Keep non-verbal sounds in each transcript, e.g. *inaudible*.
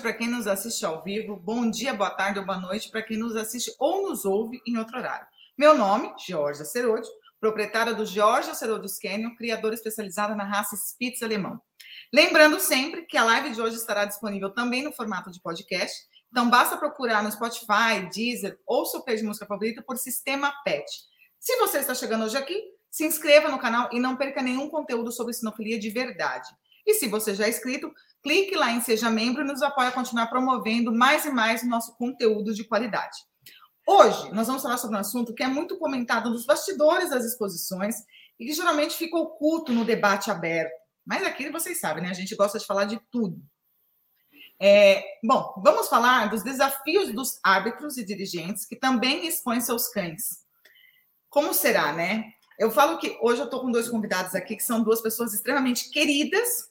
Para quem nos assiste ao vivo, bom dia, boa tarde ou boa noite para quem nos assiste ou nos ouve em outro horário. Meu nome, Georgia Cerodi, proprietária do Georgia Cerodius Canyon, criadora especializada na raça Spitz alemão. Lembrando sempre que a live de hoje estará disponível também no formato de podcast, então basta procurar no Spotify, Deezer ou seu play de música favorita por Sistema PET. Se você está chegando hoje aqui, se inscreva no canal e não perca nenhum conteúdo sobre sinofilia de verdade. E se você já é inscrito, clique lá em Seja Membro e nos apoie a continuar promovendo mais e mais o nosso conteúdo de qualidade. Hoje, nós vamos falar sobre um assunto que é muito comentado nos bastidores das exposições e que geralmente fica oculto no debate aberto. Mas aqui vocês sabem, né? A gente gosta de falar de tudo. É, bom, vamos falar dos desafios dos árbitros e dirigentes que também expõem seus cães. Como será, né? Eu falo que hoje eu estou com dois convidados aqui que são duas pessoas extremamente queridas.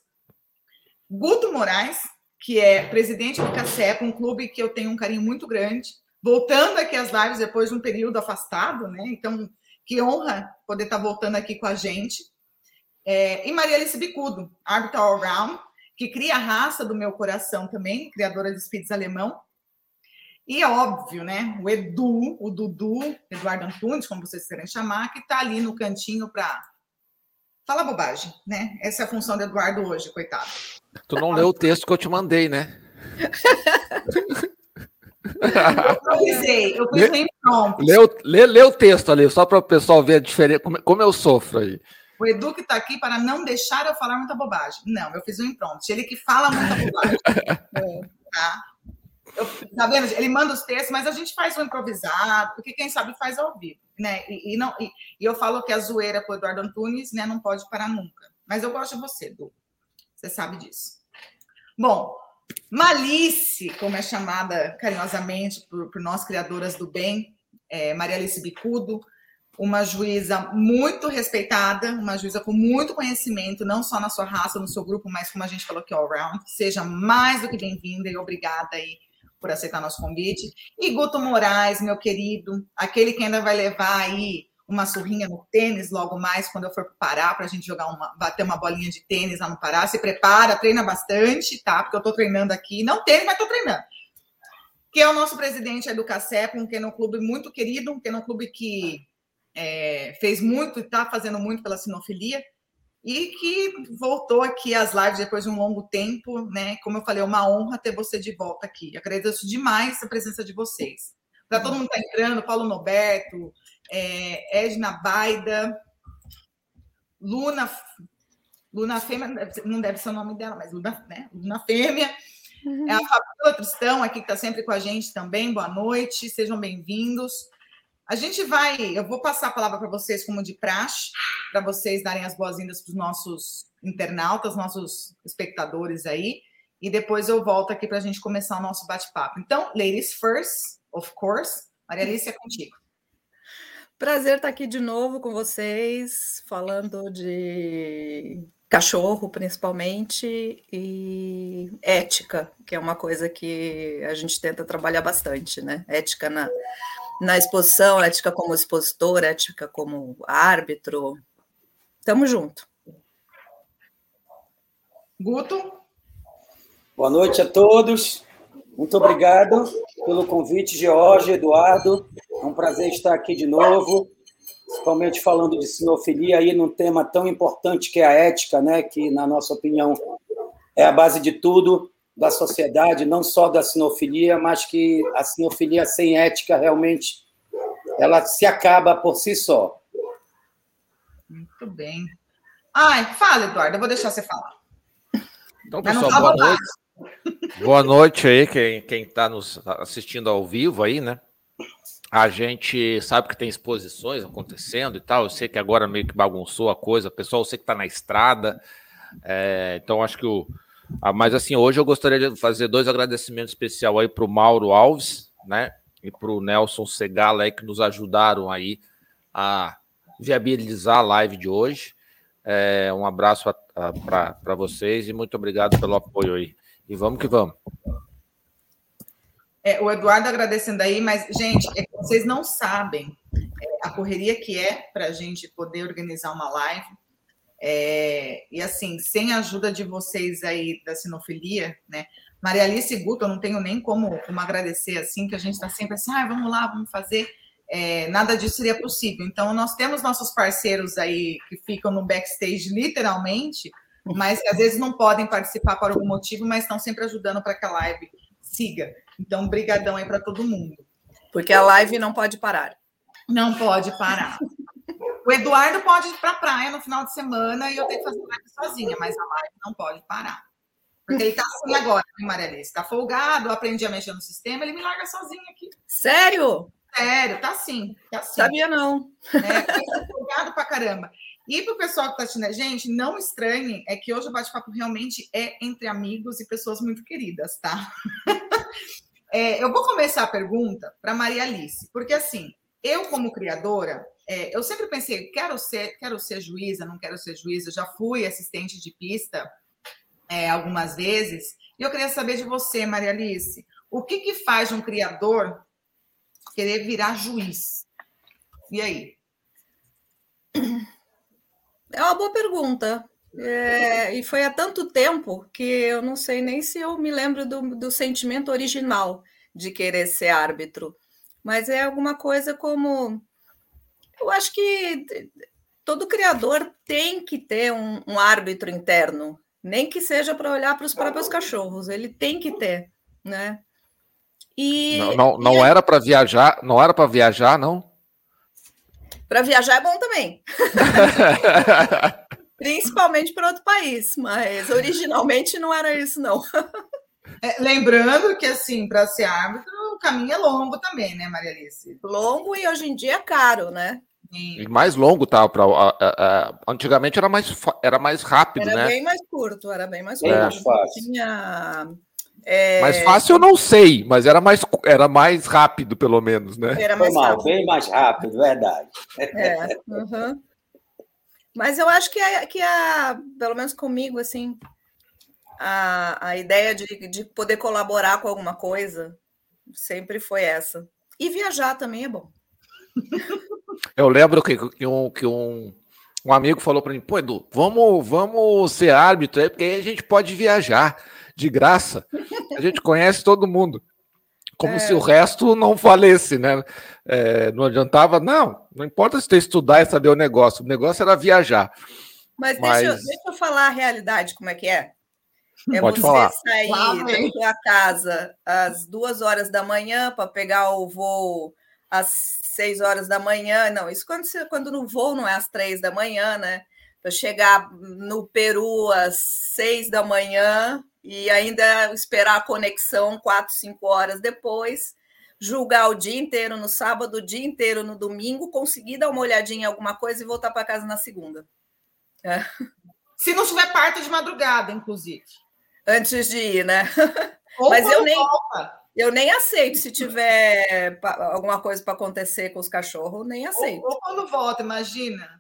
Guto Moraes, que é presidente do CACEP, um clube que eu tenho um carinho muito grande, voltando aqui às lives depois de um período afastado, né? Então, que honra poder estar voltando aqui com a gente. É, e Maria Alice Bicudo, árbitra all-round, que cria a raça do meu coração também, criadora de Spitz alemão, e é óbvio, né? O Edu, o Dudu, Eduardo Antunes, como vocês querem chamar, que está ali no cantinho para falar bobagem, né? Essa é a função do Eduardo hoje, coitado. Tu não leu o texto que eu te mandei, né? eu avisei, eu fiz um prompt. Lê, lê, lê, o texto ali, só para o pessoal ver a diferença, como, como eu sofro aí. O Edu que está aqui para não deixar eu falar muita bobagem. Não, eu fiz um imprompt. Ele que fala muita bobagem. *laughs* é, tá? Eu, tá vendo? Ele manda os textos, mas a gente faz um improvisado, porque quem sabe faz ao vivo, né? E, e não, e, e, eu falo que a zoeira com o Eduardo Antunes, né, não pode parar nunca. Mas eu gosto de você, Edu. Você sabe disso. Bom, Malice, como é chamada carinhosamente por, por nós criadoras do bem, é, Maria Alice Bicudo, uma juíza muito respeitada, uma juíza com muito conhecimento, não só na sua raça, no seu grupo, mas como a gente falou aqui all round. Seja mais do que bem-vinda e obrigada aí por aceitar nosso convite. E Guto Moraes, meu querido, aquele que ainda vai levar aí uma surrinha no tênis logo mais quando eu for para o Pará para a gente jogar uma, bater uma bolinha de tênis lá no Pará. Se prepara, treina bastante, tá? Porque eu estou treinando aqui, não tênis, mas estou treinando. Que é o nosso presidente do CACEP, um Kennel Clube muito querido, um Kennel Clube que é, fez muito e está fazendo muito pela sinofilia e que voltou aqui às lives depois de um longo tempo, né? Como eu falei, é uma honra ter você de volta aqui. Agradeço demais a presença de vocês. Para todo mundo que está entrando, Paulo Noberto, é, Edna Baida, Luna, Luna Fêmea, não deve ser o nome dela, mas Luna, né? Luna Fêmea. Uhum. É a Fabiola Tristão aqui que está sempre com a gente também. Boa noite, sejam bem-vindos. A gente vai, eu vou passar a palavra para vocês como de praxe, para vocês darem as boas-vindas para os nossos internautas, nossos espectadores aí, e depois eu volto aqui para a gente começar o nosso bate-papo. Então, ladies first, of course. Maria Alice, é contigo. Prazer estar aqui de novo com vocês, falando de cachorro, principalmente, e ética, que é uma coisa que a gente tenta trabalhar bastante, né? Ética na na exposição, ética como expositor, ética como árbitro. Tamo junto. Guto? Boa noite a todos. Muito obrigado pelo convite, George, Eduardo. É um prazer estar aqui de novo, principalmente falando de sinofilia aí num tema tão importante que é a ética, né? Que na nossa opinião é a base de tudo da sociedade, não só da sinofilia, mas que a sinofilia sem ética realmente ela se acaba por si só. Muito bem. Ai, fala, Eduardo, eu vou deixar você falar. Então, pessoal, boa noite. boa noite aí, quem está nos assistindo ao vivo aí, né? A gente sabe que tem exposições acontecendo e tal. Eu sei que agora meio que bagunçou a coisa. Pessoal, eu sei que está na estrada. É, então, acho que o, ah, mas assim, hoje eu gostaria de fazer dois agradecimentos especiais aí para o Mauro Alves, né? E para o Nelson Segala aí, que nos ajudaram aí a viabilizar a live de hoje. É, um abraço para vocês e muito obrigado pelo apoio aí. E vamos que vamos. É, o Eduardo agradecendo aí, mas, gente, é vocês não sabem é, a correria que é para a gente poder organizar uma live É, e assim, sem a ajuda de vocês aí da sinofilia, né? Maria Alice e Guto, eu não tenho nem como, como agradecer assim, que a gente está sempre assim, ah, vamos lá, vamos fazer. É, nada disso seria possível. Então, nós temos nossos parceiros aí que ficam no backstage, literalmente, mas que às vezes não podem participar por algum motivo, mas estão sempre ajudando para que a live siga. Então, brigadão aí para todo mundo. Porque a live não pode parar. Não pode parar. O Eduardo pode ir para a praia no final de semana e eu tenho que fazer live sozinha, mas a live não pode parar. Porque ele está assim agora, né, Maria Alice? Está folgado, aprendi a mexer no sistema, ele me larga sozinho aqui. Sério? Sério, tá assim. Tá assim. Sabia não. É, tá folgado pra caramba. E para o pessoal que está assistindo a gente, não estranhe, é que hoje o bate-papo realmente é entre amigos e pessoas muito queridas, tá? *laughs* é, eu vou começar a pergunta para Maria Alice, porque assim, eu como criadora, é, eu sempre pensei, quero ser, quero ser juíza, não quero ser juíza, já fui assistente de pista é, algumas vezes, e eu queria saber de você, Maria Alice, o que, que faz um criador querer virar juiz? E aí? É uma boa pergunta. É, e foi há tanto tempo que eu não sei nem se eu me lembro do, do sentimento original de querer ser árbitro. Mas é alguma coisa como. Eu acho que todo criador tem que ter um, um árbitro interno, nem que seja para olhar para os próprios cachorros, ele tem que ter, né? E, não, não, não e... era para viajar, não era para viajar, não? Para viajar é bom também. *laughs* Principalmente para outro país, mas originalmente não era isso, não. É, lembrando que, assim, para ser árbitro, o caminho é longo também, né, Maria Alice? Longo e hoje em dia é caro, né? E mais longo, tá? Pra, uh, uh, antigamente era mais, era mais rápido, era né? Era bem mais curto, era bem mais curto. É. Mais fácil. Tinha é... Mais fácil eu não sei, mas era mais, era mais rápido, pelo menos, né? Era mais Foi mal, rápido. bem mais rápido, verdade. É, uhum. Mas eu acho que, a, que a, pelo menos comigo, assim, a, a ideia de, de poder colaborar com alguma coisa sempre foi essa. E viajar também é bom. Eu lembro que, que, um, que um, um amigo falou para mim, pô, Edu, vamos, vamos ser árbitro aí, porque aí a gente pode viajar de graça. A gente conhece todo mundo. Como é. se o resto não valesse, né? É, não adiantava, não, não importa se você estudar e saber o negócio, o negócio era viajar. Mas, Mas... Deixa, eu, deixa eu falar a realidade, como é que é. É Pode você falar. sair da sua casa às duas horas da manhã para pegar o voo às seis horas da manhã. Não, isso quando, você, quando no voo não é às três da manhã, né? Para chegar no Peru às seis da manhã, e ainda esperar a conexão quatro, cinco horas depois, julgar o dia inteiro no sábado, o dia inteiro no domingo, conseguir dar uma olhadinha em alguma coisa e voltar para casa na segunda. É. Se não tiver parte de madrugada, inclusive. Antes de ir, né? Ou Mas eu nem, volta. eu nem aceito se tiver alguma coisa para acontecer com os cachorros, nem aceito. Ou, ou quando volta, imagina.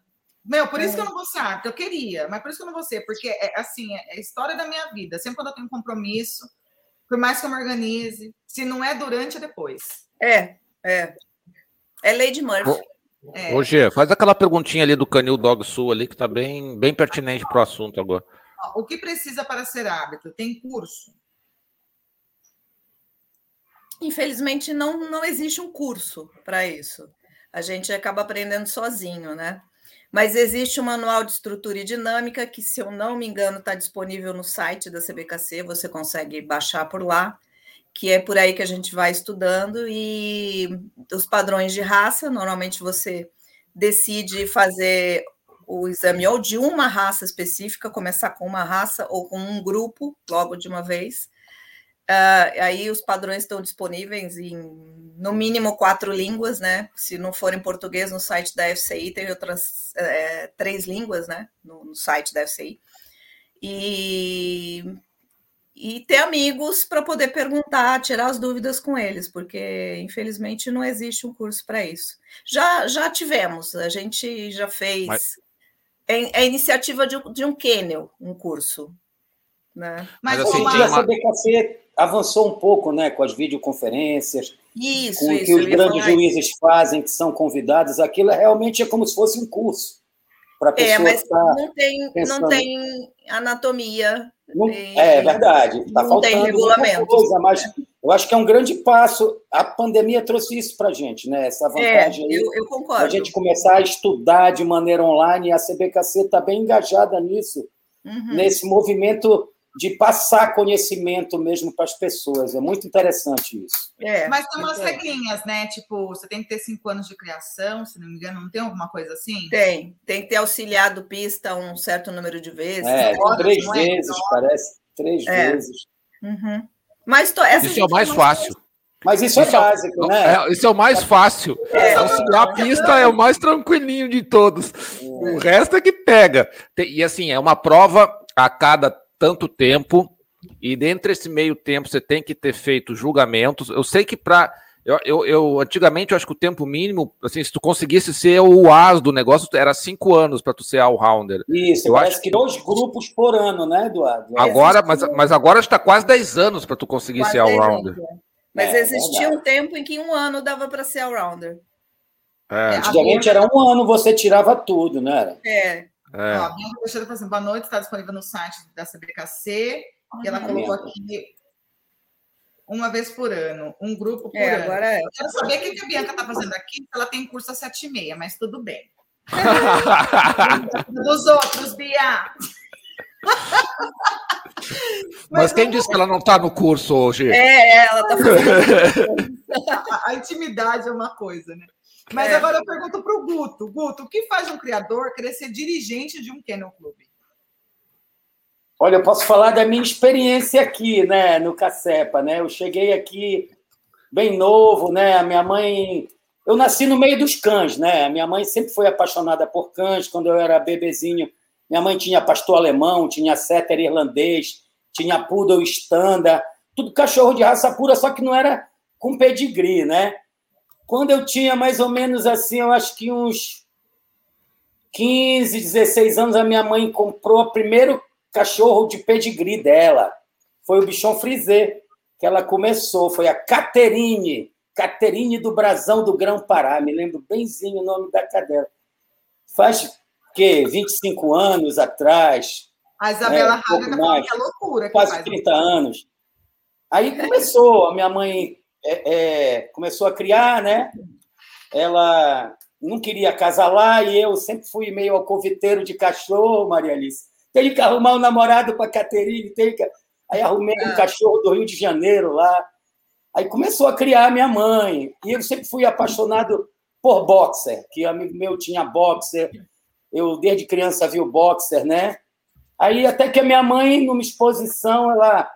Meu, por isso é. que eu não vou ser árbitra. Eu queria, mas por isso que eu não vou ser, porque é assim, é a história da minha vida. Sempre quando eu tenho um compromisso, por mais que eu me organize, se não é durante, é depois. É, é. É Lady Murphy. É. Ô, Gê, faz aquela perguntinha ali do Canil Dog Sul ali, que tá bem, bem pertinente para o assunto agora. O que precisa para ser árbitro? Tem curso? Infelizmente, não, não existe um curso para isso. A gente acaba aprendendo sozinho, né? Mas existe um manual de estrutura e dinâmica que, se eu não me engano, está disponível no site da CBKC, você consegue baixar por lá, que é por aí que a gente vai estudando, e os padrões de raça, normalmente você decide fazer o exame ou de uma raça específica, começar com uma raça ou com um grupo logo de uma vez, Uh, aí os padrões estão disponíveis em no mínimo quatro línguas, né? Se não for em português, no site da FCI tem outras é, três línguas, né? No, no, site da FCI. E, e ter amigos para poder perguntar, tirar as dúvidas com eles, porque infelizmente não existe um curso para isso. Já, já tivemos, a gente já fez. Mas... É, é iniciativa de, de um Kennel, um curso. Né? Mas, Mas assim, uma... a CBKC avançou um pouco né, com as videoconferências, isso, com o que os grandes juízes isso. fazem, que são convidados, aquilo realmente é como se fosse um curso. para a pessoa é, mas tá não tem, não tem anatomia. Não, é verdade. Está faltando tem regulamento. Coisa, mas eu acho que é um grande passo. A pandemia trouxe isso para a gente, né? Essa é, vantagem. É, eu, eu concordo. A gente começar a estudar de maneira online e a CBKC está bem engajada nisso, uhum. nesse movimento de passar conhecimento mesmo para as pessoas. É muito interessante isso. É, Mas tem umas é. regrinhas, né? Tipo, você tem que ter cinco anos de criação, se não me engano, não tem alguma coisa assim? Tem. Tem que ter auxiliado pista um certo número de vezes. É, horas, três é? vezes, é? parece. Três é. vezes. Uhum. Mas to, isso é o mais fácil. Mas isso, é isso é básico, né? É, isso é o mais fácil. É, Auxiliar a pista é o mais tranquilinho de todos. O resto é que pega. E assim, é uma prova a cada tanto tempo, e dentro desse meio tempo você tem que ter feito julgamentos. Eu sei que para. Eu, eu, eu, antigamente eu acho que o tempo mínimo, assim, se tu conseguisse ser o as do negócio, era cinco anos para tu ser all-rounder. Isso, eu parece acho que dois grupos por ano, né, Eduardo? Agora, mas, mas agora está quase 10 anos para tu conseguir quase ser all-rounder. É. Mas é, existia é um tempo em que um ano dava para ser all-rounder. É. Antigamente era um ano, você tirava tudo, né? É. É. Ó, a Bianca Teixeira falou assim: boa noite, está disponível no site da CBKC. e ela colocou aqui uma vez por ano, um grupo por é, ano. Agora é. Eu quero saber o que a Bianca está fazendo aqui, ela tem curso às sete e meia, mas tudo bem. *laughs* Dos outros, Bia. Mas, mas quem disse que ela não está no curso hoje? É, ela está fazendo. *laughs* a intimidade é uma coisa, né? Mas é. agora eu pergunto para o Guto. Guto, o que faz um criador querer ser dirigente de um kennel clube? Olha, eu posso falar da minha experiência aqui, né, no Cacepa, né? Eu cheguei aqui bem novo, né? A minha mãe, eu nasci no meio dos cães, né? A minha mãe sempre foi apaixonada por cães. Quando eu era bebezinho, minha mãe tinha pastor alemão, tinha setter irlandês, tinha poodle standard, tudo cachorro de raça pura, só que não era com pedigree, né? Quando eu tinha mais ou menos assim, eu acho que uns 15, 16 anos, a minha mãe comprou o primeiro cachorro de pedigree dela. Foi o bichão frisé que ela começou. Foi a Caterine, Caterine do Brasão do Grão Pará. Me lembro benzinho o nome da cadela. Faz que 25 anos atrás. A Isabela né, Raga um que é loucura. quase faz 30 anos. Aí começou, a minha mãe é, é, começou a criar, né? Ela não queria casar lá e eu sempre fui meio alcoviteiro de cachorro, Maria Alice. Tenho que arrumar um namorado para a Caterine, tenho que... Aí arrumei um cachorro do Rio de Janeiro lá. Aí começou a criar minha mãe. E eu sempre fui apaixonado por boxer, que amigo meu tinha boxer. Eu, desde criança, vi o boxer, né? Aí, até que a minha mãe, numa exposição, ela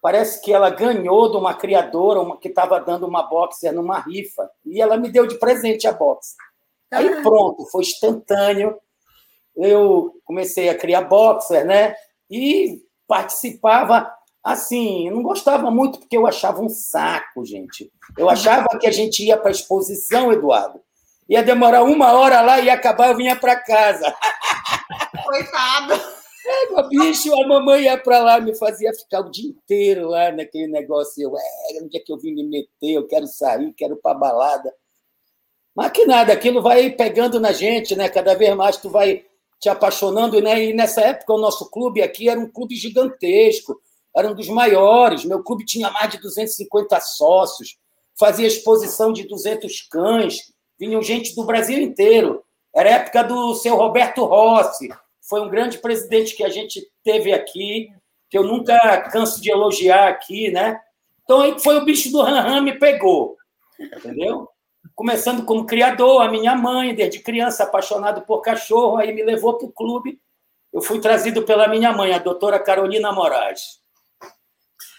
Parece que ela ganhou de uma criadora uma, que estava dando uma boxer numa rifa. E ela me deu de presente a boxer. Aí ah. pronto, foi instantâneo. Eu comecei a criar boxer, né? E participava assim, eu não gostava muito porque eu achava um saco, gente. Eu achava que a gente ia para a exposição, Eduardo. Ia demorar uma hora lá e acabar, eu vinha para casa. Coitado. Égua, bicho, a mamãe ia para lá, me fazia ficar o dia inteiro lá naquele negócio. Eu, é, onde é que eu vim me meter? Eu quero sair, quero para balada. Mas que nada, aquilo vai pegando na gente, né? Cada vez mais tu vai te apaixonando, né? E nessa época o nosso clube aqui era um clube gigantesco, era um dos maiores. Meu clube tinha mais de 250 sócios, fazia exposição de 200 cães, vinham gente do Brasil inteiro. Era época do seu Roberto Rossi, foi um grande presidente que a gente teve aqui, que eu nunca canso de elogiar aqui, né? Então aí foi o bicho do Ram me pegou, entendeu? Começando como criador, a minha mãe, desde criança, apaixonado por cachorro, aí me levou para o clube. Eu fui trazido pela minha mãe, a doutora Carolina Moraes.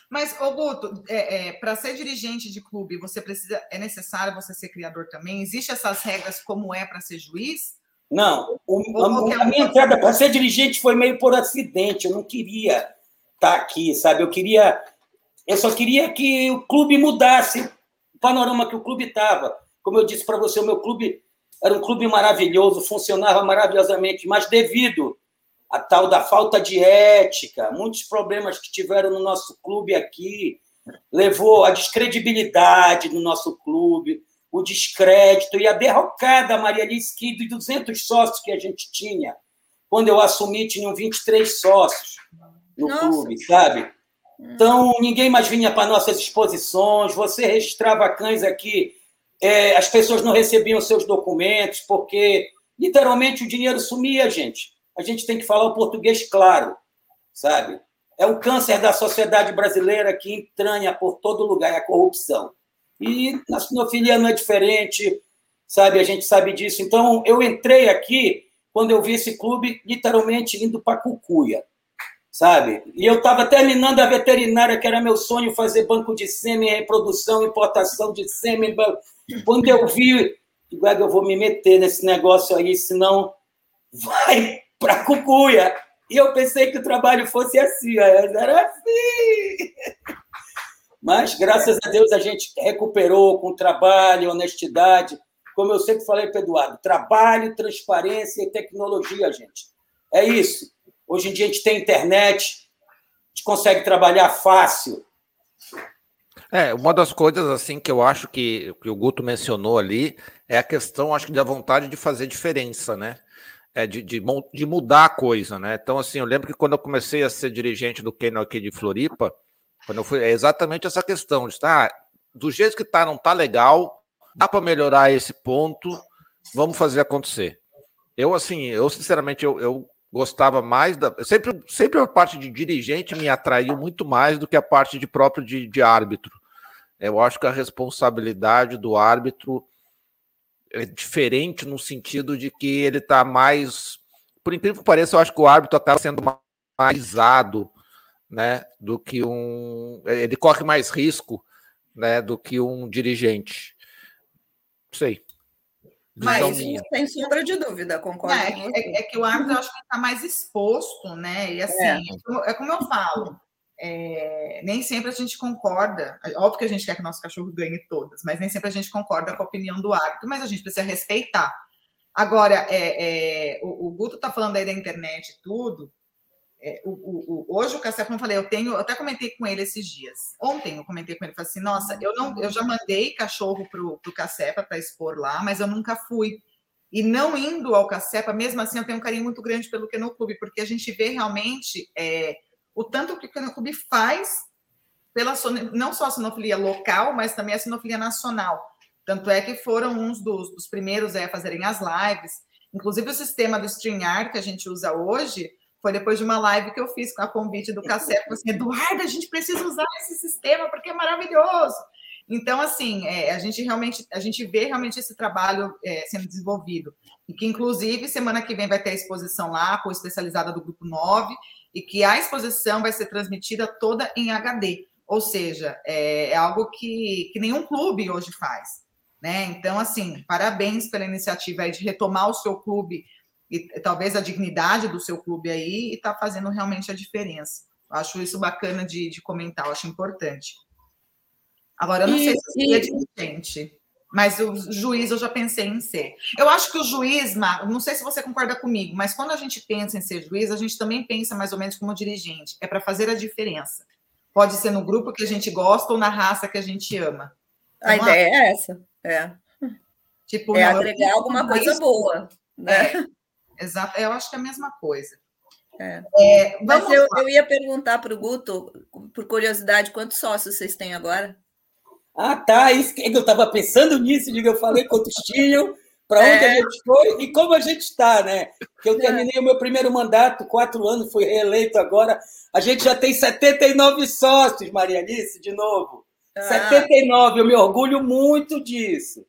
Mas, Augusto, é, é, para ser dirigente de clube, você precisa, é necessário você ser criador também? Existem essas regras como é para ser juiz? Não, o, a, a, minha entrada para ser dirigente foi meio por acidente. Eu não queria estar tá aqui, sabe? Eu queria, eu só queria que o clube mudasse o panorama que o clube estava. Como eu disse para você, o meu clube era um clube maravilhoso, funcionava maravilhosamente, mas devido à tal da falta de ética, muitos problemas que tiveram no nosso clube aqui, levou à descredibilidade no nosso clube, o descrédito e a derrocada, Maria Alice, que de 200 sócios que a gente tinha, quando eu assumi, tinham 23 sócios no Nossa. clube, sabe? Então, ninguém mais vinha para nossas exposições, você registrava cães aqui, é, as pessoas não recebiam seus documentos, porque literalmente o dinheiro sumia, gente. A gente tem que falar o português claro, sabe? É o câncer da sociedade brasileira que entranha por todo lugar, é a corrupção. E na sinofilia não é diferente, sabe? A gente sabe disso. Então, eu entrei aqui quando eu vi esse clube literalmente indo para Cucuia, sabe? E eu estava terminando a veterinária, que era meu sonho, fazer banco de sêmen, reprodução, importação de sêmen. Quando eu vi, eu vou me meter nesse negócio aí, senão vai para Cucuia. E eu pensei que o trabalho fosse assim, era assim. Mas, graças a Deus, a gente recuperou com trabalho, honestidade. Como eu sempre falei para Eduardo, trabalho, transparência e tecnologia, gente. É isso. Hoje em dia a gente tem internet, a gente consegue trabalhar fácil. É, uma das coisas assim que eu acho que, que o Guto mencionou ali é a questão, acho que da vontade de fazer diferença, né? É de, de, de mudar a coisa, né? Então, assim, eu lembro que quando eu comecei a ser dirigente do Kennel aqui de Floripa, quando eu fui, é exatamente essa questão de estar tá, do jeito que está, não está legal, dá para melhorar esse ponto, vamos fazer acontecer. Eu, assim, eu sinceramente, eu, eu gostava mais da. Sempre, sempre a parte de dirigente me atraiu muito mais do que a parte de próprio de, de árbitro. Eu acho que a responsabilidade do árbitro é diferente no sentido de que ele está mais. Por incrível que pareça, eu acho que o árbitro acaba sendo mais usado né, do que um. Ele corre mais risco né, do que um dirigente. Não sei. Mas isso sem sombra de dúvida, concordo. É, é, é que o árbitro acho que está mais exposto, né? E assim, é, é como eu falo, é, nem sempre a gente concorda. Óbvio que a gente quer que o nosso cachorro ganhe todas, mas nem sempre a gente concorda com a opinião do árbitro, mas a gente precisa respeitar. Agora, é, é, o, o Guto está falando aí da internet e tudo. É, o, o, o, hoje o Cassé, como eu falei, eu tenho, eu até comentei com ele esses dias. Ontem eu comentei com ele, falei assim, nossa, eu não, eu já mandei cachorro pro, pro Cacepa para expor lá, mas eu nunca fui. E não indo ao Cacepa, mesmo assim, eu tenho um carinho muito grande pelo Kennel Clube, porque a gente vê realmente é, o tanto que o Kennel Clube faz pela não só a sinofilia local, mas também a sinofilia nacional. Tanto é que foram uns dos, dos primeiros a fazerem as lives. Inclusive o sistema do StreamYard que a gente usa hoje, foi depois de uma live que eu fiz com a convite do Cassete, assim, Eduardo, a gente precisa usar esse sistema porque é maravilhoso. Então, assim, é, a gente realmente, a gente vê realmente esse trabalho é, sendo desenvolvido. E que, inclusive, semana que vem vai ter a exposição lá, com especializada do Grupo 9, e que a exposição vai ser transmitida toda em HD. Ou seja, é, é algo que, que nenhum clube hoje faz. Né? Então, assim, parabéns pela iniciativa de retomar o seu clube e talvez a dignidade do seu clube aí e está fazendo realmente a diferença. Acho isso bacana de, de comentar, acho importante. Agora, eu não e, sei se seria dirigente, mas o juiz eu já pensei em ser. Eu acho que o juiz, não sei se você concorda comigo, mas quando a gente pensa em ser juiz, a gente também pensa mais ou menos como dirigente. É para fazer a diferença. Pode ser no grupo que a gente gosta ou na raça que a gente ama. A então, ideia é essa. É. Tipo, é não, agregar alguma coisa boa. Né? É. Exato, eu acho que é a mesma coisa. É. É, Mas eu, eu, ia perguntar para o Guto, por curiosidade, quantos sócios vocês têm agora? Ah, tá. Isso, eu estava pensando nisso, digo, eu falei quantos tinham, para onde é. a gente foi e como a gente está, né? Que eu é. terminei o meu primeiro mandato, quatro anos, fui reeleito agora. A gente já tem 79 sócios, Maria Alice, de novo. Ah. 79, eu me orgulho muito disso.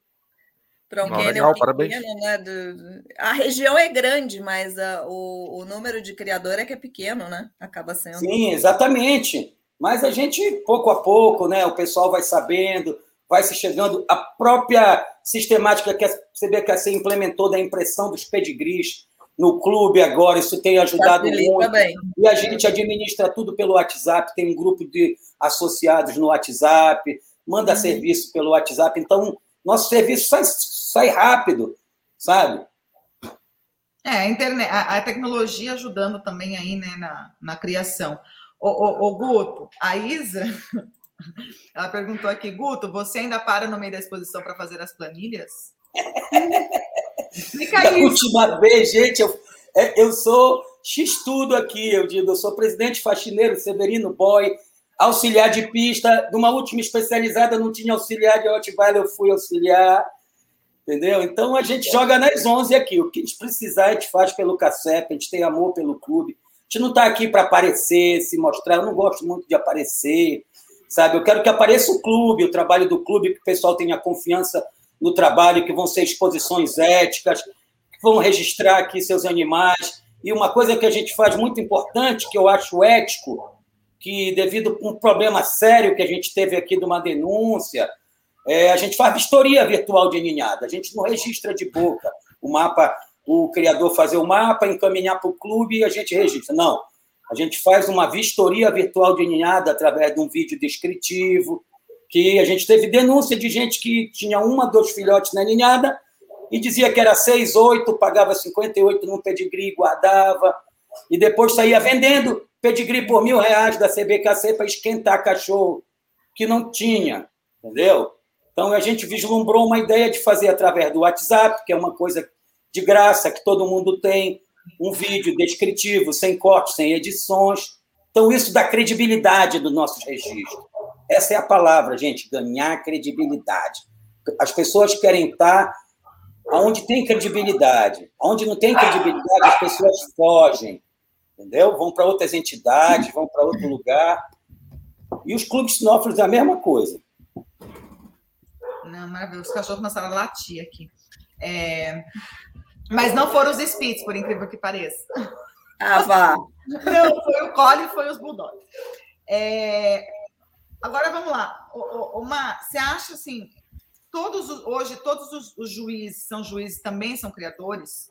Para um Não, legal, pequeno, né? Do... A região é grande, mas a, o, o número de criador é que é pequeno, né? Acaba sendo. Sim, exatamente. Mas a gente, pouco a pouco, né? O pessoal vai sabendo, vai se chegando. A própria sistemática que a CBKC implementou da impressão dos pedigris no clube agora, isso tem ajudado muito. Bem. E a gente administra tudo pelo WhatsApp, tem um grupo de associados no WhatsApp, manda uhum. serviço pelo WhatsApp. Então, nosso serviço sai, sai rápido, sabe? É, a, internet, a, a, tecnologia ajudando também aí, né, na, na criação. O, o, o Guto, a Isa, *laughs* Ela perguntou aqui, Guto, você ainda para no meio da exposição para fazer as planilhas? Explica isso. última vez, gente, eu, é, eu sou X-tudo aqui, eu digo, eu sou presidente faxineiro Severino Boy, auxiliar de pista, numa última especializada não tinha auxiliar de Rottweiler, eu fui auxiliar, entendeu? Então a gente joga nas 11 aqui, o que a gente precisar a gente faz pelo CACEP, a gente tem amor pelo clube, a gente não está aqui para aparecer, se mostrar, eu não gosto muito de aparecer, sabe? Eu quero que apareça o clube, o trabalho do clube, que o pessoal tenha confiança no trabalho, que vão ser exposições éticas, que vão registrar aqui seus animais, e uma coisa que a gente faz muito importante, que eu acho ético, que devido a um problema sério que a gente teve aqui de uma denúncia, é, a gente faz vistoria virtual de ninhada, a gente não registra de boca o mapa, o criador fazer o mapa, encaminhar para o clube e a gente registra. Não, a gente faz uma vistoria virtual de ninhada através de um vídeo descritivo, que a gente teve denúncia de gente que tinha uma, dois filhotes na ninhada, e dizia que era 6, 8, pagava 58 no pedigree, guardava, e depois saía vendendo pedigree por mil reais da CBKC para esquentar cachorro, que não tinha, entendeu? Então a gente vislumbrou uma ideia de fazer através do WhatsApp, que é uma coisa de graça, que todo mundo tem, um vídeo descritivo, sem cortes, sem edições. Então isso dá credibilidade do nosso registro. Essa é a palavra, gente, ganhar credibilidade. As pessoas querem estar Onde tem credibilidade. Onde não tem credibilidade, as pessoas fogem, entendeu? Vão para outras entidades, vão para outro lugar. E os clubes sinófilos é a mesma coisa. Não, maravilhoso. Os cachorros começaram a latir aqui. É... Mas não foram os Spits, por incrível que pareça. Ah, vá. Não, foi o Cole e foi os Bulldogs. É... Agora vamos lá. Uma, você acha assim, todos hoje todos os, os, juízes são juízes também são criadores?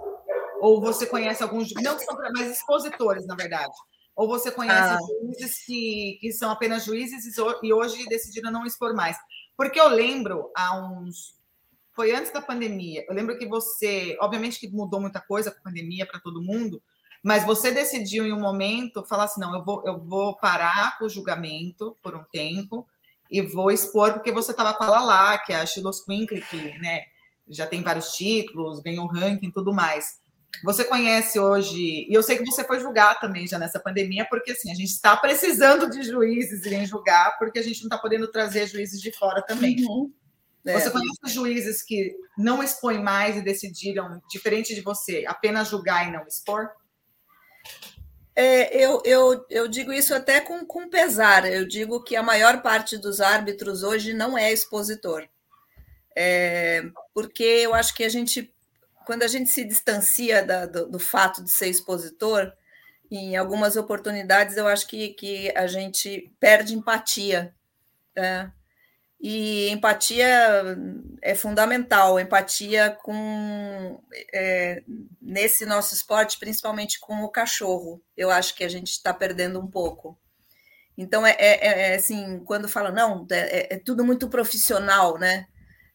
Ou você conhece alguns não que são mais expositores, na verdade? Ou você conhece ah. juízes que, que são apenas juízes e hoje decidiram não expor mais? Porque eu lembro há uns foi antes da pandemia. Eu lembro que você, obviamente que mudou muita coisa com a pandemia para todo mundo, mas você decidiu em um momento falar assim, não, eu vou, eu vou parar com o julgamento por um tempo e vou expor porque você estava com ela lá, que é a Shilos Quinkly, que né, já tem vários títulos, ganhou ranking e tudo mais. Você conhece hoje, e eu sei que você foi julgar também já nessa pandemia, porque assim, a gente está precisando de juízes irem julgar, porque a gente não está podendo trazer juízes de fora também. Uhum. É. Você conhece juízes que não expõem mais e decidiram, diferente de você, apenas julgar e não expor? É, eu, eu, eu digo isso até com, com pesar. Eu digo que a maior parte dos árbitros hoje não é expositor. É, porque eu acho que a gente, quando a gente se distancia da, do, do, fato de ser expositor, em algumas oportunidades eu acho que, que a gente perde empatia. Né? E empatia é fundamental, empatia com é, nesse nosso esporte, principalmente com o cachorro. Eu acho que a gente está perdendo um pouco. Então é, é, é assim, quando fala não, é, é, tudo muito profissional, né?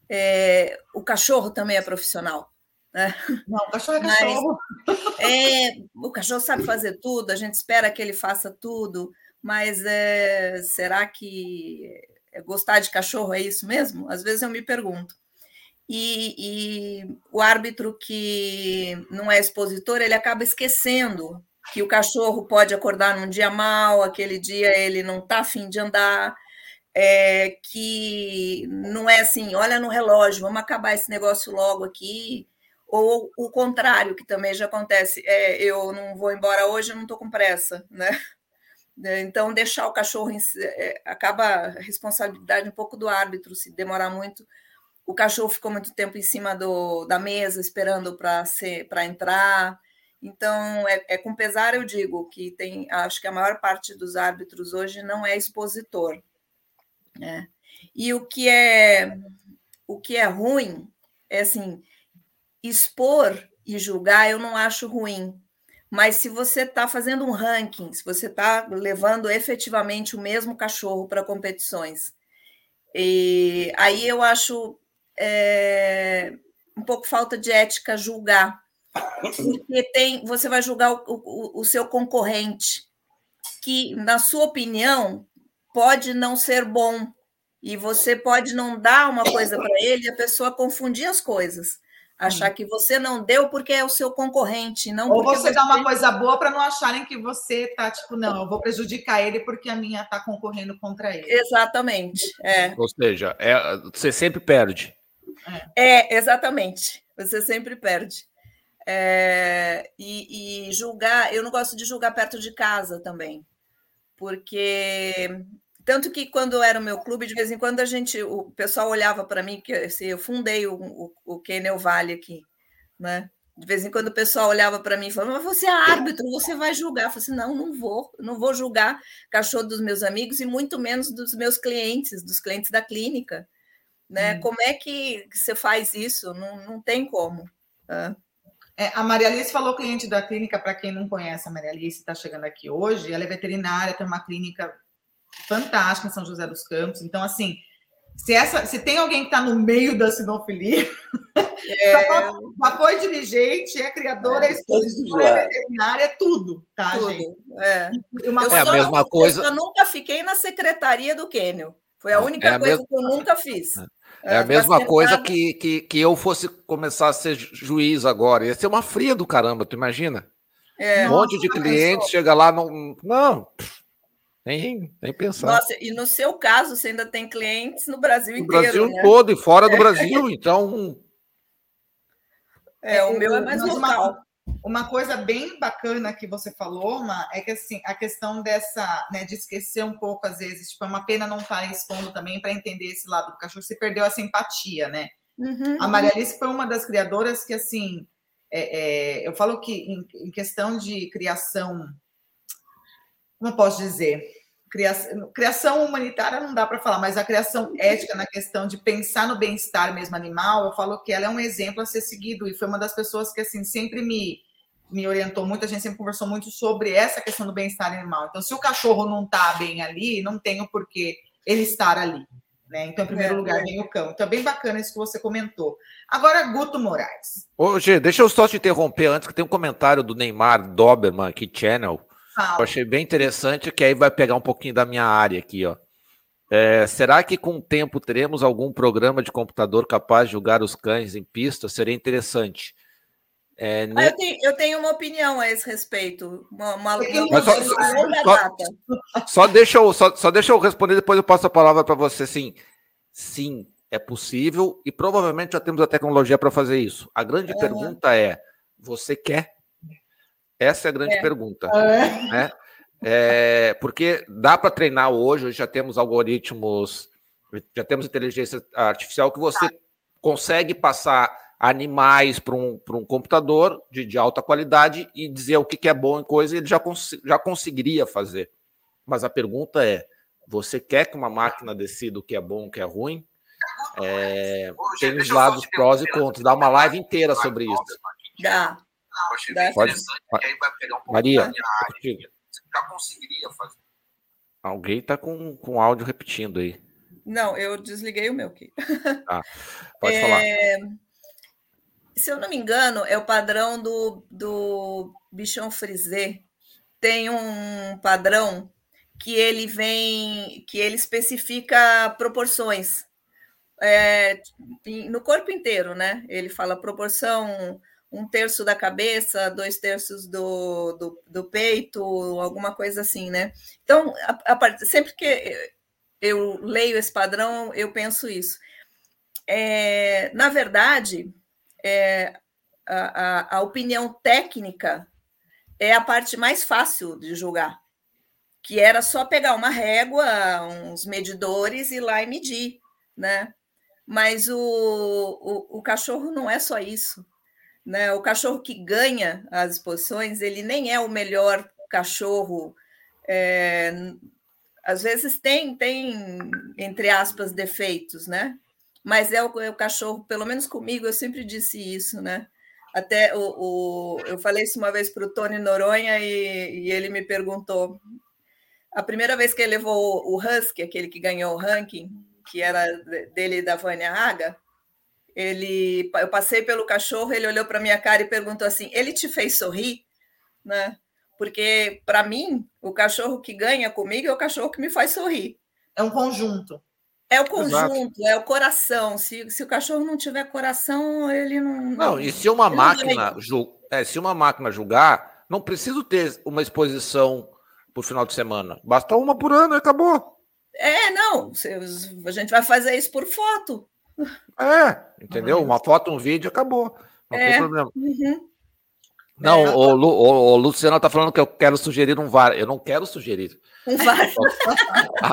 É, o cachorro também é profissional. Né? Não, o cachorro é cachorro. Mas, é, o cachorro sabe fazer tudo, a gente espera que ele faça tudo, mas é, será que é, gostar de cachorro é isso mesmo? Às vezes eu me pergunto. E, e, o árbitro que não é expositor, ele acaba esquecendo que o cachorro pode acordar num dia mal, aquele dia ele não está afim de andar, é, que não é assim, olha no relógio, vamos acabar esse negócio logo aqui, ou o contrário, que também já acontece, é, eu não vou embora hoje, eu não estou com pressa, né? Né, então, deixar o cachorro em, é, acaba a responsabilidade um pouco do árbitro, se demorar muito. O cachorro ficou muito tempo em cima do, da mesa, esperando para entrar. Então, é, é, com pesar, eu digo que tem, acho que a maior parte dos árbitros hoje não é expositor. Né? E o que é o que é ruim é assim, expor e julgar eu não acho ruim, mas se você está fazendo um ranking, se você está levando efetivamente o mesmo cachorro para competições, e aí eu acho é, um pouco falta de ética julgar, porque tem, você vai julgar o, o, o seu concorrente, que, na sua opinião, pode não ser bom. E você pode não dar uma coisa para ele e a pessoa confundir as coisas. Achar que você não deu porque é o seu concorrente, não Ou você, você dá uma coisa boa para não acharem que você tá tipo, não, eu vou prejudicar ele porque a minha tá concorrendo contra ele. Exatamente. É. Ou seja, é, você sempre perde. É, exatamente. Você sempre perde. É, e, e, julgar, eu não gosto de julgar perto de casa também, porque tanto que quando era o meu clube, de vez em quando a gente, o pessoal olhava para mim, que assim, eu fundei o, o, o Kenel Vale aqui, né? De vez em quando o pessoal olhava para mim e falava, mas você é árbitro, você vai julgar. Eu falei assim, não, não vou, não vou julgar cachorro dos meus amigos e muito menos dos meus clientes, dos clientes da clínica. Né? Hum. Como é que você faz isso? Não, não tem como. É, a Maria Alice falou cliente da clínica, para quem não conhece a Maria Alice, está chegando aqui hoje, ela é veterinária, tem uma clínica fantástica em São José dos Campos. Então, assim, se, essa, se tem alguém que está no meio da sinofilia, é... *laughs* já foi dirigente, é criadora, é, é, é veterinária, é tudo, tá, tudo. gente? É. Uma é a mesma coisa. Eu nunca fiquei na secretaria do Quênio. Foi a única é coisa mesma... que eu nunca fiz. É a mesma coisa que, que, que eu fosse começar a ser juiz agora. Ia ser uma fria do caramba, tu imagina? É, um monte de clientes, chega lá, não. Não, nem, nem pensar. Nossa, e no seu caso, você ainda tem clientes no Brasil no inteiro. No Brasil né? todo e fora do Brasil, *laughs* então. É, o meu é mais local. Uma coisa bem bacana que você falou, Ma, é que assim, a questão dessa, né, de esquecer um pouco, às vezes, tipo, é uma pena não estar expondo também para entender esse lado do cachorro, você perdeu essa empatia, né? Uhum. A Maria Alice foi uma das criadoras que, assim, é, é, eu falo que em, em, questão de criação, como eu posso dizer? Criação, criação humanitária não dá para falar, mas a criação ética na questão de pensar no bem-estar mesmo animal, eu falo que ela é um exemplo a ser seguido e foi uma das pessoas que assim sempre me me orientou muito, a gente sempre conversou muito sobre essa questão do bem-estar animal. Então, se o cachorro não está bem ali, não tem o porquê ele estar ali. Né? Então, em primeiro é, lugar, vem o cão. Então, é bem bacana isso que você comentou. Agora, Guto Moraes. Ô, Gê, deixa eu só te interromper antes, que tem um comentário do Neymar Doberman aqui, Channel, eu achei bem interessante, que aí vai pegar um pouquinho da minha área aqui, ó. É, será que com o tempo teremos algum programa de computador capaz de julgar os cães em pista? Seria interessante. É, ah, né? eu, tenho, eu, tenho, uma opinião a esse respeito. Uma, uma, uma só, só, só, deixa eu, só, só deixa eu responder, depois eu passo a palavra para você. Sim, sim, é possível e provavelmente já temos a tecnologia para fazer isso. A grande uhum. pergunta é: você quer? Essa é a grande é. pergunta. É. Né? É, porque dá para treinar hoje, hoje já temos algoritmos, já temos inteligência artificial que você tá. consegue passar animais para um, um computador de, de alta qualidade e dizer o que, que é bom em coisa, e ele já, cons já conseguiria fazer. Mas a pergunta é: você quer que uma máquina decida o que é bom e o que é ruim? É, tem os lados prós e contras. Dá uma live inteira sobre isso. Dá. Pode. Maria, já conseguiria fazer. Alguém está com, com áudio repetindo aí. Não, eu desliguei o meu aqui. Ah, *laughs* pode é... falar. Se eu não me engano, é o padrão do, do Bichon Frisé. Tem um padrão que ele vem, que ele especifica proporções é, no corpo inteiro, né? Ele fala proporção um terço da cabeça, dois terços do, do, do peito, alguma coisa assim, né? Então, a, a, sempre que eu leio esse padrão, eu penso isso. É, na verdade, é, a, a, a opinião técnica é a parte mais fácil de julgar, que era só pegar uma régua, uns medidores e ir lá e medir, né? Mas o, o, o cachorro não é só isso. Né? O cachorro que ganha as exposições, ele nem é o melhor cachorro. É, às vezes tem, tem, entre aspas, defeitos, né? Mas é o, é o cachorro, pelo menos comigo, eu sempre disse isso, né? Até o, o eu falei isso uma vez para o Tony Noronha e, e, ele me perguntou. A primeira vez que ele levou o Husky, aquele que ganhou o ranking, que era dele e da Vânia Haga, ele, eu passei pelo cachorro, ele olhou para minha cara e perguntou assim: "Ele te fez sorrir?", né? Porque para mim, o cachorro que ganha comigo é o cachorro que me faz sorrir, É um conjunto. É o conjunto, Exato. é o coração. Se, se o cachorro não tiver coração, ele não. Não, e se uma máquina é, se uma máquina julgar, não preciso ter uma exposição por final de semana. Basta uma por ano e acabou. É, não. A gente vai fazer isso por foto. É, entendeu? Uma foto, um vídeo, acabou. Não é. tem problema. Uhum. Não, é, o, Lu, o, o Luciano está falando que eu quero sugerir um VAR. Eu não quero sugerir. Um VAR. *laughs* A,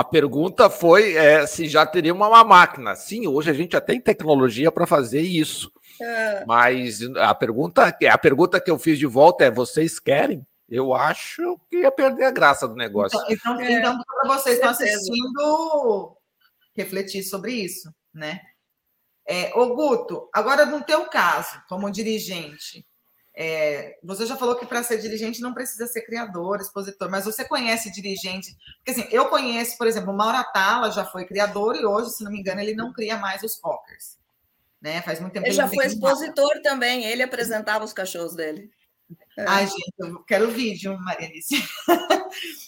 a pergunta foi é, se já teria uma máquina. Sim, hoje a gente já tem tecnologia para fazer isso. É. Mas a pergunta, a pergunta que eu fiz de volta é: vocês querem? Eu acho que ia perder a graça do negócio. Então, então, é, então para vocês estão assistindo, refletir sobre isso, né? É, ô Guto, agora no teu caso, como dirigente, é, você já falou que para ser dirigente não precisa ser criador, expositor, mas você conhece dirigente? Porque assim, eu conheço, por exemplo, o Mauro Atala já foi criador e hoje, se não me engano, ele não cria mais os Cockers. Né? Faz muito tempo ele já foi expositor nada. também, ele apresentava os cachorros dele. É. Ai, gente, eu quero vídeo, Maria Alice.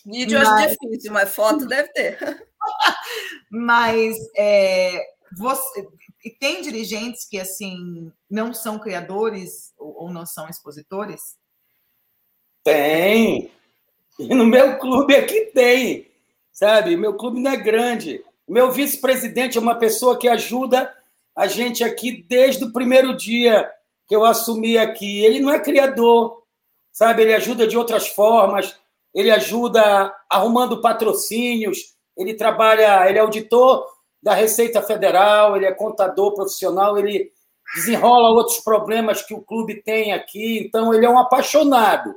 Vídeo mas... acho difícil, mas foto deve ter. *laughs* mas é, você, e tem dirigentes que assim não são criadores ou, ou não são expositores? Tem. E no meu clube aqui tem. Sabe? Meu clube não é grande. Meu vice-presidente é uma pessoa que ajuda a gente aqui desde o primeiro dia que eu assumi aqui. Ele não é criador, sabe? Ele ajuda de outras formas, ele ajuda arrumando patrocínios, ele trabalha, ele é auditor da Receita Federal, ele é contador profissional, ele desenrola outros problemas que o clube tem aqui, então ele é um apaixonado,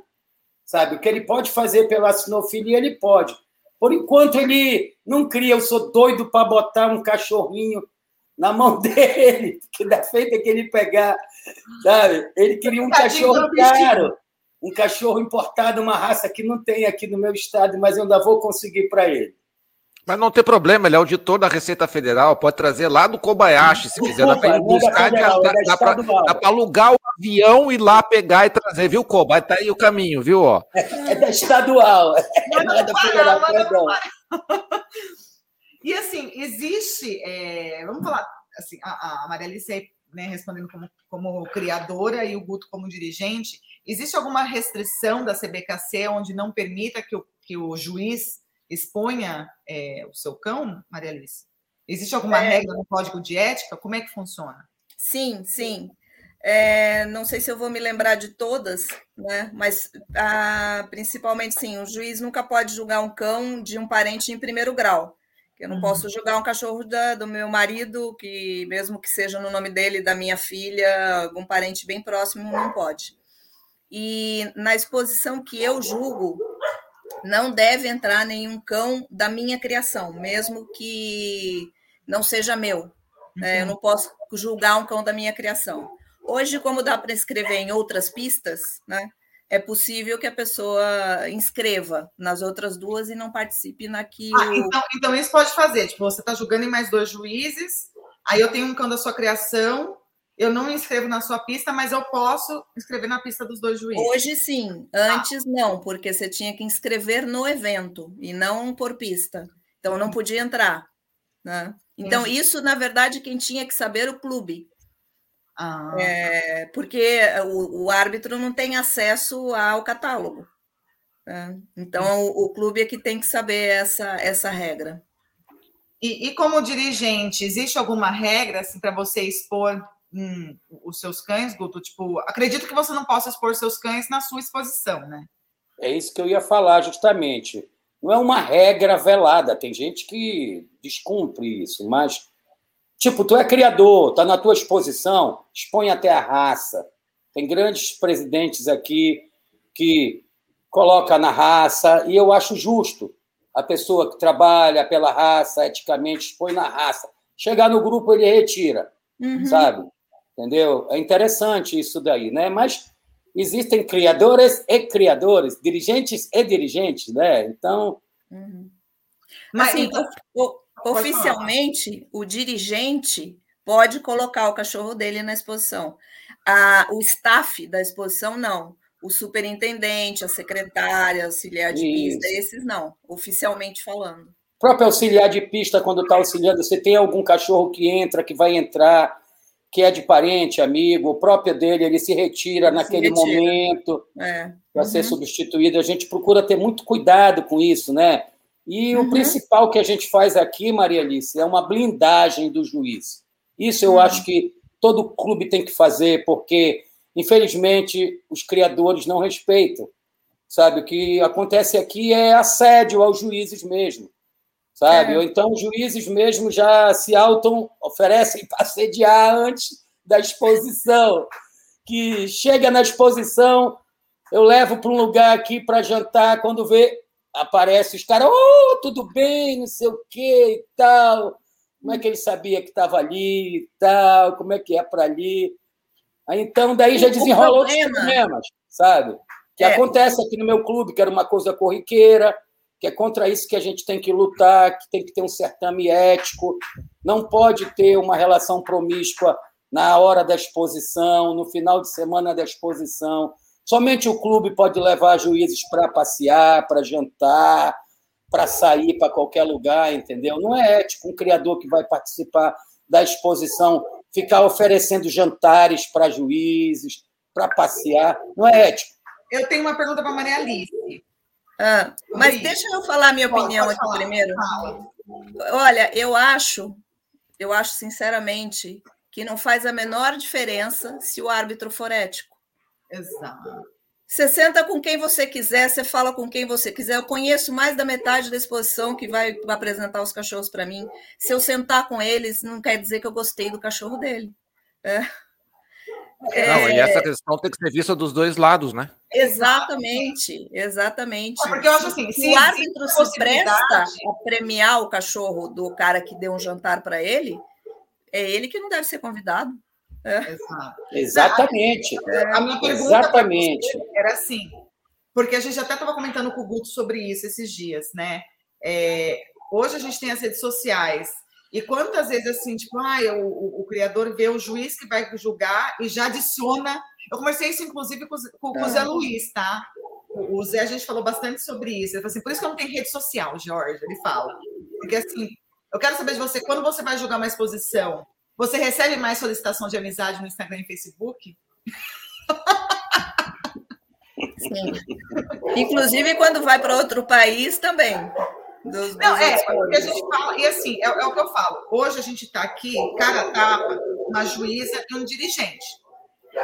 sabe? O que ele pode fazer pela sinofilia, ele pode. Por enquanto, ele não cria, eu sou doido para botar um cachorrinho na mão *laughs* dele, que da feita que ele pegar, sabe? Ele queria um cachorro caro, um cachorro importado, uma raça que não tem aqui no meu estado, mas eu ainda vou conseguir para ele. Mas não tem problema, ele é auditor da Receita Federal, pode trazer lá do Kobayashi, se quiser. Dá para buscar, dá, dá, para alugar o avião e ir lá pegar e trazer, viu, Koba? Tá aí o caminho, viu? Ó. É, é da estadual. *laughs* Não é da federal, perdão. E assim, existe, é, vamos falar, assim, a, a Maria Alice né, respondendo como, como criadora e o Guto como dirigente, existe alguma restrição da CBKC onde não permita que o, que o juiz exponha é, o seu cão, Maria Alice? Existe alguma é... regra no código de ética? Como é que funciona? Sim, sim. É, não sei se eu vou me lembrar de todas, né? mas ah, principalmente sim, o juiz nunca pode julgar um cão de um parente em primeiro grau. Eu não uhum. posso julgar um cachorro da, do meu marido, que mesmo que seja no nome dele, da minha filha, algum parente bem próximo, não pode. E na exposição que eu julgo, não deve entrar nenhum cão da minha criação, mesmo que não seja meu. Né? Eu não posso julgar um cão da minha criação. Hoje, como dá para escrever em outras pistas, né? é possível que a pessoa inscreva nas outras duas e não participe na que. Ah, o... então, então, isso pode fazer. Tipo, você está julgando em mais dois juízes, aí eu tenho um cão da sua criação, eu não inscrevo na sua pista, mas eu posso inscrever na pista dos dois juízes. Hoje sim, antes ah. não, porque você tinha que inscrever no evento e não por pista. Então não podia entrar. Né? Então, isso, na verdade, quem tinha que saber o clube. Ah. É, porque o, o, árbitro não tem acesso ao catálogo. Né? Então, o, o, clube é que tem que saber essa, essa regra. E, e como dirigente, existe alguma regra assim, para você expor hum, os seus cães, Guto? Tipo, acredito que você não possa expor seus cães na sua exposição, né? É isso que eu ia falar, justamente. Não é uma regra velada, tem gente que descumpre isso, mas, tipo, tu é criador, tá na tua exposição, expõe até a raça. Tem grandes presidentes aqui que coloca na raça, e eu acho justo a pessoa que trabalha pela raça, eticamente, expõe na raça. Chegar no grupo, ele retira, uhum. sabe? Entendeu? É interessante isso daí, né? Mas existem criadores e criadores, dirigentes e dirigentes, né? Então. Uhum. Mas, assim, o, oficialmente, o dirigente pode colocar o cachorro dele na exposição. A, o staff da exposição, não. O superintendente, a secretária, auxiliar de pista, esses não, oficialmente falando. próprio auxiliar de pista, quando está auxiliando, você tem algum cachorro que entra, que vai entrar, que é de parente, amigo, o próprio dele, ele se retira ele naquele se retira. momento é. para uhum. ser substituído. A gente procura ter muito cuidado com isso, né? E uhum. o principal que a gente faz aqui, Maria Alice, é uma blindagem do juiz. Isso eu uhum. acho que todo clube tem que fazer, porque, infelizmente, os criadores não respeitam. Sabe, o que acontece aqui é assédio aos juízes mesmo sabe? É. Ou então os juízes mesmo já se auto oferecem para sediar antes da exposição, que chega na exposição, eu levo para um lugar aqui para jantar, quando vê, aparece os caras, oh, tudo bem, não sei o que e tal. Como é que ele sabia que estava ali e tal? Como é que é para ali? Aí, então, daí já desenrola outros problemas, sabe? Que é. acontece aqui no meu clube, que era uma coisa corriqueira, que é contra isso que a gente tem que lutar, que tem que ter um certame ético, não pode ter uma relação promíscua na hora da exposição, no final de semana da exposição. Somente o clube pode levar juízes para passear, para jantar, para sair para qualquer lugar, entendeu? Não é ético um criador que vai participar da exposição ficar oferecendo jantares para juízes, para passear. Não é ético. Eu tenho uma pergunta para Maria Alice. Ah, mas deixa eu falar a minha opinião aqui primeiro. Olha, eu acho, eu acho sinceramente que não faz a menor diferença se o árbitro for ético. Exato. Você senta com quem você quiser, você fala com quem você quiser. Eu conheço mais da metade da exposição que vai apresentar os cachorros para mim. Se eu sentar com eles, não quer dizer que eu gostei do cachorro dele. É. É... Não, e essa questão tem que ser vista dos dois lados, né? Exatamente, exatamente. Porque eu acho assim, se o árbitro se presta a premiar o cachorro do cara que deu um jantar para ele, é ele que não deve ser convidado. É. Exatamente. A minha pergunta Exatamente. era assim, porque a gente até estava comentando com o Guto sobre isso esses dias, né? É, hoje a gente tem as redes sociais, e quantas vezes, assim, tipo, ah, o, o, o, criador vê o juiz que vai julgar e já adiciona. Eu conversei isso, inclusive, com, com, com o Zé é. Luiz, tá? O Zé, a gente falou bastante sobre isso. Ele falou assim, por isso que eu não tenho rede social, Jorge, ele fala. Porque, assim, eu quero saber de você, quando você vai julgar uma exposição, você recebe mais solicitação de amizade no Instagram e Facebook? Sim. Inclusive, quando vai para outro país também. Dos, não, é, porque a gente fala, e assim, é, é o que eu falo. Hoje a gente está aqui, cara a tapa, uma juíza e um dirigente.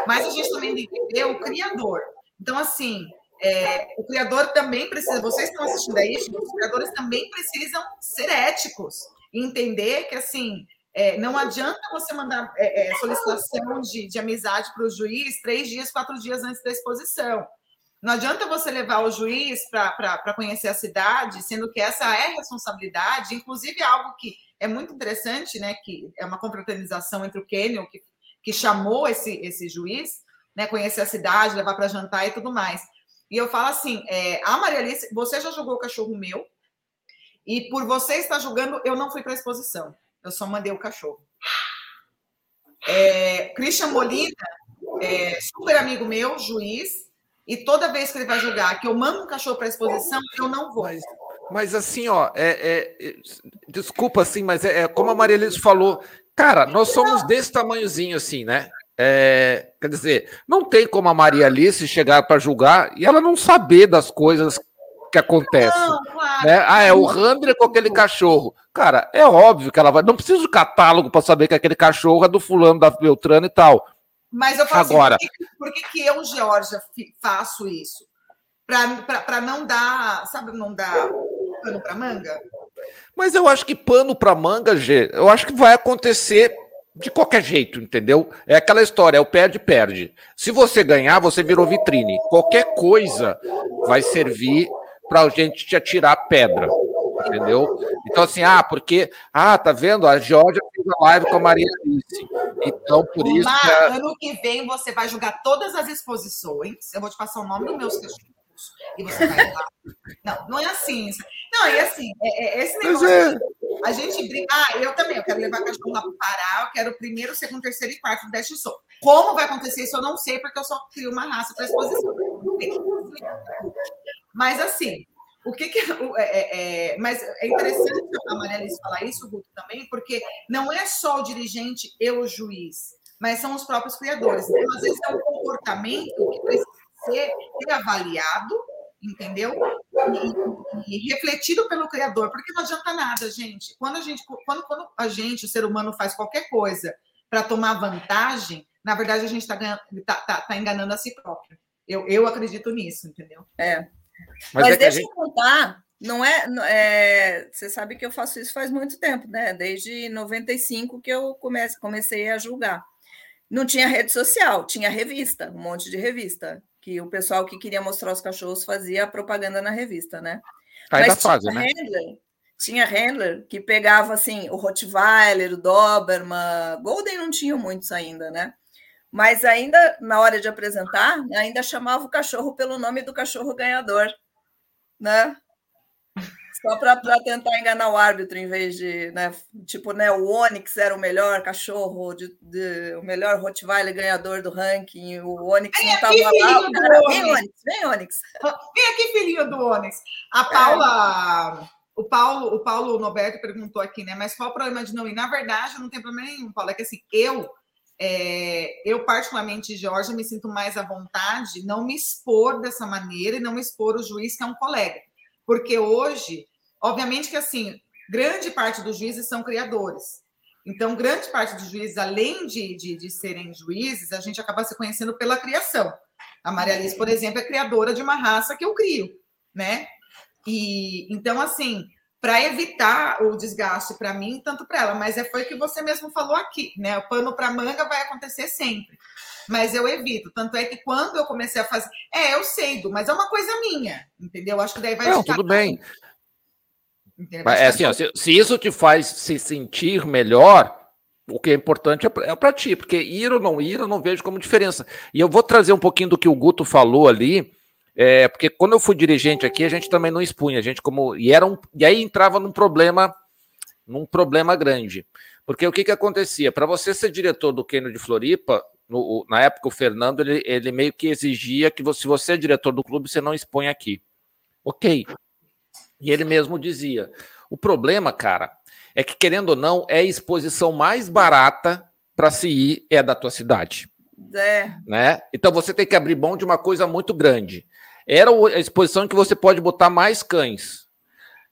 Mas a gente também tem que ver o criador. Então, assim, é, o criador também precisa, vocês estão assistindo aí, os criadores também precisam ser éticos e entender que, assim, é, não adianta você mandar é, é solicitação de, de amizade para o juiz três dias, quatro dias antes da exposição. Não adianta você levar o juiz para conhecer a cidade, sendo que essa é responsabilidade, inclusive algo que é muito interessante, né? Que é uma confraternização entre o Kenyon, que, que chamou esse, esse juiz, né? Conhecer a cidade, levar para jantar e tudo mais. E eu falo assim: é, a Maria Alice, você já jogou o cachorro meu, e por você estar julgando, eu não fui para a exposição. Eu só mandei o cachorro. É, Christian Molina, é, super amigo meu, juiz, e toda vez que ele vai julgar que eu mando um cachorro para exposição, eu não vou. Mas, mas assim, ó, é, é, desculpa assim, mas é, é como a Maria Elisa falou, cara, nós somos desse tamanhozinho assim, né? É, quer dizer, não tem como a Maria Alice chegar para julgar e ela não saber das coisas que acontecem. Não, claro. né? Ah, é o Handler com aquele cachorro. Cara, é óbvio que ela vai. Não precisa de catálogo para saber que aquele cachorro é do fulano da Beltrano e tal. Mas eu falo assim, Agora, assim, por, que, por que, que eu, Georgia, faço isso? Para não dar, sabe, não dar pano para manga? Mas eu acho que pano para manga, G, eu acho que vai acontecer de qualquer jeito, entendeu? É aquela história, é o perde-perde. Se você ganhar, você virou vitrine. Qualquer coisa vai servir para a gente te atirar pedra entendeu? Então, assim, ah, porque, ah, tá vendo? A Georgia fez a live com a Maria Alice. Então, por isso. Que a... ano que vem você vai jogar todas as exposições. Eu vou te passar o nome dos meus cachorros. E você vai lá. Não, não é assim. Não, e assim, é, é esse negócio. É. A gente brinca. Ah, eu também, eu quero levar cachorro lá para Pará, eu quero o primeiro, segundo, terceiro e quarto do Dash Show. Como vai acontecer isso, eu não sei, porque eu só crio uma raça para exposição. Mas assim, o que, que é, é, é, mas é interessante a Maria Alice falar isso, Guto, também, porque não é só o dirigente e o juiz, mas são os próprios criadores. Então, às vezes, é um comportamento que precisa ser avaliado, entendeu? E, e, refletido pelo criador, porque não adianta nada, gente. Quando a gente, quando, quando a gente, o ser humano, faz qualquer coisa para tomar vantagem, na verdade a gente está tá, tá, tá enganando a si próprio. Eu, eu acredito nisso, entendeu? É. Mas, Mas é deixa gente... eu contar, não é, é, Você sabe que eu faço isso faz muito tempo, né? Desde 95 que eu comece, comecei a julgar. Não tinha rede social, tinha revista, um monte de revista, que o pessoal que queria mostrar os cachorros fazia propaganda na revista, né? Ainda Mas fase, né? Handler, tinha handler que pegava assim o Rottweiler, o Doberman, Golden não tinha muitos ainda, né? Mas ainda na hora de apresentar, ainda chamava o cachorro pelo nome do cachorro ganhador, né? Só para tentar enganar o árbitro, em vez de, né? Tipo, né? O Onyx era o melhor cachorro, de, de o melhor Rottweiler ganhador do ranking. O Onyx não estava lá. Cara, vem, Onyx, vem, Onyx. Vem aqui, filhinho do Onyx. A Paula. É. O Paulo, o Paulo Noberto perguntou aqui, né? Mas qual o problema de não ir? Na verdade, não tem problema nenhum, Paulo. É que assim, eu, é, eu particularmente, Jorge, me sinto mais à vontade não me expor dessa maneira e não me expor o juiz, que é um colega. Porque hoje, obviamente que assim, grande parte dos juízes são criadores. Então, grande parte dos juízes, além de, de, de serem juízes, a gente acaba se conhecendo pela criação. A Maria Alice, por exemplo, é criadora de uma raça que eu crio, né? E então, assim, para evitar o desgaste para mim, tanto para ela, mas é foi o que você mesmo falou aqui, né? O pano para manga vai acontecer sempre. Mas eu evito. Tanto é que quando eu comecei a fazer. É, eu sei, mas é uma coisa minha, entendeu? Acho que daí vai. Não, tudo bem. É assim, ó, se, se, isso te faz se sentir melhor, o que é importante é para é ti, porque ir ou não ir, eu não vejo como diferença. E eu vou trazer um pouquinho do que o Guto falou ali, é, porque quando eu fui dirigente aqui, a gente também não expunha, a gente como. E, era um, e aí entrava num problema, num problema grande. Porque o que, que acontecia? Para você ser diretor do Quênio de Floripa, no, na época o Fernando ele, ele meio que exigia que você, se você é diretor do clube, você não expõe aqui. Ok. E ele mesmo dizia: o problema, cara, é que, querendo ou não, é a exposição mais barata para se ir é da tua cidade. É. Né? Então você tem que abrir mão de uma coisa muito grande. Era a exposição que você pode botar mais cães.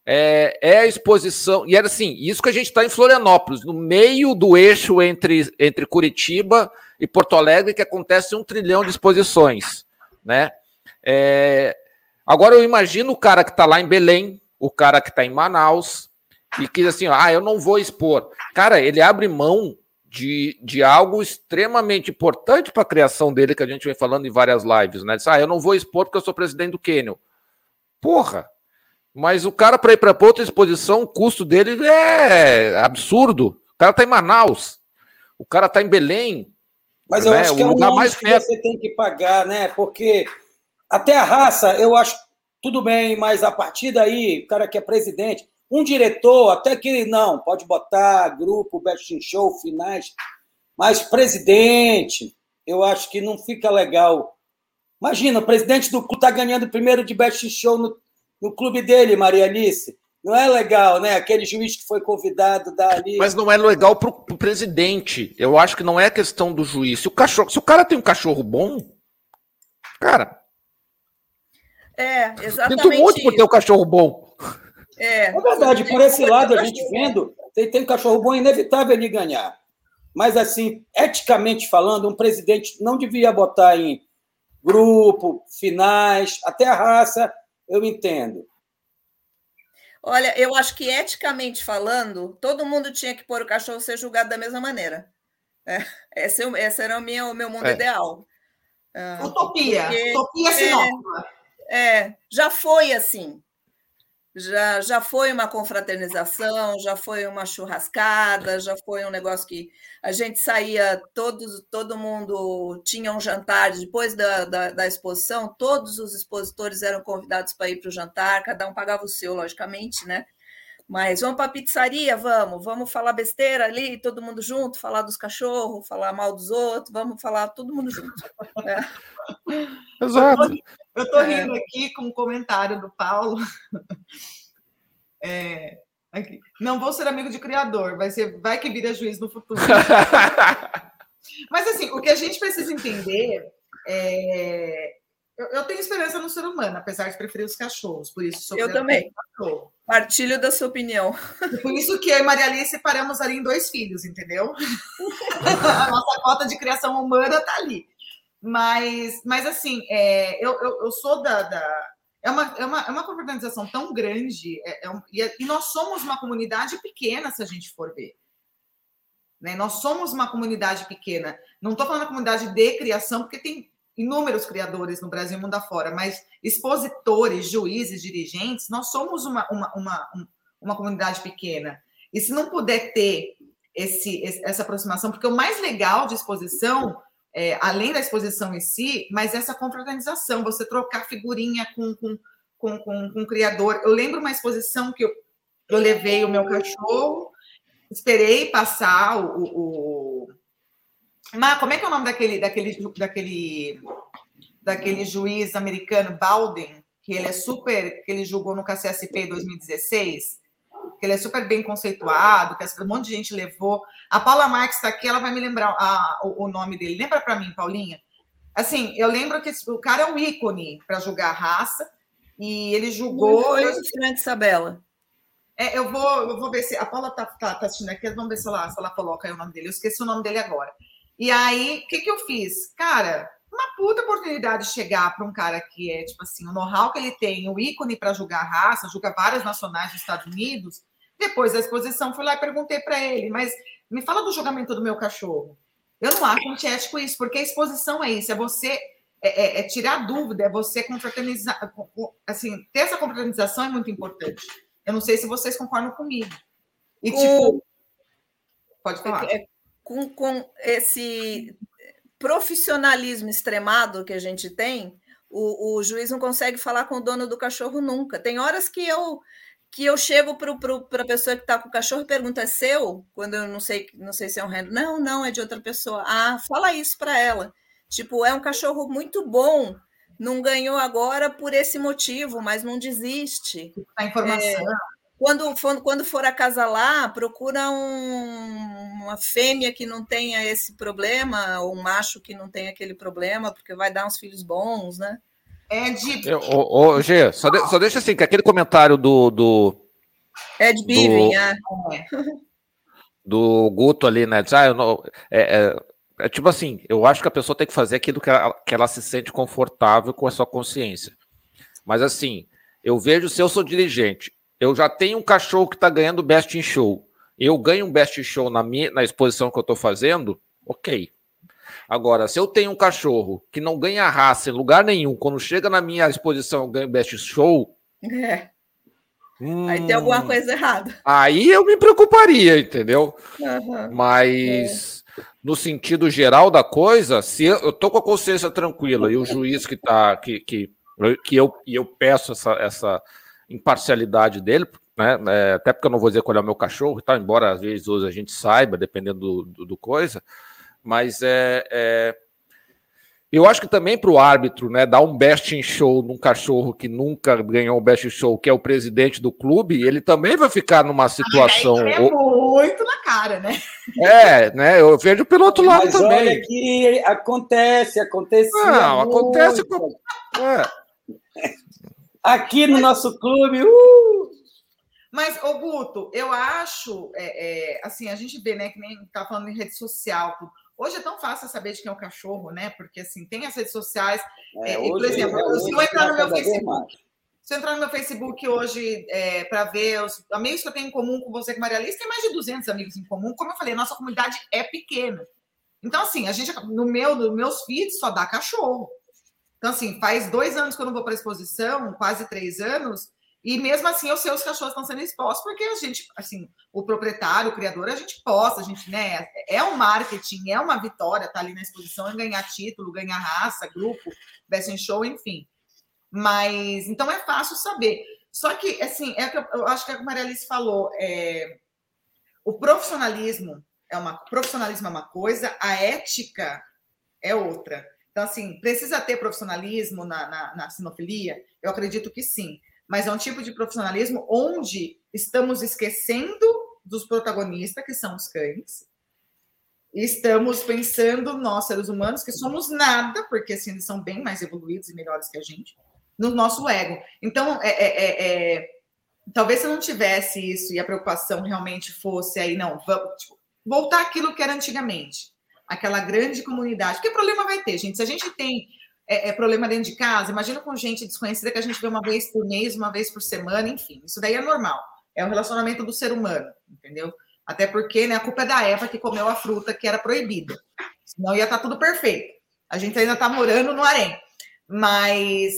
É, é a exposição. E era assim: isso que a gente está em Florianópolis, no meio do eixo entre, entre Curitiba e Porto Alegre, que acontece um trilhão de exposições. Né? É, agora eu imagino o cara que está lá em Belém, o cara que está em Manaus, e que assim, ah, eu não vou expor. Cara, ele abre mão de, de algo extremamente importante para a criação dele, que a gente vem falando em várias lives, né? Diz, ah, eu não vou expor porque eu sou presidente do Quênio. Porra! Mas o cara, para ir para outra exposição, o custo dele é absurdo. O cara está em Manaus, o cara está em Belém. Mas eu né? acho que é um lugar mais que você tem que pagar, né? Porque até a raça, eu acho tudo bem, mas a partir daí, o cara que é presidente, um diretor, até que não, pode botar grupo, best in show, finais, mas presidente, eu acho que não fica legal. Imagina, o presidente do clube está ganhando primeiro de best in show no, no clube dele, Maria Alice. Não é legal, né? Aquele juiz que foi convidado dali. Mas não é legal para o presidente. Eu acho que não é questão do juiz. Se o, cachorro, se o cara tem um cachorro bom, cara. É, exatamente. Sinto muito por ter um cachorro bom. É, é verdade, por esse lado, a gente vendo, tem, tem cachorro bom, é inevitável ele ganhar. Mas, assim, eticamente falando, um presidente não devia botar em grupo, finais, até a raça, eu entendo. Olha, eu acho que eticamente falando, todo mundo tinha que pôr o cachorro ser julgado da mesma maneira. É, esse, é esse era o meu, o meu mundo é. ideal. Utopia, Porque, utopia sinônima. É, é, já foi assim já, já foi uma confraternização, já foi uma churrascada, já foi um negócio que a gente saía, todos, todo mundo tinha um jantar depois da, da, da exposição, todos os expositores eram convidados para ir para o jantar, cada um pagava o seu, logicamente, né? Mas vamos para a pizzaria, vamos, vamos falar besteira ali, todo mundo junto, falar dos cachorros, falar mal dos outros, vamos falar todo mundo junto. É. *laughs* Exato. Eu estou é. rindo aqui com um comentário do Paulo. É, aqui. Não vou ser amigo de criador, vai ser, vai que vira juiz no futuro. *laughs* Mas assim, o que a gente precisa entender é, eu, eu, tenho esperança no ser humano, apesar de preferir os cachorros. Por isso sou Eu também. Partilho da sua opinião. E por isso que eu e Maria Alice separamos ali em dois filhos, entendeu? *laughs* a nossa cota de criação humana está ali. Mas, mas assim, é, eu, eu, eu, sou da. da é, uma, é, uma, é uma organização tão grande, é, é um, e, e nós somos uma comunidade pequena, se a gente for ver. Né? Nós somos uma comunidade pequena. Não estou falando da comunidade de criação, porque tem inúmeros criadores no Brasil e mundo afora, mas expositores, juízes, dirigentes, nós somos uma, uma, uma, uma comunidade pequena. E se não puder ter esse, essa aproximação, porque o mais legal de exposição, é, além da exposição em si, mas essa confraternização, você trocar figurinha com, com, com, com, com o criador. Eu lembro uma exposição que eu, eu levei o meu cachorro, esperei passar o, o mas como é que é o nome daquele, daquele, daquele, daquele juiz americano, Baldwin, que ele é super, que ele julgou no KCSP em 2016, que ele é super bem conceituado, que um monte de gente levou. A Paula Marques está aqui, ela vai me lembrar a, o, o, nome dele. Lembra para mim, Paulinha? Assim, eu lembro que o cara é um ícone para julgar raça, e ele julgou. Foi o Frank Sabela. É, eu vou, eu vou ver se. A Paula está tá, tá assistindo aqui, vamos ver se ela, se ela coloca aí o nome dele. Eu esqueci o nome dele agora. E aí, o que, que eu fiz? Cara, uma puta oportunidade de chegar para um cara que é, tipo assim, o know-how que ele tem, o ícone para julgar raça, julga várias nacionais dos Estados Unidos. Depois da exposição, fui lá e perguntei para ele, mas me fala do julgamento do meu cachorro. Eu não acho antiético isso, porque a exposição é isso, é você é, é, é tirar dúvida, é você confraternizar, assim, ter essa confraternização é muito importante. Eu não sei se vocês concordam comigo. E, tipo, pode falar. É, com, com esse profissionalismo extremado que a gente tem, o, o, juiz não consegue falar com o dono do cachorro nunca. Tem horas que eu que eu chego para a pessoa que está com o cachorro e pergunto: é seu? Quando eu não sei, não sei se é um rendo. Não, não, é de outra pessoa. Ah, fala isso para ela. Tipo, é um cachorro muito bom. Não ganhou agora por esse motivo, mas não desiste. A informação. É, quando for, quando for acasalar, procura um, uma fêmea que não tenha esse problema, ou um macho que não tenha aquele problema, porque vai dar uns filhos bons, né? É de. Ô, ô, Gê, só, de, só deixa assim, que aquele comentário do. do Ed Bivin, é. *laughs* Do Guto ali, né? Diz, ah, eu não, é, é, é, tipo assim, eu acho que a pessoa tem que fazer aquilo que ela, que ela se sente confortável com a sua consciência. Mas assim, eu vejo se eu sou dirigente eu já tenho um cachorro que está ganhando Best in Show. Eu ganho um Best Show na, minha, na exposição que eu estou fazendo, ok. Agora, se eu tenho um cachorro que não ganha raça em lugar nenhum, quando chega na minha exposição eu ganho Best Show. É. Hum, aí tem alguma coisa errada. Aí eu me preocuparia, entendeu? Uhum, Mas. É. No sentido geral da coisa, se eu, eu tô com a consciência tranquila e o juiz que tá que, que, que eu, e eu peço essa, essa, imparcialidade dele, né? É, até porque eu não vou dizer qual é o meu cachorro, tá? embora às vezes hoje a gente saiba, dependendo do, do, do coisa, mas é, é, eu acho que também para o árbitro, né, dar um best in show num cachorro que nunca ganhou um best in show, que é o presidente do clube, ele também vai ficar numa situação. Ah, é muito na cara, né? É, né? Eu vejo pelo outro lado Mas também. Olha que acontece, acontece. Não, acontece. Com... É aqui no nosso clube. Uh! Mas, ô Guto, eu acho, é, é, assim, a gente vê, né, que nem tá falando em rede social. Hoje é tão fácil saber de quem é o cachorro, né? Porque, assim, tem as redes sociais. É, é por exemplo, é, se eu entrar no meu Facebook, se eu entrar no meu Facebook hoje é, para ver os amigos que eu tenho em comum com você, com Maria Alice, tem mais de 200 amigos em comum. Como eu falei, a nossa comunidade é pequena. Então, assim, a gente, no meu, nos meus feeds, só dá cachorro. Então, assim, faz dois anos que eu não vou para a exposição, quase três anos, e mesmo assim os cachorros estão sendo expostos, porque a gente, assim, o proprietário, o criador, a gente posta, a gente, né, é um marketing, é uma vitória estar tá ali na exposição e ganhar título, ganhar raça, grupo, in show, enfim. Mas, então é fácil saber. Só que, assim, é que eu, eu acho que a Maria Alice falou, é, o profissionalismo é uma profissionalismo é uma coisa, a ética é outra. Então, assim, precisa ter profissionalismo na, na, na sinofilia? Eu acredito que sim. Mas é um tipo de profissionalismo onde estamos esquecendo dos protagonistas, que são os cães, e estamos pensando, nós, seres humanos, que somos nada, porque assim, eles são bem mais evoluídos e melhores que a gente, no nosso ego. Então, é, é, é, é talvez se não tivesse isso e a preocupação realmente fosse aí, não, vamos, tipo, voltar aquilo que era antigamente, aquela grande comunidade. Porque problema vai ter, gente. Se a gente tem é, é, problema dentro de casa, imagina com gente desconhecida que a gente vê uma vez por mês, uma vez por semana, enfim, isso daí é normal. É o relacionamento do ser humano, entendeu? Até porque né, a culpa é da Eva que comeu a fruta que era proibida. Senão ia estar tá tudo perfeito. A gente ainda está morando no harém. Mas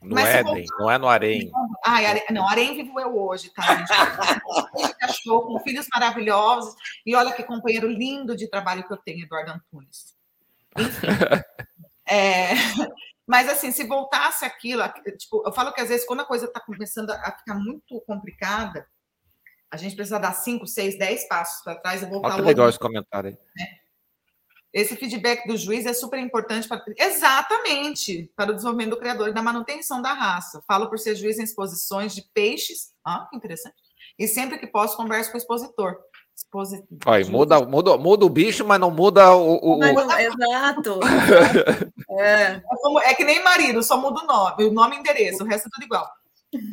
no Mas Éden, não é no Arém. Ai, are... Não, Arém vivo eu hoje, tá, gente? cachorro com filhos maravilhosos. E olha que companheiro lindo de trabalho que eu tenho, Eduardo Antunes. Enfim. *laughs* é... *laughs* Mas, assim, se voltasse aquilo... Tipo, eu falo que, às vezes, quando a coisa está começando a ficar muito complicada, a gente precisa dar 5, 6, 10 passos para trás e voltar... Olha que legal esse comentário aí. Né? Esse feedback do juiz é super importante para exatamente para o desenvolvimento do criador e da manutenção da raça. Falo por ser juiz em exposições de peixes, ah, interessante. E sempre que posso converso com o expositor. Expositor. Olha, muda, muda, muda o bicho, mas não muda o. o, o... Exato. *laughs* é. É, é que nem marido, só muda o nome, o nome e endereço, o resto é tudo igual.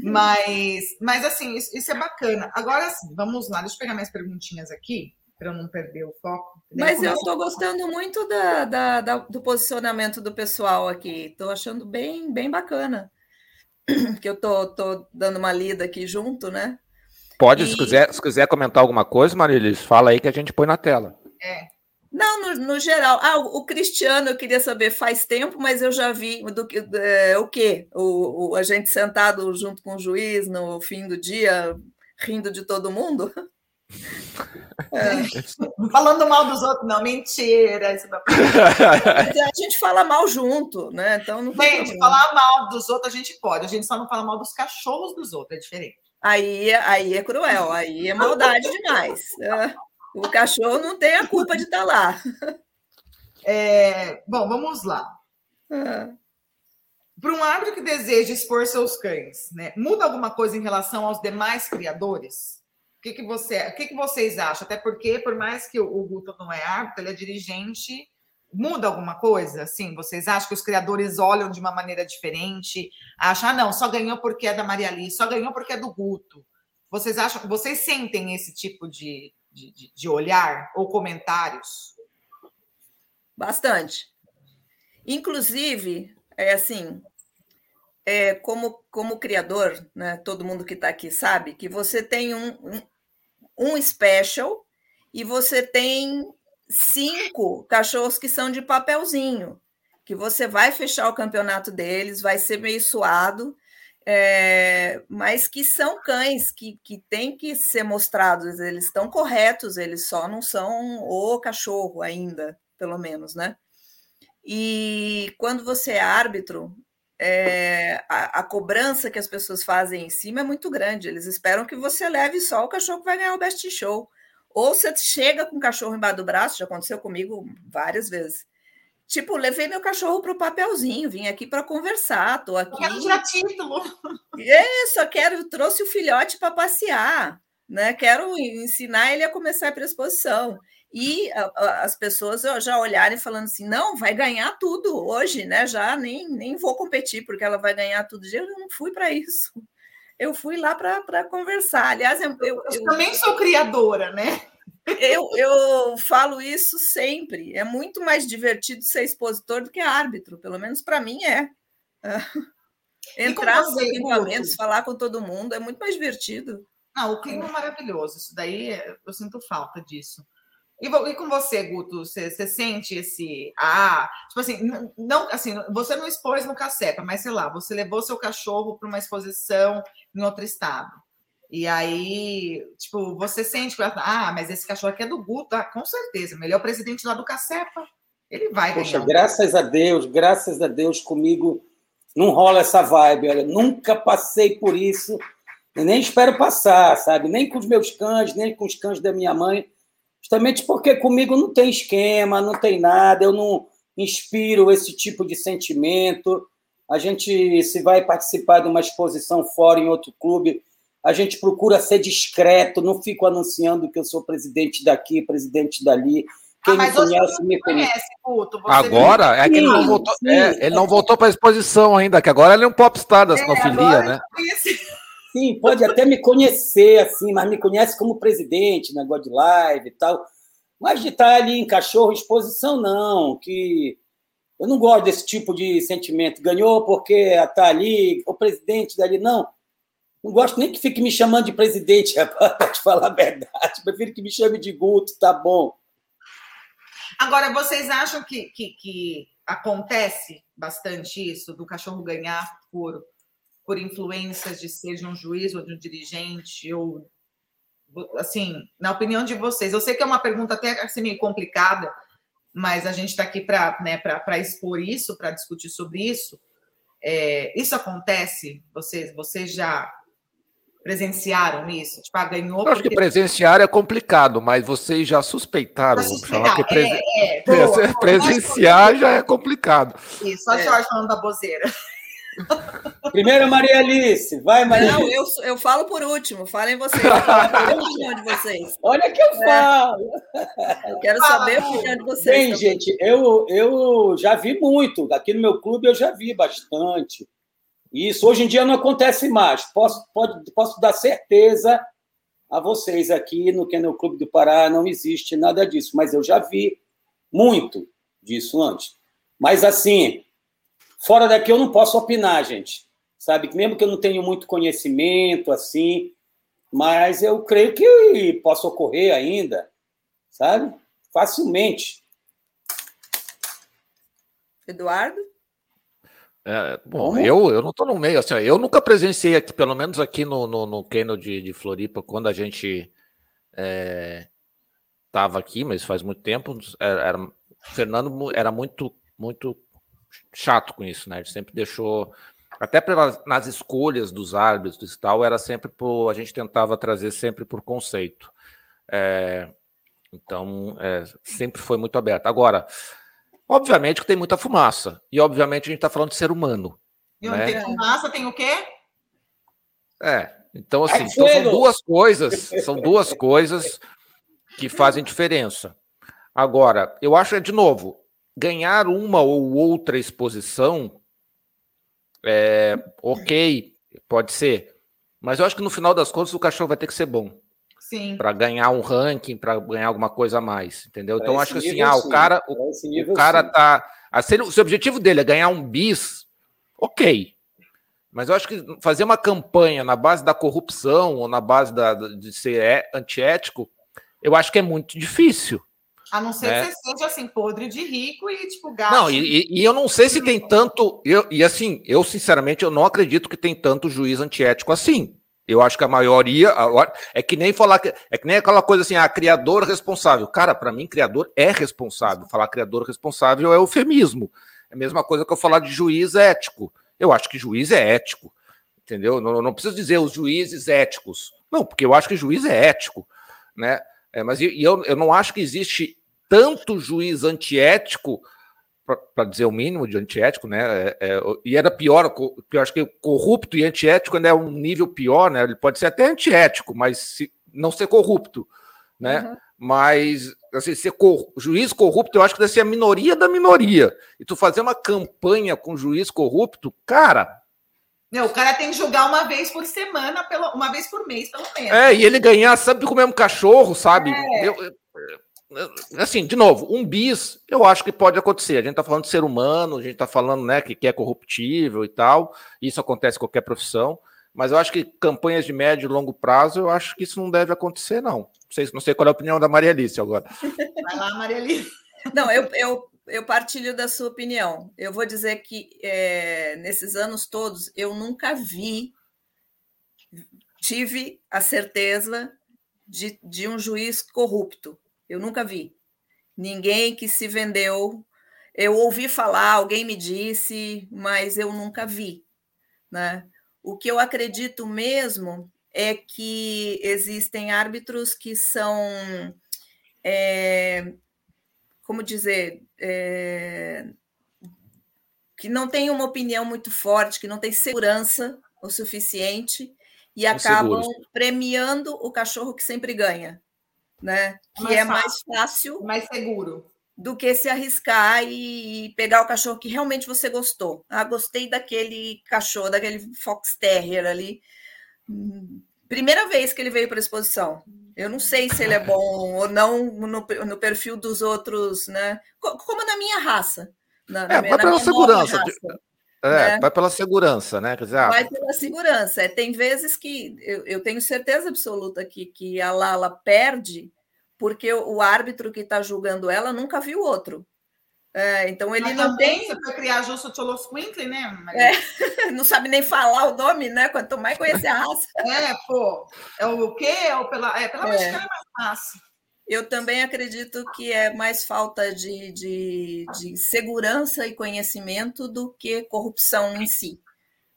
Mas, mas assim, isso, isso é bacana. Agora sim, vamos lá, deixa eu pegar minhas perguntinhas aqui para eu não perder o foco. Mas eu estou gostando muito da, da, da, do posicionamento do pessoal aqui. Estou achando bem, bem bacana. *clears throat* Que eu tô, tô dando uma lida aqui junto, né? Pode, e... se, quiser, se quiser comentar alguma coisa, Marilis, fala aí que a gente põe na tela. É. Não, no, no, geral. Ah, o, o, Cristiano, eu queria saber, faz tempo, mas eu já vi do, é, o quê? O, o, a gente sentado junto com o juiz no fim do dia, rindo de todo mundo? *laughs* É. Falando mal dos outros, não, mentira. Isso não... a gente fala mal junto, né? Então não Gente, falar mal dos outros a gente pode, a gente só não fala mal dos cachorros dos outros, é diferente. Aí, aí é cruel, aí é maldade demais. É. O cachorro não tem a culpa de estar lá. É, bom, vamos lá. É. Para um árbitro que deseja expor seus cães, né, muda alguma coisa em relação aos demais criadores? que, que, você, o que, que vocês acham? Até porque, por mais que o, Guto não é árbitro, ele é dirigente, muda alguma coisa? Assim, vocês acham que os criadores olham de uma maneira diferente? Acham, ah, não, só ganhou porque é da Maria Alice, só ganhou porque é do Guto. Vocês acham, vocês sentem esse tipo de, de, de olhar ou comentários? Bastante. Inclusive, é assim, é, como, como criador, né, todo mundo que está aqui sabe que você tem um, um, um special e você tem cinco cachorros que são de papelzinho, que você vai fechar o campeonato deles, vai ser meio suado, é, mas que são cães que, que têm que ser mostrados, eles estão corretos, eles só não são o cachorro ainda, pelo menos, né? E quando você é árbitro, é, a, a, cobrança que as pessoas fazem em cima é muito grande. Eles esperam que você leve só o cachorro que vai ganhar o best show. Ou você chega com o cachorro embaixo do braço, já aconteceu comigo várias vezes. Tipo, levei meu cachorro para o papelzinho, vim aqui para conversar, tô aqui. Eu quero tirar título. É, só quero, trouxe o filhote para passear, né? Quero ensinar ele a começar para exposição e a, a, as pessoas já olharem falando assim, não, vai ganhar tudo hoje, né? Já nem, nem vou competir porque ela vai ganhar tudo. Eu não fui para isso. Eu fui lá para conversar. Aliás, eu, eu, eu, também sou criadora, né? Eu, eu falo isso sempre. É muito mais divertido ser expositor do que árbitro, pelo menos para mim é. *laughs* Entrar nos equipamentos, falar com todo mundo é muito mais divertido. Ah, o clima é maravilhoso. Isso daí eu sinto falta disso. E, e com você, Guto, você, você, sente esse. Ah, tipo assim, não, assim, você não expôs no Cacepa, mas sei lá, você levou seu cachorro para uma exposição em outro estado. E aí, tipo, você sente, ah, mas esse cachorro aqui é do Guto, ah, com certeza, ele é o presidente lá do Cacepa. Ele vai Poxa, ganhar. graças a Deus, graças a Deus comigo não rola essa vibe. Olha, nunca passei por isso nem espero passar, sabe? Nem com os meus cães, nem com os cães da minha mãe. Justamente porque comigo não tem esquema, não tem nada, eu não inspiro esse tipo de sentimento. A gente, se vai participar de uma exposição fora em outro clube, a gente procura ser discreto, não fico anunciando que eu sou presidente daqui, presidente dali. Quem ah, me conhece, me conhece. Puto, agora é que ele não voltou, é, ele não voltou para a exposição ainda, que agora ele é um popstar da sinofilia, é, né? Sim, pode até me conhecer, assim, mas me conhece como presidente, negócio de live e tal. Mas de estar ali em cachorro, exposição, não, que eu não gosto desse tipo de sentimento. Ganhou porque está ali, o presidente dali, não. Não gosto nem que fique me chamando de presidente, *laughs* para te falar a verdade. Prefiro que me chame de Guto, tá bom. Agora, vocês acham que, que, que acontece bastante isso, do cachorro ganhar por, por influências de seja um juiz ou de um dirigente, ou assim, na opinião de vocês? Eu sei que é uma pergunta até assim, meio complicada, mas a gente está aqui para né, expor isso, para discutir sobre isso. É, isso acontece? Vocês, vocês já presenciaram isso? Tipo, ah, ganhou. Eu acho porque... que presenciar é complicado, mas vocês já suspeitaram. Falar que presen... é, é, *laughs* boa, presenciar já é complicado. Isso, só é. Jorge falando da bozeira. Primeiro, Maria Alice. Vai, Maria Não, eu, eu falo por último. Falem vocês. a opinião de vocês. *laughs* Olha que eu é. falo. Eu quero saber a opinião de vocês. Bem, também. gente, eu, eu já vi muito. Aqui no meu clube eu já vi bastante. Isso hoje em dia não acontece mais. Posso, pode, posso dar certeza a vocês aqui no Kennel Clube do Pará não existe nada disso, mas eu já vi muito disso antes. Mas assim, fora daqui eu não posso opinar, gente. Sabe, mesmo que eu não tenha muito conhecimento assim, mas eu creio que possa ocorrer ainda, sabe? Facilmente. Eduardo? É, bom, eu, eu não estou no meio, assim, eu nunca presenciei aqui, pelo menos aqui no, no, no de, de Floripa, quando a gente estava é, aqui, mas faz muito tempo, era, era, o Fernando era muito, muito chato com isso, né? Ele sempre deixou, até pra, nas escolhas dos árbitros e tal, era sempre por, a gente tentava trazer sempre por conceito. É, então, é, sempre foi muito aberto. Agora, Obviamente que tem muita fumaça. E obviamente a gente está falando de ser humano. E onde né? tem fumaça, tem o quê? É. Então, assim, então são duas coisas, são duas coisas que fazem diferença. Agora, eu acho, de novo, ganhar uma ou outra exposição é ok, pode ser. Mas eu acho que no final das contas o cachorro vai ter que ser bom para ganhar um ranking, para ganhar alguma coisa a mais, entendeu? Pra então acho que assim, ah, o cara, o, o cara sim. tá, a se, o objetivo dele é ganhar um bis, ok. Mas eu acho que fazer uma campanha na base da corrupção ou na base da, de ser é, antiético, eu acho que é muito difícil. A não ser né? que você seja assim, podre de rico e tipo gasto. Não, e, e, eu não sei se tem tanto. Eu, e assim, eu sinceramente eu não acredito que tem tanto juiz antiético assim. Eu acho que a maioria é que nem falar que é que nem aquela coisa assim, ah, criador responsável. Cara, para mim, criador é responsável. Falar criador responsável é eufemismo. É a mesma coisa que eu falar de juiz ético. Eu acho que juiz é ético, entendeu? Não, não preciso dizer os juízes éticos. Não, porque eu acho que juiz é ético, né? É, mas e eu, eu não acho que existe tanto juiz antiético para dizer o mínimo de antiético, né? É, é, e era pior, eu acho que corrupto e antiético ainda é um nível pior, né? Ele pode ser até antiético, mas se, não ser corrupto, né? Uhum. Mas assim, ser cor, juiz corrupto, eu acho que deve ser a minoria da minoria. E tu fazer uma campanha com juiz corrupto, cara. Não, o cara tem que julgar uma vez por semana, pelo, uma vez por mês, pelo menos. É, e ele ganhar, sabe, com o mesmo cachorro, sabe? É. Eu, eu, assim, de novo, um bis, eu acho que pode acontecer. A gente está falando de ser humano, a gente está falando, né, que, que é corruptível e tal. Isso acontece em qualquer profissão. Mas eu acho que campanhas de médio e longo prazo, eu acho que isso não deve acontecer, não. Não sei, não sei qual é a opinião da Maria Alice agora. Vai lá, Maria Alice. *laughs* Não, eu, eu, eu partilho da sua opinião. Eu vou dizer que é, nesses anos todos, eu nunca vi, tive a certeza de, de um juiz corrupto. Eu nunca vi. Ninguém que se vendeu. Eu ouvi falar, alguém me disse, mas eu nunca vi. Né? O que eu acredito mesmo é que existem árbitros que são, é, como dizer, é, que não têm uma opinião muito forte, que não têm segurança o suficiente e acabam premiando o cachorro que sempre ganha, né? Que mais é mais fácil, mais seguro do que se arriscar e pegar o cachorro que realmente você gostou. Ah, gostei daquele cachorro, daquele fox terrier ali. Primeira vez que ele veio para a exposição. Eu não sei se ele é bom ou não no, no perfil dos outros, né? Como na minha raça. Na, é, vai pela segurança. Raça, é, né? vai pela segurança, né? Quer dizer, ah, vai pela segurança. É, tem vezes que eu, eu tenho certeza absoluta que, que a Lala perde porque o, o árbitro que está julgando ela nunca viu outro. É, então ele Mas não tem. Você foi criar justo Tcholosquintle, né? É, *laughs* não sabe nem falar o nome, né? Quanto mais conhecer a raça. *laughs* É, pô. É o quê? É, o pela, é pela é. mexicana é mais fácil. Eu também acredito que é mais falta de, de, de segurança e conhecimento do que corrupção em si.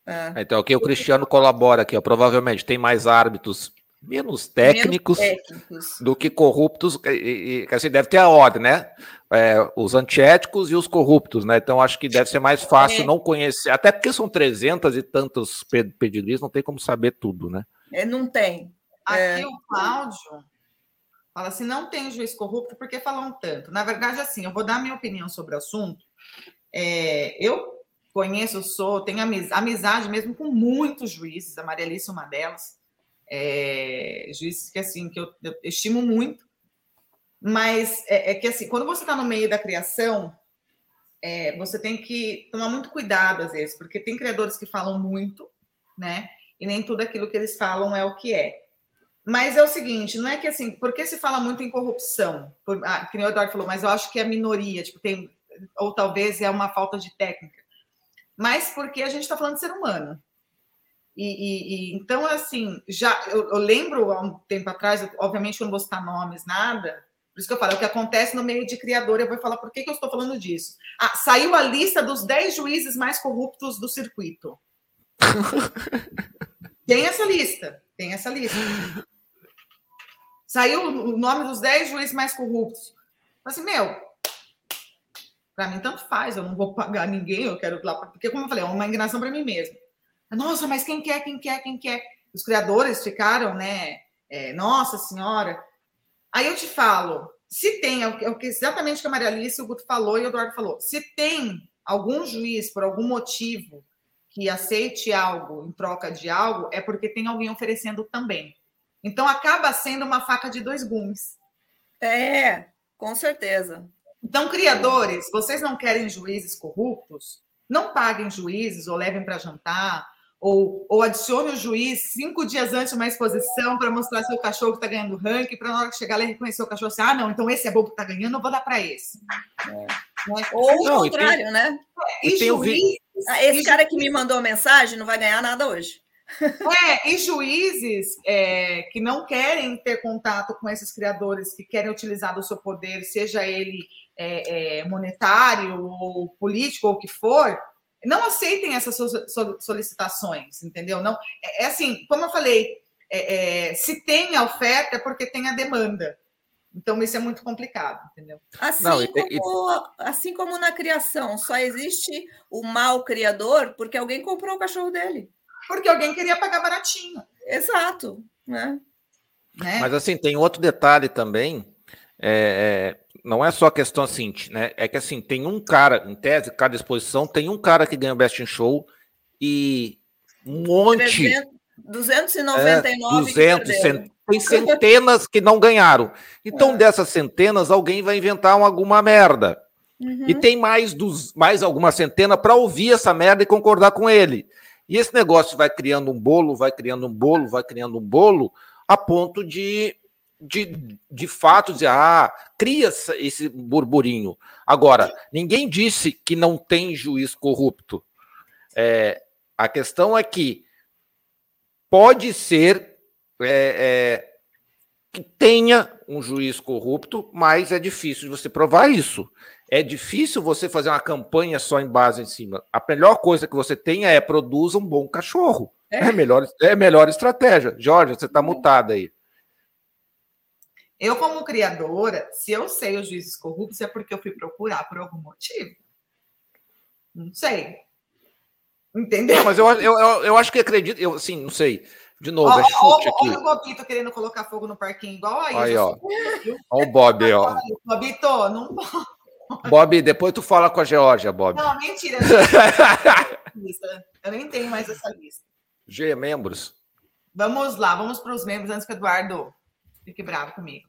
É. Então, aqui o Cristiano colabora aqui, ó, provavelmente tem mais árbitros menos técnicos, menos técnicos. do que corruptos, e, e, assim, deve ter a ordem, né? É, os antiéticos e os corruptos, né? Então acho que deve ser mais fácil é. não conhecer, até porque são 300 e tantos pedigrees, não tem como saber tudo, né? É, não tem. Aqui é. o Cláudio fala assim: não tem juiz corrupto porque falam tanto. Na verdade, assim, eu vou dar minha opinião sobre o assunto. É, eu conheço, sou, tenho amizade mesmo com muitos juízes, a Maria Alice é uma delas é, juízes que assim que eu, eu estimo muito, mas é, é, que assim quando você está no meio da criação, é, você tem que tomar muito cuidado às vezes, porque tem criadores que falam muito, né? E nem tudo aquilo que eles falam é o que é. Mas é o seguinte, não é que assim, porque se fala muito em corrupção, por, ah, que o Eduardo falou, mas eu acho que é minoria, tipo, tem, ou talvez é uma falta de técnica. Mas porque a gente está falando de ser humano, e, e, e, então, assim, já eu, eu, lembro há um tempo atrás, obviamente, eu não vou citar nomes, nada. Por isso que eu falo, é o que acontece no meio de criador, eu vou falar por que, que eu estou falando disso. Ah, saiu a lista dos 10 juízes mais corruptos do circuito. *laughs* tem essa lista, tem essa lista. Saiu o nome dos 10 juízes mais corruptos. Assim, meu, para mim tanto faz, eu não vou pagar ninguém, eu quero lá, porque como eu falei, é uma enganação para mim mesmo. Nossa, mas quem quer, quem quer, quem quer? Os criadores ficaram, né? É, Nossa Senhora. Aí eu te falo, se tem, é o que exatamente que a Maria Alice, o Guto falou e o Eduardo falou, se tem algum juiz, por algum motivo, que aceite algo em troca de algo, é porque tem alguém oferecendo também. Então acaba sendo uma faca de dois gumes. É, com certeza. Então, criadores, vocês não querem juízes corruptos? Não paguem juízes ou levem para jantar ou, ou adicione o juiz cinco dias antes de uma exposição para mostrar se o cachorro está ganhando ranking, para na hora que chegar lá e reconhecer o cachorro assim, ah, não, então esse é bom que está ganhando, eu vou dar para esse. É. Né? Ou o contrário, tem, né? E juiz, ah, esse e cara juiz... que me mandou a mensagem não vai ganhar nada hoje. É, e juízes é, que não querem ter contato com esses criadores, que querem utilizar do seu poder, seja ele é, é, monetário ou político ou o que for, não aceitem essas solicitações, entendeu? Não é, é assim, como eu falei, é, é, se tem a oferta é porque tem a demanda. Então isso é muito complicado, entendeu? Assim, não, como, assim como na criação, só existe o mal criador porque alguém comprou o cachorro dele. Porque alguém queria pagar baratinho. Exato, né? né? Mas assim, tem outro detalhe também. É, é não é só questão assim, né? É que assim, tem um cara, em tese, cada exposição, tem um cara que ganha o Best in Show e um monte. 299 é, 200, cent, tem centenas que não ganharam. Então, é. dessas centenas, alguém vai inventar uma, alguma merda. Uhum. E tem mais, dos, mais alguma centena para ouvir essa merda e concordar com ele. E esse negócio vai criando um bolo, vai criando um bolo, vai criando um bolo, a ponto de de, de fato dizer, ah, cria esse burburinho. Agora, ninguém disse que não tem juiz corrupto. É, a questão é que pode ser é, é, que tenha um juiz corrupto, mas é difícil você provar isso. É difícil você fazer uma campanha só em base em cima. A melhor coisa que você tenha é produza um bom cachorro. É, melhor, é melhor estratégia. Jorge, você está mutada aí. Eu, como criadora, se eu sei os juízes corruptos, é porque eu fui procurar por algum motivo. Não sei. Entendeu? Mas eu, eu, eu, eu, acho que acredito, eu assim, não sei. De novo, ó, é chute ó, aqui. Olha o Bobito querendo colocar fogo no parquinho, igual aí. Aí, ó. Olha o Bob aí, ó. Bobito, não Bob, depois tu fala com a Georgia, Bob. Não, mentira. Eu nem tenho mais essa lista. G, membros. Vamos lá, vamos para os membros antes que o Eduardo fique bravo comigo.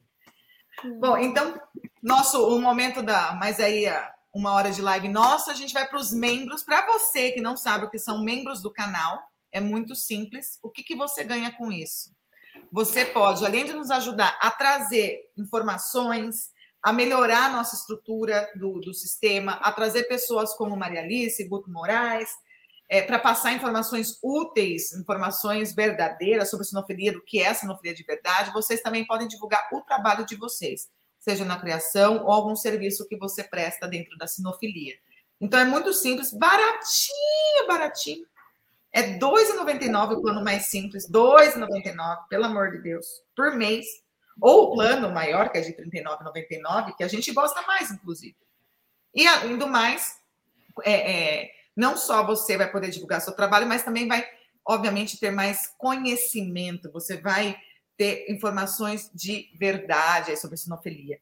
Bom, então, nosso o momento da. Mas aí, uma hora de live nossa, a gente vai para os membros. Para você que não sabe o que são membros do canal, é muito simples. O que, que você ganha com isso? Você pode, além de nos ajudar a trazer informações, a melhorar a nossa estrutura do, do sistema, a trazer pessoas como Maria Alice, Guto Moraes, é, para passar informações úteis, informações verdadeiras sobre sinofilia, do que é sinofilia de verdade, vocês também podem divulgar o trabalho de vocês, seja na criação ou algum serviço que você presta dentro da sinofilia. Então é muito simples, baratinho, baratinho. É R$ 2,99 o plano mais simples, R$ 2,99, pelo amor de Deus, por mês. Ou o plano maior, que é de R$ 39,99, que a gente gosta mais, inclusive. E, além do mais, é, é, não só você vai poder divulgar seu trabalho, mas também vai, obviamente, ter mais conhecimento. Você vai ter informações de verdade sobre sinofilia.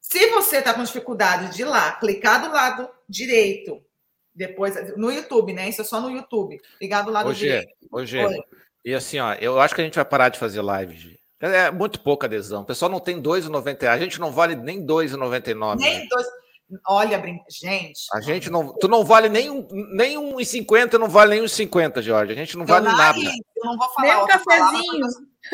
Se você está com dificuldade de ir lá, clicar do lado direito, depois no YouTube, né? Isso é só no YouTube. Ligar do lado hoje, direito. Hoje, e assim, ó, eu acho que a gente vai parar de fazer live. É muito pouca adesão. O pessoal não tem 2,90. A gente não vale nem 2,99. Nem 2. Olha, gente. A gente não. Tu não vale nem, um, nem 1,50, não vale nem 1,50, Jorge. A gente não vale nada. Eu não vou falar. Nem um cafezinho.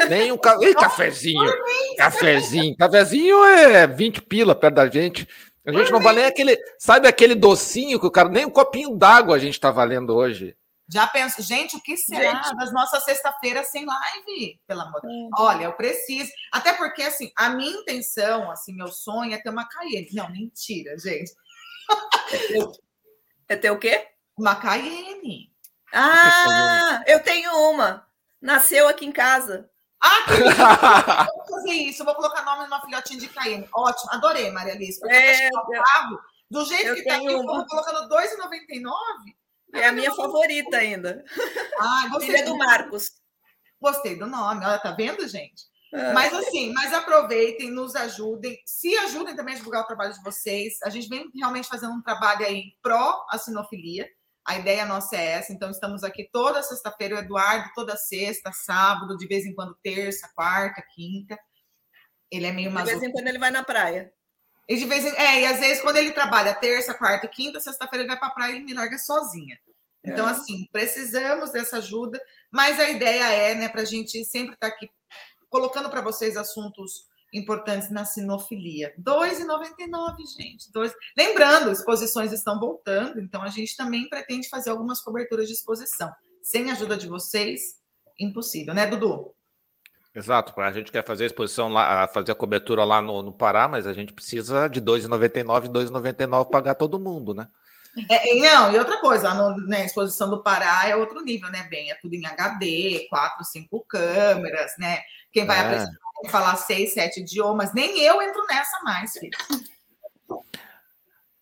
Nem um ca... Ei, cafezinho. Cafezinho. Cafezinho é 20 pila perto da gente. A gente não vale nem aquele. Sabe aquele docinho que o cara. Nem um copinho d'água a gente tá valendo hoje. Já penso, gente, o que será gente. das nossas sexta-feiras sem live? Pelo amor de Deus. Olha, eu preciso. Até porque, assim, a minha intenção, assim, meu sonho é ter uma Cayenne. Não, mentira, gente. É ter o quê? Uma Cayenne. Ah, eu tenho uma. Nasceu aqui em casa. Ah, que *laughs* vou fazer isso. vou colocar nome numa filhotinha de Cayenne. Ótimo, adorei, Maria Alice. Porque é, eu... carro, do jeito que tá aqui, uma. eu colocando R$2,99. É a minha favorita ainda. Ah, gostei Filha do Marcos. Gostei do nome. Olha, tá vendo, gente? É. Mas assim, mas aproveitem, nos ajudem, se ajudem também a divulgar o trabalho de vocês. A gente vem realmente fazendo um trabalho aí pró a sinofilia. A ideia nossa é essa. Então, estamos aqui toda sexta-feira, o Eduardo, toda sexta, sábado, de vez em quando, terça, quarta, quinta. Ele é meio mais. De vez em quando ele vai na praia. E de vez em é, e às vezes quando ele trabalha terça, quarta e quinta, sexta-feira ele vai para a praia e me larga sozinha. Então, é. assim, precisamos dessa ajuda, mas a ideia é, né, para a gente sempre estar tá aqui colocando para vocês assuntos importantes na sinofilia. R$ 2,99, gente. Dois... Lembrando, exposições estão voltando, então a gente também pretende fazer algumas coberturas de exposição. Sem a ajuda de vocês, impossível, né, Dudu? Exato, a gente quer fazer a exposição lá, fazer a cobertura lá no, no Pará, mas a gente precisa de R$ 2,99, R$ 2,99 pagar todo mundo, né? É, não, e outra coisa, a né, exposição do Pará é outro nível, né, bem? É tudo em HD, quatro, cinco câmeras, né? Quem vai é. falar seis, sete idiomas, nem eu entro nessa mais, filho.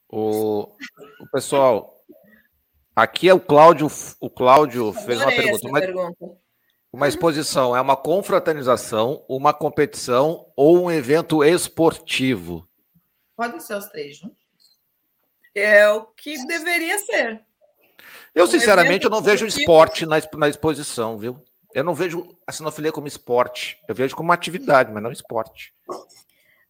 O, o pessoal, aqui é o Cláudio, o Cláudio fez uma pergunta. Uma, pergunta. Uma exposição é uma confraternização, uma competição ou um evento esportivo? Pode ser os três juntos. É o que deveria ser. Eu, sinceramente, eu não vejo esporte na, na exposição, viu? Eu não vejo a sinofilia como esporte. Eu vejo como uma atividade, mas não esporte.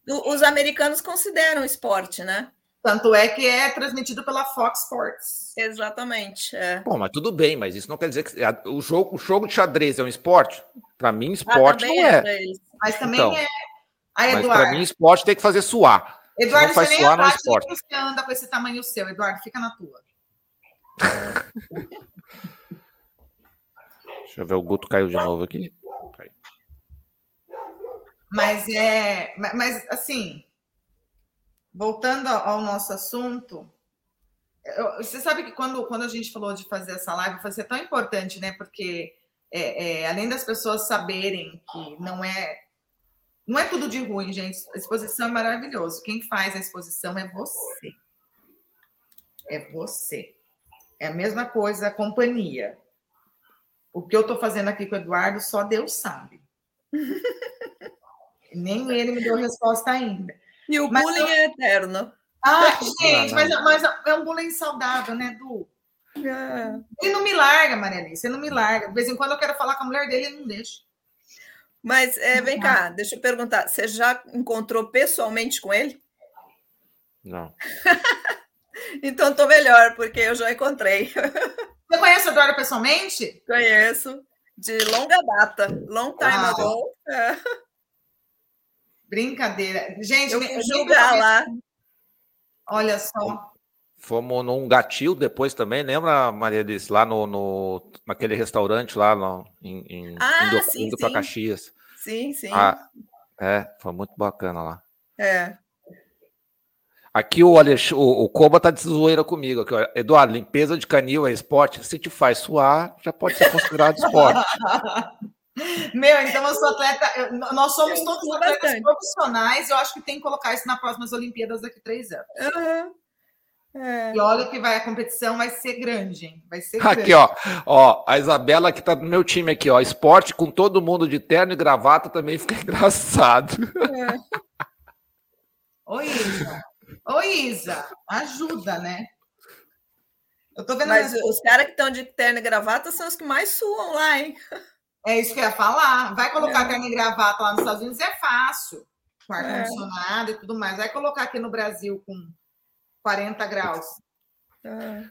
Os americanos consideram esporte, né? Tanto é que é transmitido pela Fox Sports. Exatamente. É. Bom, mas tudo bem, mas isso não quer dizer que o jogo, o jogo de xadrez é um esporte? Para mim, ah, esporte ah, não é. é mas também então, é. Aí, mas para mim, esporte tem que fazer suar. Eduardo, não faz você suar, nem não esporte. você anda com esse tamanho seu, Eduardo, fica na tua. *laughs* Deixa eu ver, o Guto caiu de novo aqui. Mas é, mas assim, voltando ao nosso assunto, eu, você sabe que quando, quando a gente falou de fazer essa live, foi ser tão importante, né? Porque é, é, além das pessoas saberem que não é não é tudo de ruim, gente. A exposição é maravilhoso. Quem faz a exposição é você. É você. É a mesma coisa a companhia. O que eu estou fazendo aqui com o Eduardo, só Deus sabe. *laughs* Nem ele me deu resposta ainda. E o mas bullying eu... é eterno. Ah, *laughs* gente, mas, mas, é um bullying saudável, né, Du? É. Ele não me larga, Maria Alice, ele não me larga. De vez em quando eu quero falar com a mulher dele, ele não deixa. Mas é, vem cá, deixa eu perguntar. Você já encontrou pessoalmente com ele? Não. *laughs* então estou melhor, porque eu já encontrei. *laughs* Você conhece a Dora pessoalmente? Conheço. De longa data. Long time ah. ago. É. Brincadeira. Gente, eu fui julgar lá. Olha só. Fomos num gatil depois também, lembra, Maria disse, lá no, no naquele restaurante lá no, em, em ah, indo, sim, indo para Caxias. Sim, sim. Ah, é, foi muito bacana lá. É. Aqui o, Alex, o, o Koba tá de zoeira comigo. Aqui, ó. Eduardo, limpeza de canil é esporte. Se te faz suar, já pode ser considerado esporte. *laughs* Meu, então eu sou atleta. nós somos todos atletas bastante. profissionais. Eu acho que tem que colocar isso nas próximas Olimpíadas daqui a três anos. Uhum. É. E olha que vai, a competição vai ser grande, hein? Vai ser aqui, grande. ó. Ó, a Isabela que tá no meu time aqui, ó. Esporte com todo mundo de terno e gravata também fica *laughs* engraçado. É. Oi, Isa. Oi, Isa. Ajuda, né? Eu tô vendo. Mas os caras que estão de terno e gravata são os que mais suam lá, hein? É isso que eu ia falar. Vai colocar é. terno e gravata lá nos Estados Unidos é fácil. Com ar-condicionado é. e tudo mais. Vai colocar aqui no Brasil com 40 graus. É.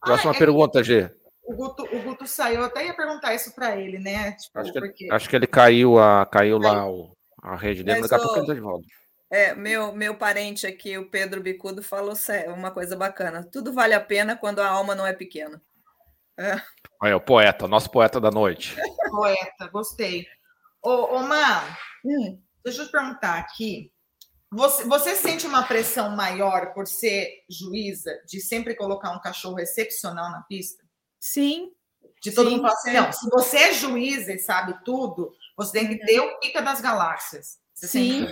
Próxima ah, é pergunta, G. O Guto, o Guto saiu, eu até ia perguntar isso para ele, né? Tipo, acho, que porque... ele, acho que ele caiu, a, caiu lá o, a rede dele, mas daqui a pouco ele tá de volta. É, meu, meu parente aqui, o Pedro Bicudo, falou uma coisa bacana. Tudo vale a pena quando a alma não é pequena. É. Olha, o poeta, nosso poeta da noite. Poeta, gostei. Ô, ô Má, hum. deixa eu te perguntar aqui. Você, você sente uma pressão maior por ser juíza, de sempre colocar um cachorro excepcional na pista? Sim. De todo sim, mundo falar assim, não, se você é juíza e sabe tudo, você tem que ter o pica das galáxias. Você sim.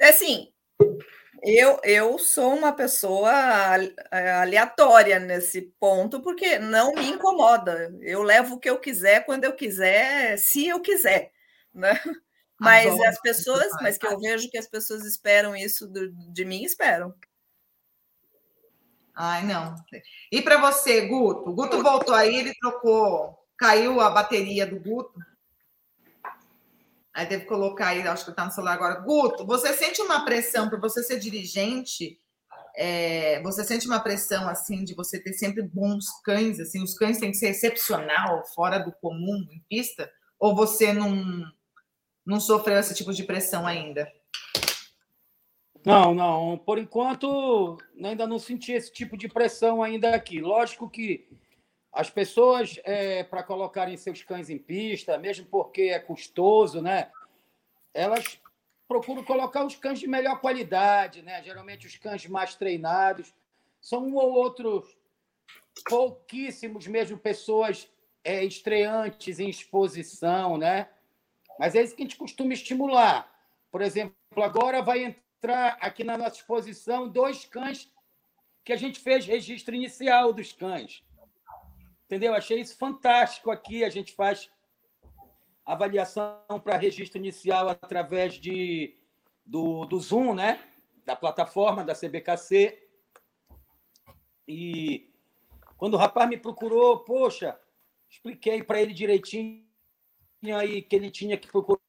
É assim, eu, eu sou uma pessoa aleatória nesse ponto, porque não me incomoda. Eu levo o que eu quiser, quando eu quiser, se eu quiser. Né? *laughs* Mas Adoro. as pessoas, mas que eu vejo que as pessoas esperam isso do, de mim, esperam. Ai, não. E para você, Guto? O Guto voltou aí, ele trocou, caiu a bateria do Guto. Aí que colocar aí, acho que está no celular agora. Guto, você sente uma pressão para você ser dirigente? É, você sente uma pressão assim de você ter sempre bons cães? Assim, os cães têm que ser excepcional, fora do comum em pista? Ou você não não sofreu esse tipo de pressão ainda? Não, não. Por enquanto, ainda não senti esse tipo de pressão ainda aqui. Lógico que as pessoas, é, para colocarem seus cães em pista, mesmo porque é custoso, né? Elas procuram colocar os cães de melhor qualidade, né? Geralmente os cães mais treinados. São um ou outro, pouquíssimos mesmo pessoas é, estreantes em exposição, né? Mas é isso que a gente costuma estimular. Por exemplo, agora vai entrar aqui na nossa exposição dois cães que a gente fez registro inicial dos cães. Entendeu? Achei isso fantástico aqui. A gente faz avaliação para registro inicial através de, do, do Zoom, né? da plataforma da CBKC. E quando o rapaz me procurou, poxa, expliquei para ele direitinho aí que ele tinha que procurar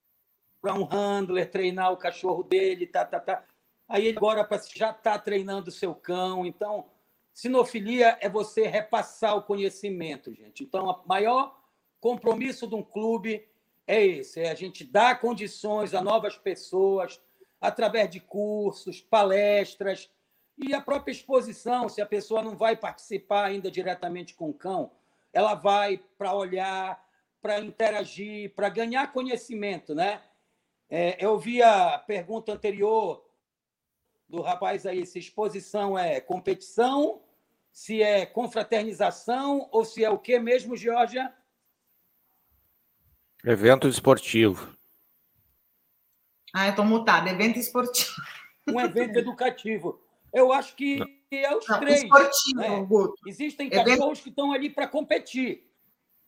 um handler, treinar o cachorro dele, tá, tá, tá. Aí agora já está treinando o seu cão. Então, sinofilia é você repassar o conhecimento, gente. Então, o maior compromisso de um clube é esse: é a gente dar condições a novas pessoas através de cursos, palestras e a própria exposição. Se a pessoa não vai participar ainda diretamente com o cão, ela vai para olhar, para interagir, para ganhar conhecimento, né? É, eu vi a pergunta anterior do rapaz aí, se exposição é competição, se é confraternização ou se é o que mesmo, Georgia? Evento esportivo. Ah, eu estou mutada. Evento esportivo. Um evento educativo. Eu acho que é os Não, três. Esportivo, né? Guto. Existem cachorros que estão ali para competir.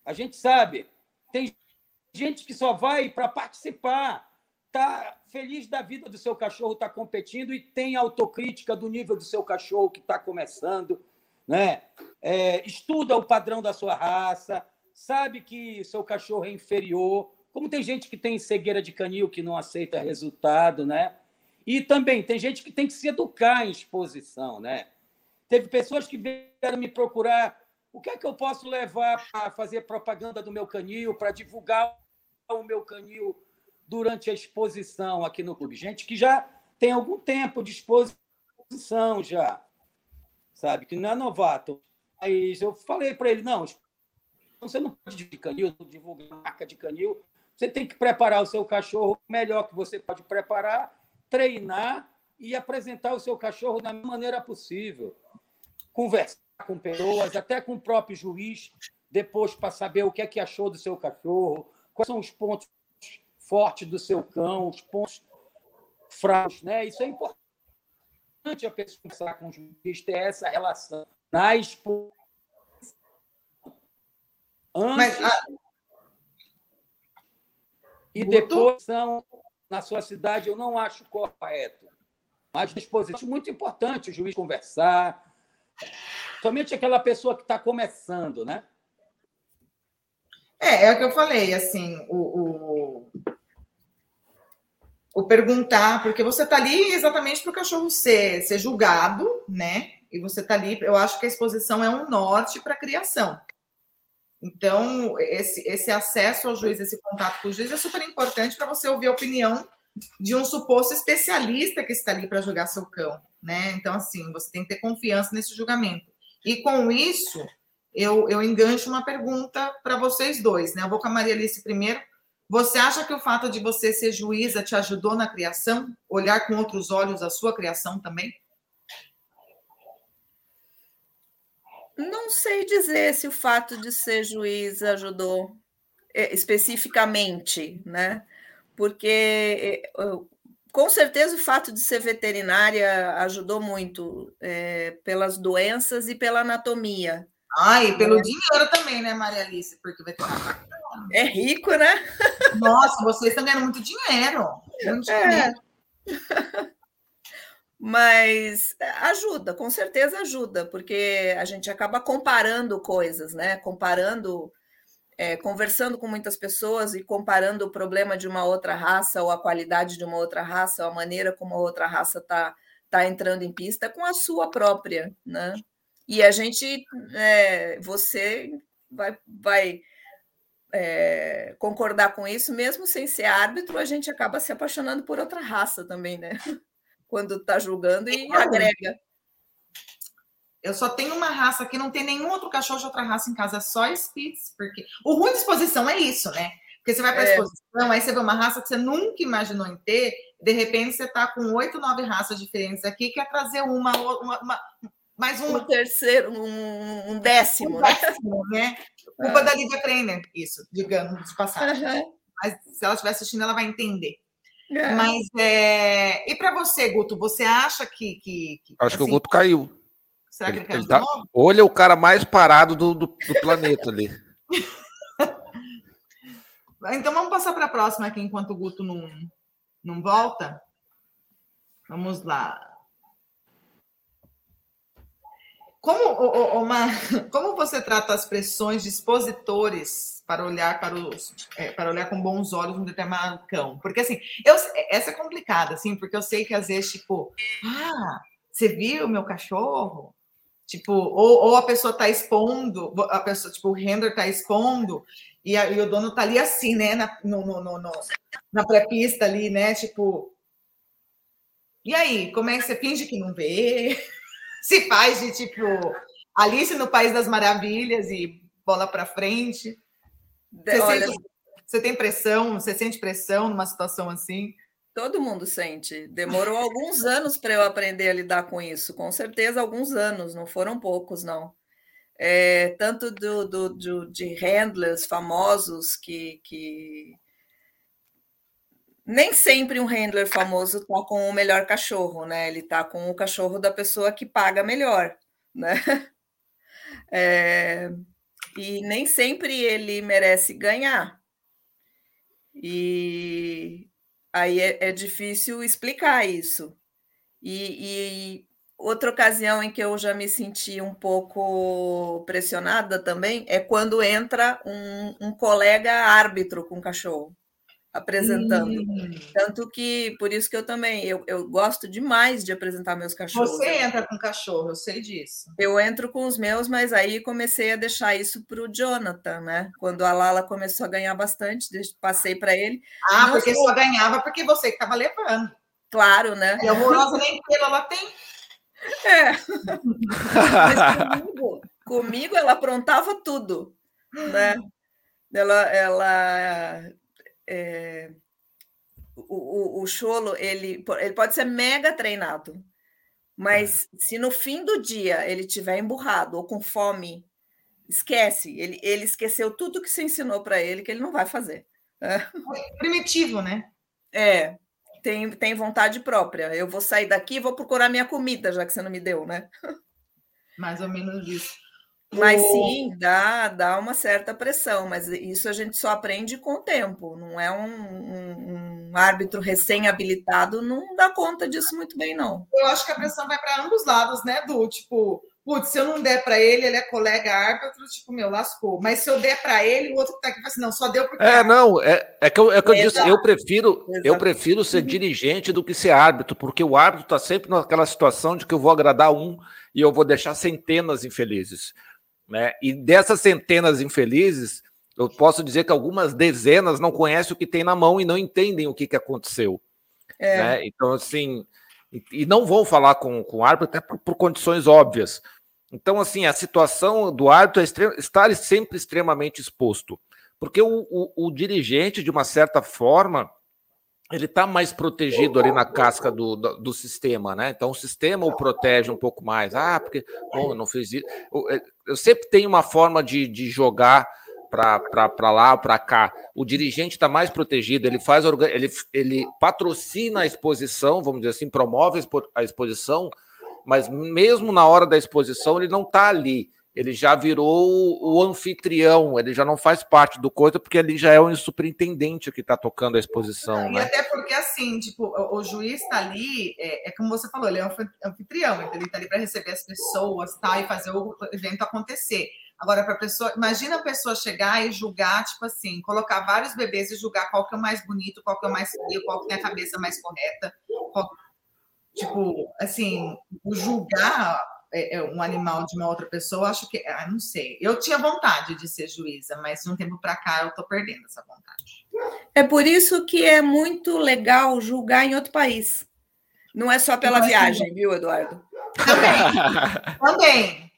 A gente sabe. Tem gente que só vai para participar. Está feliz da vida do seu cachorro, está competindo e tem autocrítica do nível do seu cachorro que está começando. Né? É, estuda o padrão da sua raça, sabe que seu cachorro é inferior. Como tem gente que tem cegueira de canil que não aceita resultado, né? E também tem gente que tem que se educar em exposição, né? Teve pessoas que vieram me procurar. O que é que eu posso levar para fazer propaganda do meu canil, para divulgar o meu canil durante a exposição aqui no clube? Gente que já tem algum tempo de exposição já, sabe? Que não é novato. Aí eu falei para ele, não, você não pode de canil, divulgar marca de canil. Você tem que preparar o seu cachorro melhor que você pode preparar treinar e apresentar o seu cachorro da maneira possível. Conversar com pessoas, até com o próprio juiz, depois para saber o que é que achou do seu cachorro, quais são os pontos fortes do seu cão, os pontos fracos. Né? Isso é importante a pessoa conversar com o juiz, ter essa relação na exposição. Antes Mas, e depois são na sua cidade, eu não acho correto. Mas dispositivo muito importante o juiz conversar. Somente aquela pessoa que está começando, né? É, é o que eu falei, assim, o, o, o perguntar, porque você está ali exatamente para o cachorro ser, ser julgado, né? E você está ali, eu acho que a exposição é um norte para a criação. Então, esse, esse acesso ao juiz, esse contato com o juiz é super importante para você ouvir a opinião de um suposto especialista que está ali para julgar seu cão, né? Então, assim, você tem que ter confiança nesse julgamento. E com isso, eu, eu engancho uma pergunta para vocês dois, né? Eu vou com a Maria Alice primeiro. Você acha que o fato de você ser juíza te ajudou na criação? Olhar com outros olhos a sua criação também? Não sei dizer se o fato de ser juiz ajudou é, especificamente, né? Porque é, com certeza o fato de ser veterinária ajudou muito é, pelas doenças e pela anatomia. Ah, e pelo é. dinheiro também, né, Maria Alice? Porque o veterinário é rico, né? Nossa, vocês estão ganhando muito dinheiro. Muito é. dinheiro. Mas ajuda, com certeza ajuda, porque a gente acaba comparando coisas, né? Comparando, é, conversando com muitas pessoas e comparando o problema de uma outra raça, ou a qualidade de uma outra raça, ou a maneira como a outra raça está tá entrando em pista com a sua própria, né? E a gente, é, você vai, vai é, concordar com isso, mesmo sem ser árbitro, a gente acaba se apaixonando por outra raça também, né? *laughs* quando está julgando e agrega. Eu só tenho uma raça que não tem nenhum outro cachorro de outra raça em casa, é só Spitz, porque o ruim de exposição é isso, né? Porque você vai para a é. exposição, aí você vê uma raça que você nunca imaginou em ter, de repente você está com oito, nove raças diferentes aqui, quer trazer uma, uma, uma mais um, um terceiro, um, um décimo, um décimo né? né? *laughs* Culpa é. da Lívia Trainer, isso, digamos, de passagem. Uhum. Mas se ela estiver assistindo, ela vai entender. É. Mas é... e para você, Guto, você acha que, que, que acho assim, que o assim, Guto caiu? Será ele, que ele caiu? Ele tá... Olha o cara mais parado do, do, do planeta ali. *laughs* então vamos passar para a próxima aqui enquanto o Guto não, não volta. Vamos lá. Como, uma, *laughs* como você trata as pressões de expositores para olhar para os é, para olhar com bons olhos um determinado cão. Porque assim, eu, essa é complicada, assim, porque eu sei que às vezes, tipo, ah, você viu meu cachorro? Tipo, ou, ou a pessoa está expondo, a pessoa, tipo, o render está expondo, e, a, e, o dono está ali assim, né, na, no, no, no, na pré-pista ali, né? Tipo. E aí, como é que você finge que não vê? *laughs* Se faz de tipo Alice no País das Maravilhas e bola para frente. Você, Olha, sente, você tem pressão? Você sente pressão numa situação assim? Todo mundo sente. Demorou alguns anos para eu aprender a lidar com isso. Com certeza, alguns anos, não foram poucos, não. é, tanto do, do, do, de handlers famosos que, que nem sempre um handler famoso está com o melhor cachorro, né? Ele está com o cachorro da pessoa que paga melhor, né? *laughs* É, e nem sempre ele merece ganhar. E aí é, é difícil explicar isso. E, e, outra ocasião em que eu já me senti um pouco pressionada também é quando entra um, um colega árbitro com cachorro apresentando. Hum. Tanto que, por isso que eu também, eu, eu gosto demais de apresentar meus cachorros. Você entra com cachorro, eu sei disso. Eu entro com os meus, mas aí comecei a deixar isso para o Jonathan, né? Quando a Lala começou a ganhar bastante, passei para ele. Ah, porque só ganhava porque você que estava levando. Claro, né? E a amorosa nem pelo ela tem. É. *laughs* mas comigo, comigo ela aprontava tudo, né? Ela, ela é, o, o, o cholo ele, ele pode ser mega treinado, mas se no fim do dia ele tiver emburrado ou com fome, esquece. Ele, ele esqueceu tudo que você ensinou para ele que ele não vai fazer. É primitivo, né? *laughs* É, tem, tem vontade própria. Eu vou sair daqui e vou procurar minha comida, já que você não me deu, né? Mais ou menos isso. Mas sim, dá, dá uma certa pressão, mas isso a gente só aprende com o tempo. Não é um, um, um árbitro recém-habilitado, não dá conta disso muito bem, não. Eu acho que a pressão vai para ambos lados, né, Du? Tipo, putz, se eu não der para ele, ele é colega árbitro, tipo, meu, lascou. Mas se eu der para ele, o outro que tá aqui fala assim, não, só deu porque. É, não, é, é que eu, é que eu disse, eu prefiro, eu prefiro ser uhum. dirigente do que ser árbitro, porque o árbitro está sempre naquela situação de que eu vou agradar um e eu vou deixar centenas infelizes. Né? E dessas centenas infelizes, eu posso dizer que algumas dezenas não conhecem o que tem na mão e não entendem o que, que aconteceu. É. Né? Então, assim, e, não vão falar com, com o árbitro até por, por, condições óbvias. Então, assim, a situação do árbitro é estar sempre extremamente exposto. Porque o, o, o dirigente, de uma certa forma, ele está mais protegido ali na casca do, do, do, sistema, né? Então o sistema o protege um pouco mais. Ah, porque bom, eu não fiz isso. Eu, é, eu sempre tenho uma forma de, de jogar para lá para cá. O dirigente está mais protegido, ele faz ele, ele patrocina a exposição, vamos dizer assim, promove a exposição, mas mesmo na hora da exposição ele não está ali ele já virou o anfitrião, ele já não faz parte do coisa, porque ele já é o superintendente que está tocando a exposição. E né? até porque, assim, tipo, o, o juiz está ali, é, é, como você falou, ele é um anfitrião, então ele está ali para receber as pessoas tá, e fazer o evento acontecer. Agora, para pessoa, imagina a pessoa chegar e julgar, tipo assim, colocar vários bebês e julgar qual que é o mais bonito, qual que é o mais feio, qual que tem a cabeça mais correta. Qual, tipo, assim, julgar é, é, um animal de uma outra pessoa, acho que, ah, não sei. Eu tinha vontade de ser juíza, mas de um tempo para cá eu estou perdendo essa vontade. É por isso que é muito legal julgar em outro país. Não é só pela viagem, viu, Eduardo? Também. *laughs* Também.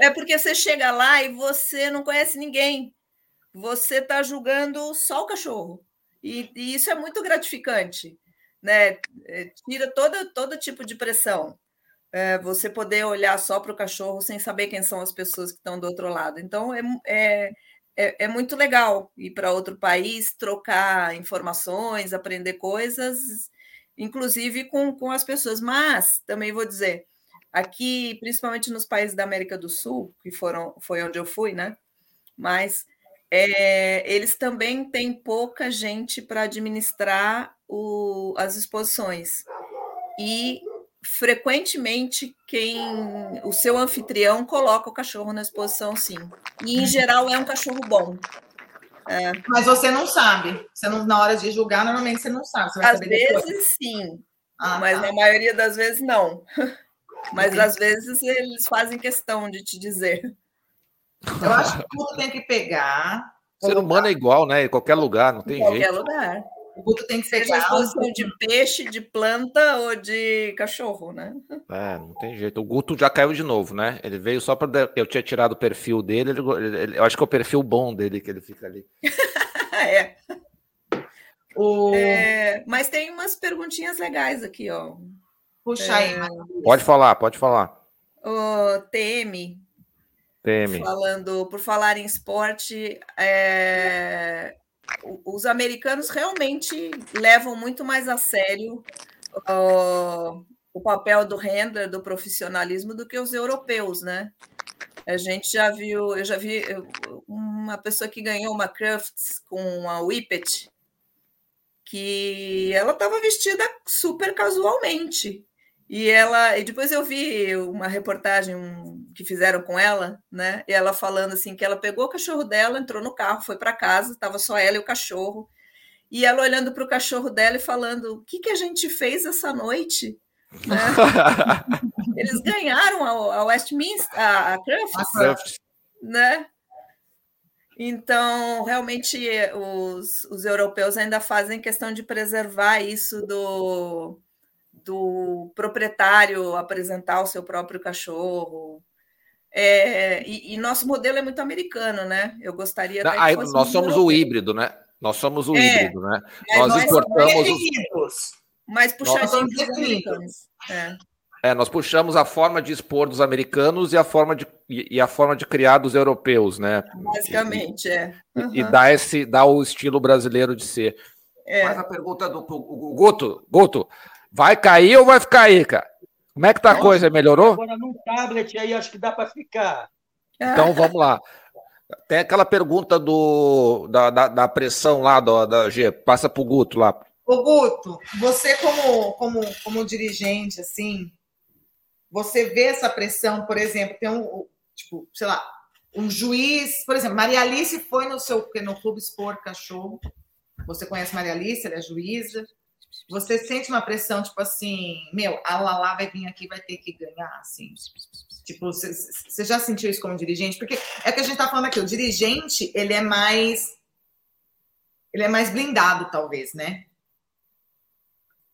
É porque você chega lá e você não conhece ninguém. Você está julgando só o cachorro. E, e, isso é muito gratificante. Né? É, tira todo, todo tipo de pressão é, você poder olhar só para o cachorro sem saber quem são as pessoas que estão do outro lado. Então, é, é, é, é muito legal ir para outro país, trocar informações, aprender coisas, inclusive com, com as pessoas. Mas, também vou dizer, aqui, principalmente nos países da América do Sul, que foram, foi onde eu fui, né? Mas é, eles também têm pouca gente para administrar o, as exposições. E frequentemente quem o seu anfitrião coloca o cachorro na exposição, sim. E em geral é um cachorro bom. É. Mas você não sabe. Você não, na hora de julgar, normalmente você não sabe. Você às vezes depois. sim, ah, mas tá. na maioria das vezes não. *laughs* Mas Entendi. às vezes eles fazem questão de te dizer. Eu acho que tudo tem que pegar. Ser humano é igual, né? Em qualquer lugar, não tem em qualquer jeito. Qualquer lugar. O Guto tem que ser Seja exposição de peixe, de planta ou de cachorro, né? É, não tem jeito. O Guto já caiu de novo, né? Ele veio só para. Eu tinha tirado o perfil dele, ele, ele, eu acho que é o perfil bom dele que ele fica ali. *laughs* é. O... é. Mas tem umas perguntinhas legais aqui, ó. Puxa aí. Pode falar, pode falar. O TM Teme. Falando, por falar em esporte, é, os americanos realmente levam muito mais a sério uh, o papel do render, do profissionalismo, do que os europeus, né? A gente já viu, eu já vi uma pessoa que ganhou uma Crafts com a Whippet, que ela estava vestida super casualmente. E ela, e depois eu vi uma reportagem que fizeram com ela, né? E ela falando assim que ela pegou o cachorro dela, entrou no carro, foi para casa, estava só ela e o cachorro. E ela olhando para o cachorro dela e falando: "O que que a gente fez essa noite?" Né? *laughs* Eles ganharam a, a Westminster, a, a Crufts, né? Então, realmente, os, os europeus ainda fazem questão de preservar isso do, do proprietário apresentar o seu próprio cachorro. É, e, e, nosso modelo é muito americano, né? Eu gostaria. Não, aí, nós somos europeu. o híbrido, né? Nós somos o é, híbrido, né? Nós, nós importamos os. Mais puxadinhos dos americanos. É. É, nós puxamos a forma de expor dos americanos e a forma de, e a forma de criar dos europeus, né? Basicamente, é. Uhum. E, e dá, esse, dá o estilo brasileiro de ser. É. Mas a pergunta do o, Guto, Guto, vai cair ou vai ficar aí, cara? Como é que tá a coisa? Melhorou? Agora num tablet aí acho que dá para ficar. Então vamos lá. Tem aquela pergunta do, da, da, da pressão lá do, da G. Passa para o Guto lá. Ô, Guto, você como, como, como dirigente, assim, você vê essa pressão, por exemplo, tem um, tipo, sei lá, um juiz, por exemplo, Maria Alice foi no seu no clube expor cachorro. Você conhece Maria Alice, ela é juíza. Você sente uma pressão, tipo assim, meu, a Lala vai vir aqui, vai ter que ganhar, assim. Tipo, você, já sentiu isso como dirigente? Porque é que a gente tá falando aqui, o dirigente, ele é mais ele é mais blindado, talvez, né?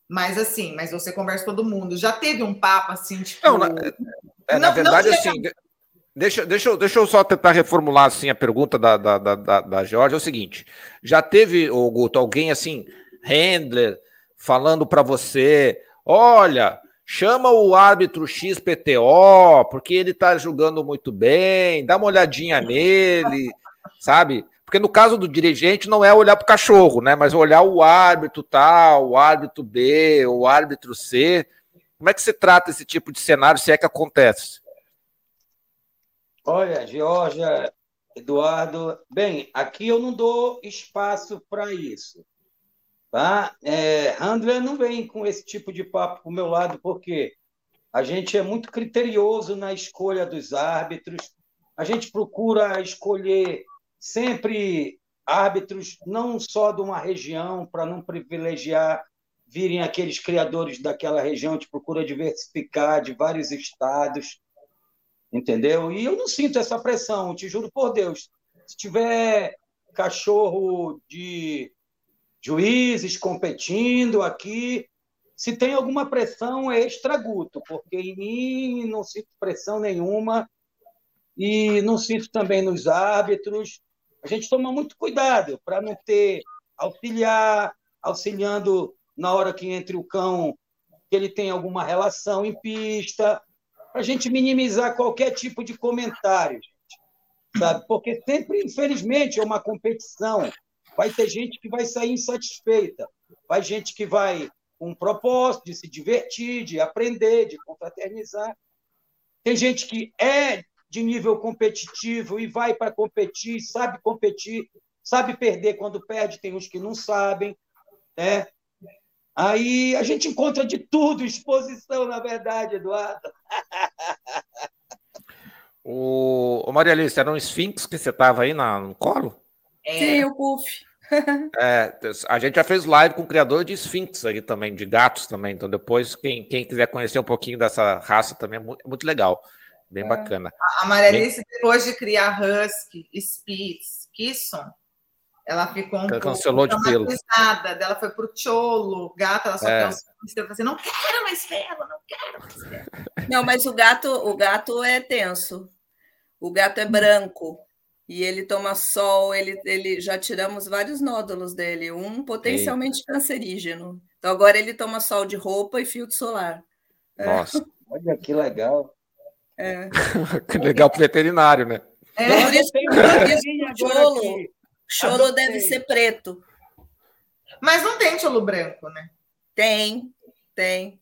Mas assim, mas você conversa com todo mundo. Já teve um papo assim, tipo. Não, na, é, na verdade, não assim. Deixa, deixa, deixa eu só tentar reformular assim, a pergunta da, da, da, da Georgia. É o seguinte: já teve, o Guto, alguém assim, handler, falando para você: olha, chama o árbitro XPTO, porque ele tá jogando muito bem, dá uma olhadinha nele, sabe? Porque no caso do dirigente não é olhar para o cachorro, né? Mas olhar o árbitro tal, o árbitro B, o árbitro C. Como é que se trata esse tipo de cenário, se é que acontece? Olha, Georgia, Eduardo, bem, aqui eu não dou espaço para isso. Tá? É, André não vem com esse tipo de papo para o meu lado, porque a gente é muito criterioso na escolha dos árbitros, a gente procura escolher sempre árbitros não só de uma região, para não privilegiar virem aqueles criadores daquela região, de procura diversificar de vários estados, entendeu? E eu não sinto essa pressão, te juro por Deus. Se tiver cachorro de juízes competindo aqui, se tem alguma pressão é extraguto, porque em mim não sinto pressão nenhuma e não sinto também nos árbitros a gente toma muito cuidado para não ter auxiliar, auxiliando na hora que entre o cão, que ele tem alguma relação em pista, para a gente minimizar qualquer tipo de comentário, gente, sabe? Porque sempre, infelizmente, é uma competição. Vai ter gente que vai sair insatisfeita, vai gente que vai com um propósito de se divertir, de aprender, de confraternizar. Tem gente que é de nível competitivo e vai para competir, sabe competir, sabe perder quando perde, tem uns que não sabem, né? Aí a gente encontra de tudo, exposição, na verdade, Eduardo. *laughs* O, o Maria Alice, era um Sphinx que você estava aí na, no colo? É. Sim, o Puff. *laughs* É, a gente já fez live com o criador de Sphinx aí também, de gatos também. Então, depois, quem, quem quiser conhecer um pouquinho dessa raça também é muito, muito legal. Bem é. bacana. A Marialice, Bem... depois de criar Husky, Spitz, Kisson, ela ficou um ela pouco cancelou de pelo. Ela foi pro Cholo, gato, ela só é. quer um assim, não quero mais pelo, não quero mais pelo. Não, mas o gato, o gato é tenso. O gato é branco e ele toma sol, ele, ele já tiramos vários nódulos dele, um potencialmente Ei. cancerígeno. Então agora ele toma sol de roupa e filtro solar. Nossa, olha que legal. É. *laughs* Legal para veterinário, né? É, por isso, que cholo, cholo deve ser preto. Mas não tem cholo branco, né? Tem, tem.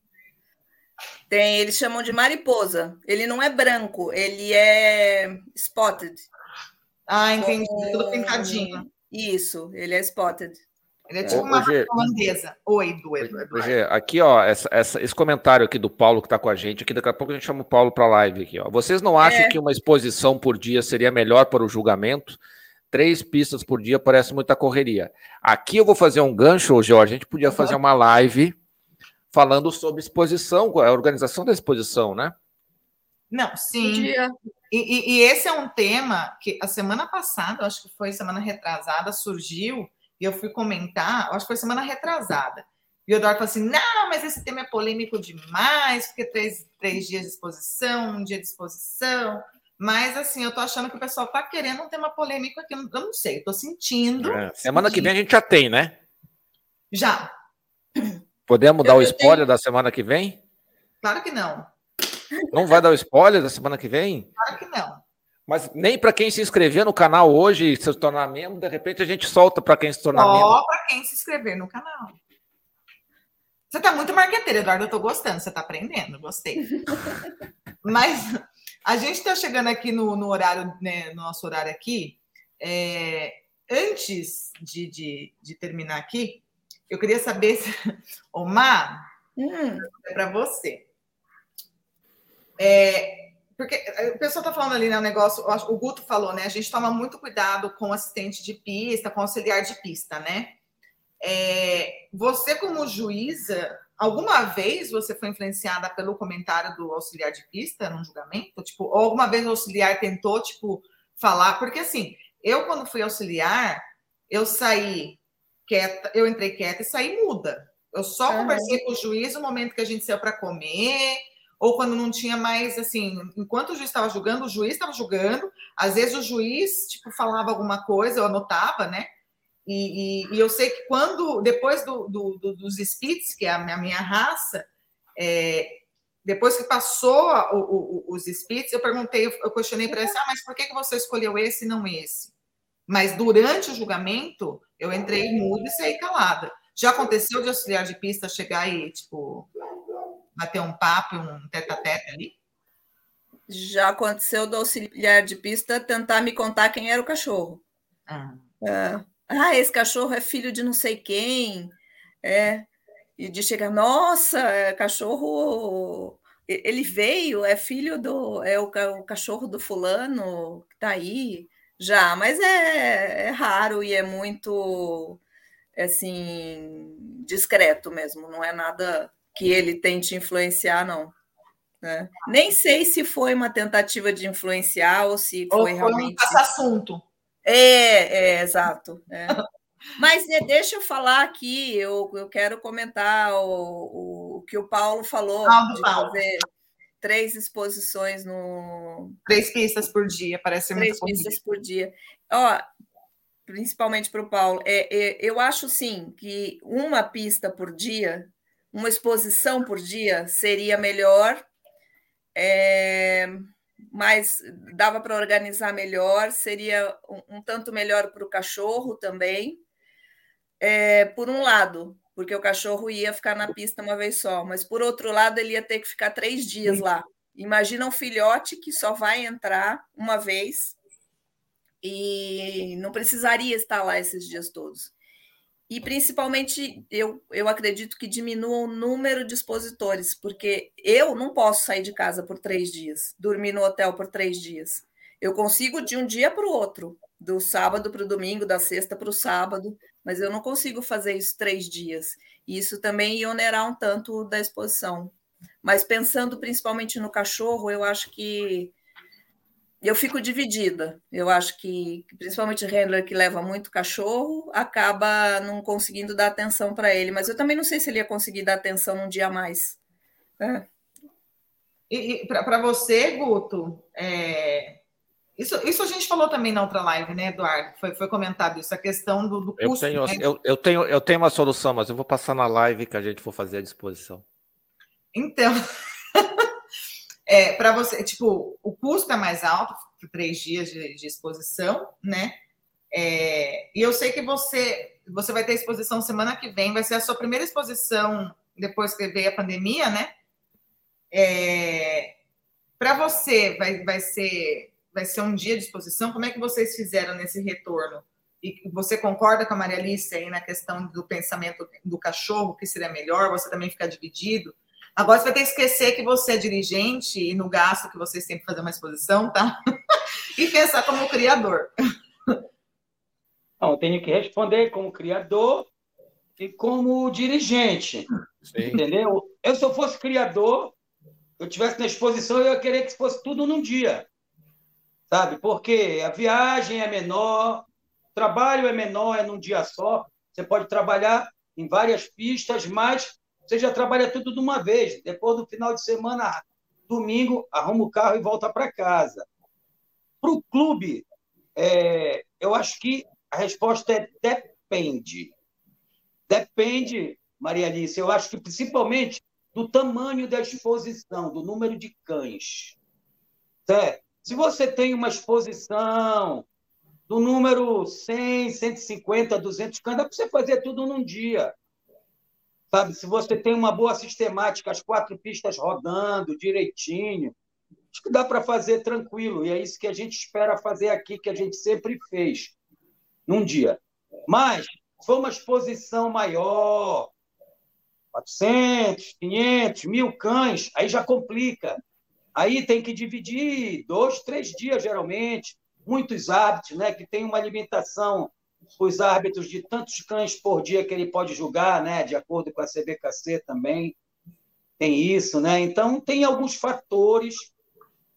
Tem, eles chamam de mariposa. Ele não é branco, ele é spotted. Ah, entendi. Com... Tudo pintadinho. Isso, ele é spotted. Ele é tipo uma holandesa. Oi, do Eduardo. Aqui, ó, essa, essa, esse comentário aqui do Paulo que está com a gente, aqui daqui a pouco a gente chama o Paulo para a live aqui, ó. Vocês não acham é. que uma exposição por dia seria melhor para o julgamento? Três pistas por dia parece muita correria. Aqui eu vou fazer um gancho, Jorge. A gente podia fazer uma live falando sobre exposição, a organização da exposição, né? Não, sim. E, e, e, esse é um tema que a semana passada, acho que foi semana retrasada, surgiu e eu fui comentar, acho que foi semana retrasada. E o Eduardo falou assim: não, mas esse tema é polêmico demais, porque três, três dias de exposição, um dia de exposição. Mas, assim, eu tô achando que o pessoal tá querendo um tema polêmico aqui. Eu não sei, eu tô sentindo. É, semana que vem a gente já tem, né? Já. Podemos dar o spoiler tenho... da semana que vem? Claro que não. Não vai dar o spoiler da semana que vem? Claro que não. Mas nem para quem se inscrever no canal hoje e se tornar membro, de repente a gente solta para quem se tornar Só membro. Só para quem se inscrever no canal. Você está muito marqueteiro, Eduardo. Eu estou gostando. Você está aprendendo. Gostei. *laughs* Mas a gente está chegando aqui no, no horário, né, no nosso horário aqui. É, antes de, de, de, terminar aqui, eu queria saber se. *laughs* Omar, hum. é para você. É, porque eh, o pessoal está falando ali, né, o negócio, o Guto falou, né? A gente toma muito cuidado com assistente de pista, com auxiliar de pista, né? É, você, como juíza, alguma vez você foi influenciada pelo comentário do auxiliar de pista no julgamento? Tipo, ou alguma vez o auxiliar tentou, tipo, falar? Porque assim, eu, quando fui auxiliar, eu saí quieta, eu entrei quieta e saí muda. Eu só uhum. conversei com o juiz no momento que a gente saiu para comer ou quando não tinha mais, assim, enquanto o juiz estava julgando, o juiz estava julgando, às vezes o juiz, tipo, falava alguma coisa, eu anotava, né? E, e, e eu sei que quando, depois do, do, do, dos Spitz, que é a minha, a minha raça, é, depois que passou o, o, os Spitz, eu perguntei, eu questionei para ela, ah, mas por que, que você escolheu esse e não esse? Mas durante o julgamento, eu entrei muda e saí calada. Já aconteceu de auxiliar de pista chegar e, tipo, bater um papo, um tete-a-tete ali? Já aconteceu do auxiliar de pista tentar me contar quem era o cachorro. Ah, é. ah esse cachorro é filho de não sei quem. É. E de chegar, nossa, é cachorro. Ele veio, é filho do. É o, o cachorro do fulano que tá aí. Já, mas é, é raro e é muito assim discreto mesmo, não é nada que ele tente influenciar, não. Né? Nem sei se foi uma tentativa de influenciar ou se foi, ou foi realmente. Assunto. É, é exato. É. *laughs* Mas é, deixa eu falar aqui, eu, eu quero comentar o, o que o Paulo falou ah, de Paulo. fazer três exposições no. Três pistas por dia, parece três muito Três pistas por dia. Ó, principalmente para o Paulo, é, é, eu acho sim que uma pista por dia uma exposição por dia seria melhor, é, mas dava para organizar melhor, seria um, um tanto melhor para o cachorro também. É, por um lado, porque o cachorro ia ficar na pista uma vez só, mas por outro lado, ele ia ter que ficar três dias lá. Imagina um filhote que só vai entrar uma vez e não precisaria estar lá esses dias todos. E principalmente eu, eu acredito que diminua o número de expositores, porque eu não posso sair de casa por três dias, dormir no hotel por três dias. Eu consigo de um dia para o outro, do sábado para o domingo, da sexta para o sábado, mas eu não consigo fazer isso três dias. E isso também ia onerar um tanto da exposição. Mas pensando principalmente no cachorro, eu acho que eu fico dividida. Eu acho que, principalmente handler que leva muito cachorro, acaba não conseguindo dar atenção para ele. Mas eu também não sei se ele ia conseguir dar atenção um dia a mais. É. E, e para você, Guto, é... isso, isso a gente falou também na outra live, né, Eduardo? Foi, foi comentado isso, a questão do, do custo. Eu tenho, né? eu, eu, tenho, eu tenho uma solução, mas eu vou passar na live que a gente for fazer a disposição. Então. *laughs* é, para você, tipo, o custo é mais alto, três dias de, de exposição, né? É, e eu sei que você, você vai ter exposição semana que vem, vai ser a sua primeira exposição depois que veio a pandemia, né? É, para você, vai, vai, ser, vai ser um dia de exposição? Como é que vocês fizeram nesse retorno? E você concorda com a Maria Alice aí na questão do pensamento do cachorro, que seria melhor, você também ficar dividido? Agora você vai ter que esquecer que você é dirigente e no gasto que vocês têm para fazer uma exposição, tá? *laughs* e pensar como criador. Não, eu tenho que responder como criador e como dirigente. Sim. Entendeu? Eu, se eu fosse criador, eu tivesse na exposição, eu ia querer que fosse tudo num dia. Sabe? Porque a viagem é menor, o trabalho é menor, é num dia só. Você pode trabalhar em várias pistas, mas você já trabalha tudo de uma vez. Depois do final de semana, domingo, arruma o carro e volta para casa. Para o clube, é, eu acho que a resposta é depende. Depende, Maria Alice, eu acho que principalmente do tamanho da exposição, do número de cães. Certo? Se você tem uma exposição do número 100, 150, 200 cães, dá para você fazer tudo num dia. Sabe? Se você tem uma boa sistemática, as quatro pistas rodando direitinho, acho que dá para fazer tranquilo. E é isso que a gente espera fazer aqui, que a gente sempre fez, num dia. Mas, for uma exposição maior, 400, 500, mil cães, aí já complica. Aí tem que dividir dois, três dias, geralmente. Muitos hábitos, né, que tem uma limitação os árbitros de tantos cães por dia que ele pode julgar, né, de acordo com a CBKC também. Tem isso, né? Então, tem alguns fatores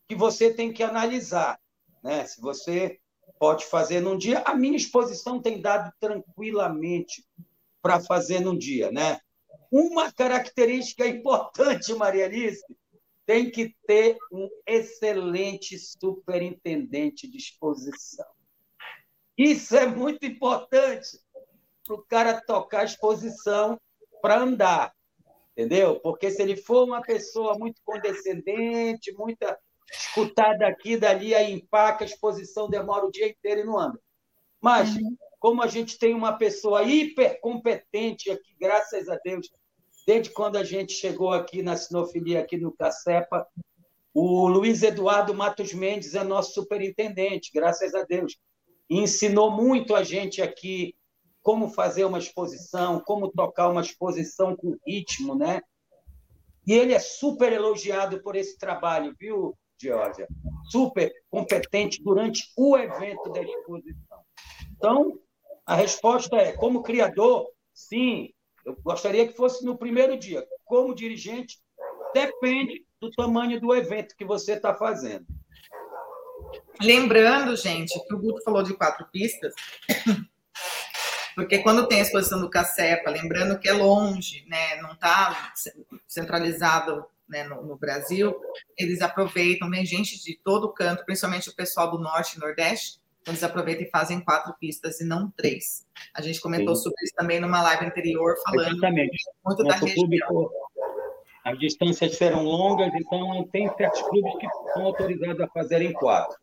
que você tem que analisar, né? Se você pode fazer num dia, a minha exposição tem dado tranquilamente para fazer num dia, né? Uma característica *laughs* importante, Maria Alice, tem que ter um excelente superintendente de exposição. Isso é muito importante para o cara tocar a exposição para andar, entendeu? Porque se ele for uma pessoa muito condescendente, muita escutada aqui, dali, aí empaca, a exposição demora o dia inteiro e não anda. Mas, uhum. como a gente tem uma pessoa hiper competente aqui, graças a Deus, desde quando a gente chegou aqui na sinofilia, aqui no Cacepa. O Luiz Eduardo Matos Mendes é nosso superintendente, graças a Deus. Ensinou muito a gente aqui como fazer uma exposição, como tocar uma exposição com ritmo, né? E ele é super elogiado por esse trabalho, viu, Georgia? Super competente durante o evento da exposição. Então, a resposta é: como criador, sim, eu gostaria que fosse no primeiro dia. Como dirigente, depende do tamanho do evento que você está fazendo. Lembrando, gente, que o Guto falou de quatro pistas, porque quando tem a exposição do Cacepa, lembrando que é longe, né, não está centralizado né, no, no, Brasil, eles aproveitam, vem gente de todo canto, principalmente o pessoal do Norte e Nordeste, então, eles aproveitam e fazem quatro pistas e não três. A gente comentou Sim. sobre isso também numa live anterior, falando Exatamente. muito Nosso da região. Público, as distâncias serão longas, então tem certos clubes que são autorizados a fazerem quatro.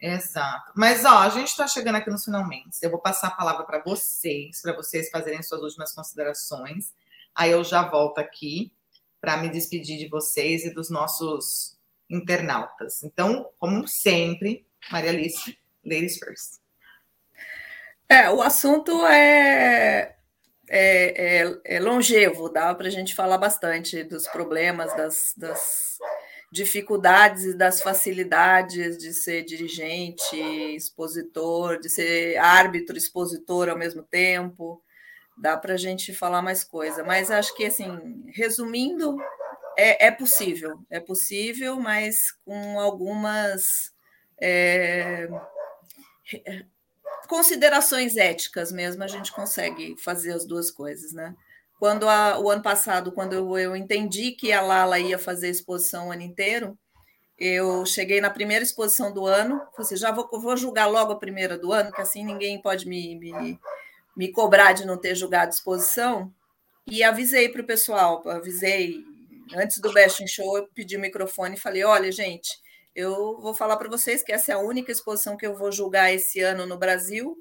Exato. Mas, ó, a gente está chegando aqui no finalmente. Eu vou passar a palavra para vocês, para vocês fazerem suas últimas considerações. Aí eu já volto aqui para me despedir de vocês e dos nossos internautas. Então, como sempre, Maria Alice, Ladies first. É, o assunto é, é, é, é longevo, dá para a gente falar bastante dos problemas, das, das dificuldades e das facilidades de ser dirigente, expositor, de ser árbitro, expositor ao mesmo tempo. Dá para a gente falar mais coisa, mas acho que, assim, resumindo, é, é possível, é possível, mas com algumas é, considerações éticas mesmo, a gente consegue fazer as duas coisas, né? Quando a, o ano passado, quando eu, eu entendi que a Lala ia fazer exposição o ano inteiro, eu cheguei na primeira exposição do ano, falei assim, já vou, vou julgar logo a primeira do ano, que assim ninguém pode me, me, me cobrar de não ter julgado exposição, e avisei para o pessoal, avisei antes do Best in Show, eu pedi o microfone e falei: olha, gente, eu vou falar para vocês que essa é a única exposição que eu vou julgar esse ano no Brasil,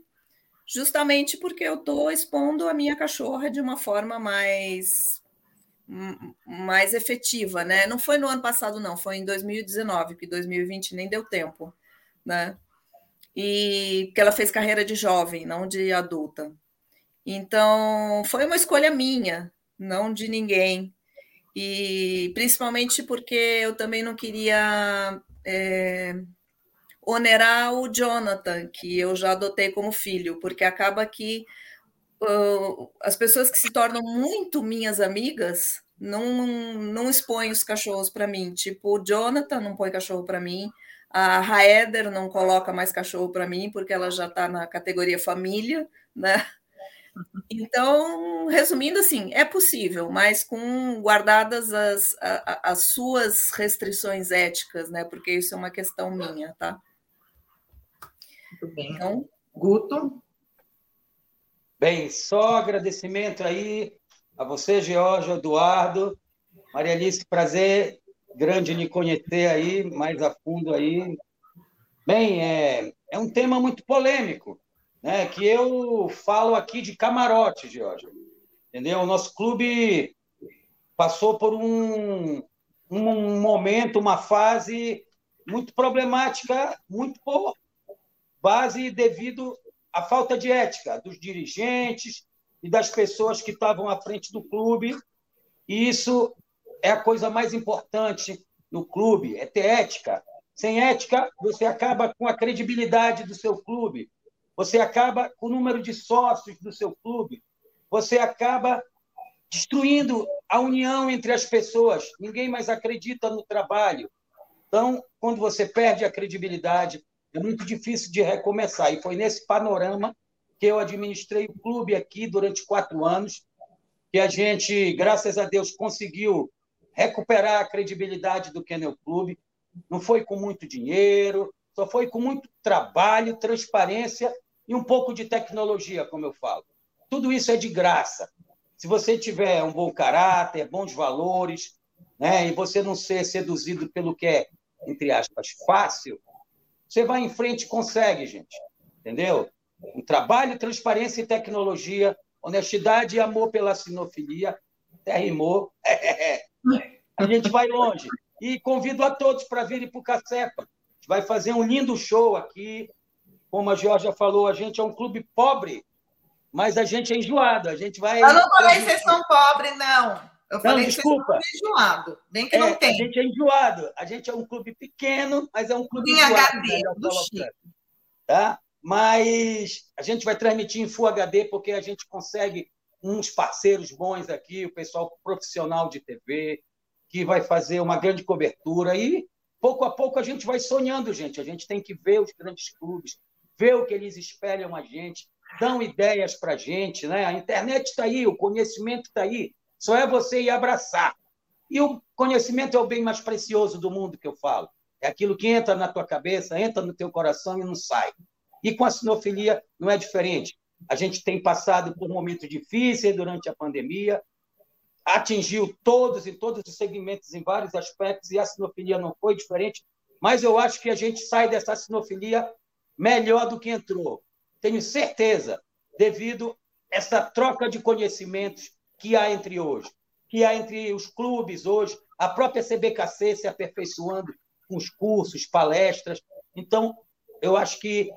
justamente porque eu estou expondo a minha cachorra de uma forma mais mais efetiva, né? Não foi no ano passado, não, foi em 2019, que 2020 nem deu tempo, né? E que ela fez carreira de jovem, não de adulta. Então, foi uma escolha minha, não de ninguém. E principalmente porque eu também não queria é, onerar o Jonathan, que eu já adotei como filho, porque acaba que uh, as pessoas que se tornam muito minhas amigas não, não expõem os cachorros para mim. Tipo, o Jonathan não põe cachorro para mim, a Raeder não coloca mais cachorro para mim, porque ela já está na categoria família, né? Então, resumindo assim, é possível, mas com guardadas as, as suas restrições éticas, né? Porque isso é uma questão minha, tá? Muito bem. Então, Guto. Bem, só agradecimento aí a você, George, Eduardo, Maria Alice, prazer grande lhe conhecer aí mais a fundo aí. Bem, é, é um tema muito polêmico, né? Que eu falo aqui de camarote, George. Entendeu? O nosso clube passou por um, um momento, uma fase muito problemática, muito por base devido à falta de ética dos dirigentes e das pessoas que estavam à frente do clube. E isso é a coisa mais importante no clube, é ter ética. Sem ética, você acaba com a credibilidade do seu clube, você acaba com o número de sócios do seu clube, você acaba destruindo a união entre as pessoas. Ninguém mais acredita no trabalho. Então, quando você perde a credibilidade, é muito difícil de recomeçar. E foi nesse panorama que eu administrei o clube aqui durante quatro anos, que a gente, graças a Deus, conseguiu recuperar a credibilidade do Kennel Clube. Não foi com muito dinheiro, só foi com muito trabalho, transparência e um pouco de tecnologia, como eu falo. Tudo isso é de graça. Se você tiver um bom caráter, bons valores, né, e você não ser seduzido pelo que é, entre aspas, fácil, você vai em frente e consegue, gente. Entendeu? Um trabalho, transparência e tecnologia, honestidade e amor pela sinofilia, até rimou. *laughs* a gente vai longe. E convido a todos para virem para o Cacepa. A gente vai fazer um lindo show aqui. Como a Georgia falou, a gente é um clube pobre, mas a gente é enjoado. A gente vai. Eu não falei que vocês são pobres, não. Eu falei não, desculpa. que enjoado. Bem que é, não tem. A gente é enjoado. A gente é um clube pequeno, mas é um clube Tem enjoado. HD, do Chico. Tá? Mas a gente vai transmitir em Full HD porque a gente consegue uns parceiros bons aqui, o pessoal profissional de TV, que vai fazer uma grande cobertura. E pouco a pouco a gente vai sonhando, gente. A gente tem que ver os grandes clubes, ver o que eles espelham a gente, dão ideias para a gente. Né? A internet está aí, o conhecimento está aí. Só é você ir abraçar. E o conhecimento é o bem mais precioso do mundo que eu falo. É aquilo que entra na tua cabeça, entra no teu coração e não sai. E com a sinofilia não é diferente. A gente tem passado por momentos difíceis durante a pandemia, atingiu todos e todos os segmentos em vários aspectos e a sinofilia não foi diferente, mas eu acho que a gente sai dessa sinofilia melhor do que entrou. Tenho certeza, devido a essa troca de conhecimentos que há entre hoje, que há entre os clubes hoje, a própria CBKC se aperfeiçoando com os cursos, palestras. Então, eu acho que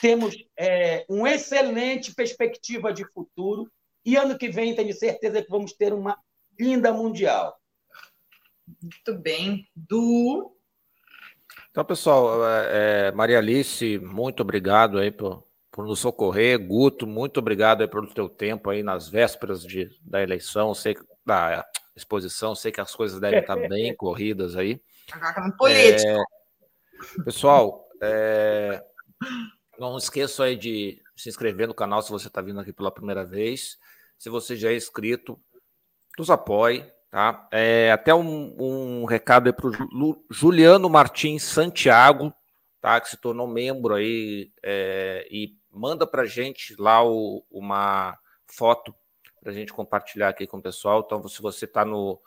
temos é, uma excelente perspectiva de futuro e ano que vem tenho certeza que vamos ter uma linda mundial. Muito bem. Du. Então, pessoal, é, é Maria Alice, muito obrigado aí por, por nos socorrer. Guto, muito obrigado aí pelo teu tempo aí nas vésperas de, da eleição, sei da exposição, sei que as coisas devem estar *laughs* bem corridas aí. Político. É, pessoal, é, não esqueça aí de se inscrever no canal se você está vindo aqui pela primeira vez. Se você já é inscrito, nos apoie. Tá? É, até um, um recado para o Juliano Martins Santiago, tá? que se tornou membro aí é, e manda para gente lá o, uma foto para a gente compartilhar aqui com o pessoal. Então, se você está no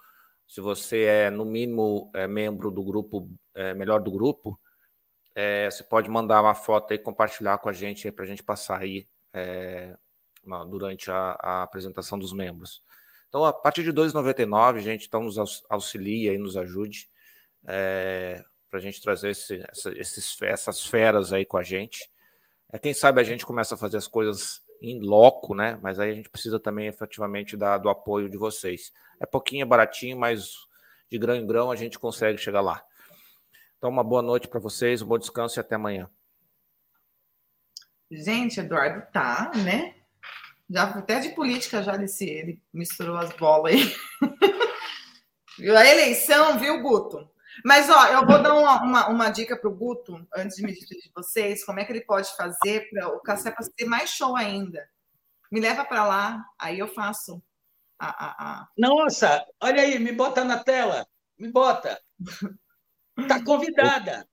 Se você é, no mínimo, é, membro do grupo, é, melhor do grupo, é, você pode mandar uma foto e compartilhar com a gente para a gente passar aí é, durante a, a, apresentação dos membros. Então, a partir de 2,99, gente, então nos auxilia e nos ajude é, para a gente trazer esse, essa, esses, essas feras aí com a gente. É, quem sabe a gente começa a fazer as coisas em loco, né? Mas aí a gente precisa também efetivamente da, do apoio de vocês. É pouquinho, é baratinho, mas de grão em grão a gente consegue chegar lá. Então, uma boa noite para vocês, um bom descanso e até amanhã. Gente, Eduardo tá, né? Já até de política já desse, ele misturou as bolas aí. a eleição, viu, Guto? Mas, ó, eu vou dar uma, uma, uma dica para o Guto, antes de me despedir de vocês, como é que ele pode fazer para o café para ser mais show ainda. Me leva para lá, aí eu faço a, a, a... Nossa, olha aí, me bota na tela, me bota. Está convidada.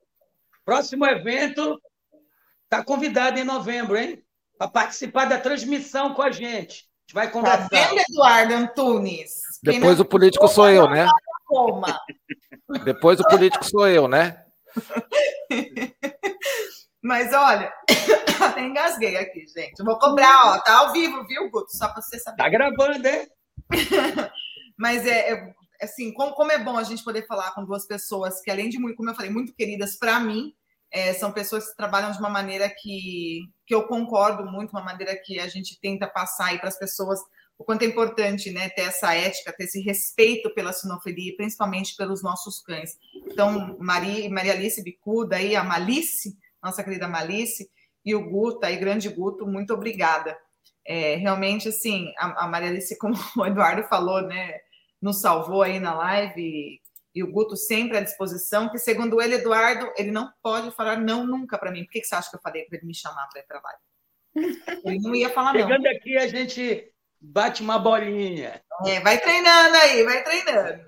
Próximo evento, está convidada em novembro, hein? Para participar da transmissão com a gente. A gente vai conversar. Tá vendo, Eduardo Antunes? *laughs* Depois o político sou eu, né? Depois o político sou eu, né? Mas olha, *coughs* até engasguei aqui, gente. Eu vou cobrar, ó, tá ao vivo, viu, Guto? Só para você saber. Tá gravando, hein? *laughs* Mas é, é, assim, como, como, é bom a gente poder falar com duas pessoas que, além de muito, como eu falei, muito queridas para mim, é, são pessoas que trabalham de uma maneira que, que eu concordo muito, uma maneira que a gente tenta passar aí para as pessoas o quanto é importante né, ter essa ética, ter esse respeito pela sinofilia, principalmente pelos nossos cães. Então, Maria, Maria Alice Bicuda, aí, a Malice, nossa querida Malice, e o Guto, aí, grande Guto, muito obrigada. É, realmente, assim, a, a, Maria Alice, como *laughs* o Eduardo falou, né, nos salvou aí na live, e, o Guto sempre à disposição, que segundo ele, Eduardo, ele não pode falar não nunca para mim. Por que, que você acha que eu falei para ele me chamar para ir para live? Ele não ia falar não. Chegando aqui, a gente bate uma bolinha. É, vai treinando aí, vai treinando.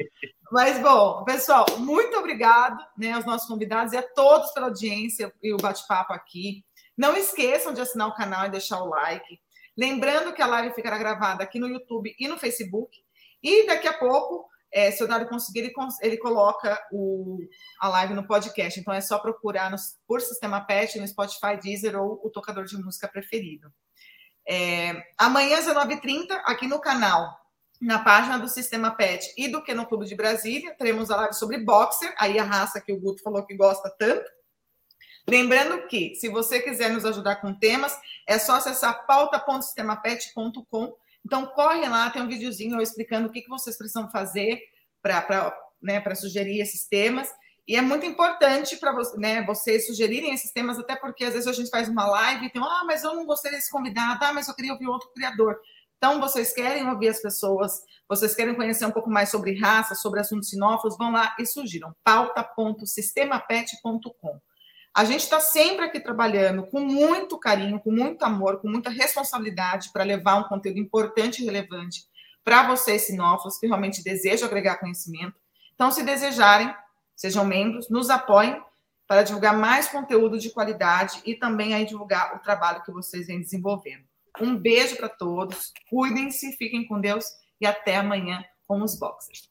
Mas, bom, pessoal, muito obrigado né, aos nossos convidados e a todos pela audiência e o bate-papo aqui. Não esqueçam de assinar o canal e deixar o like. Lembrando que a live ficará gravada aqui no YouTube e no Facebook. E daqui a pouco, é, se o Dário conseguir, ele, ele coloca o, a live no podcast. Então é só procurar no, por Sistema Pet, no Spotify, Deezer ou o tocador de música preferido. É, amanhã, às 19h30, aqui no canal, na página do Sistema Pet e do no Clube de Brasília, teremos a live sobre boxer, aí a raça que o Guto falou que gosta tanto. Lembrando que, se você quiser nos ajudar com temas, é só acessar pauta.sistemapet.com. Então, corre lá, tem um videozinho explicando o que, que vocês precisam fazer para né, sugerir esses temas. E é muito importante para né, vocês sugerirem esses temas, até porque às vezes a gente faz uma live e tem, ah, mas eu não gostei desse convidado, ah, mas eu queria ouvir outro criador. Então, vocês querem ouvir as pessoas, vocês querem conhecer um pouco mais sobre raça, sobre assuntos sinófilos, vão lá e sugiram pauta.sistemapet.com. A gente está sempre aqui trabalhando com muito carinho, com muito amor, com muita responsabilidade para levar um conteúdo importante e relevante para vocês, sinófilos, que realmente desejam agregar conhecimento. Então, se desejarem, Sejam membros, nos apoiem para divulgar mais conteúdo de qualidade e também aí divulgar o trabalho que vocês vêm desenvolvendo. Um beijo para todos, cuidem-se, fiquem com Deus e até amanhã com os boxers.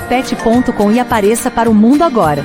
sistemapet.com e apareça para o mundo agora.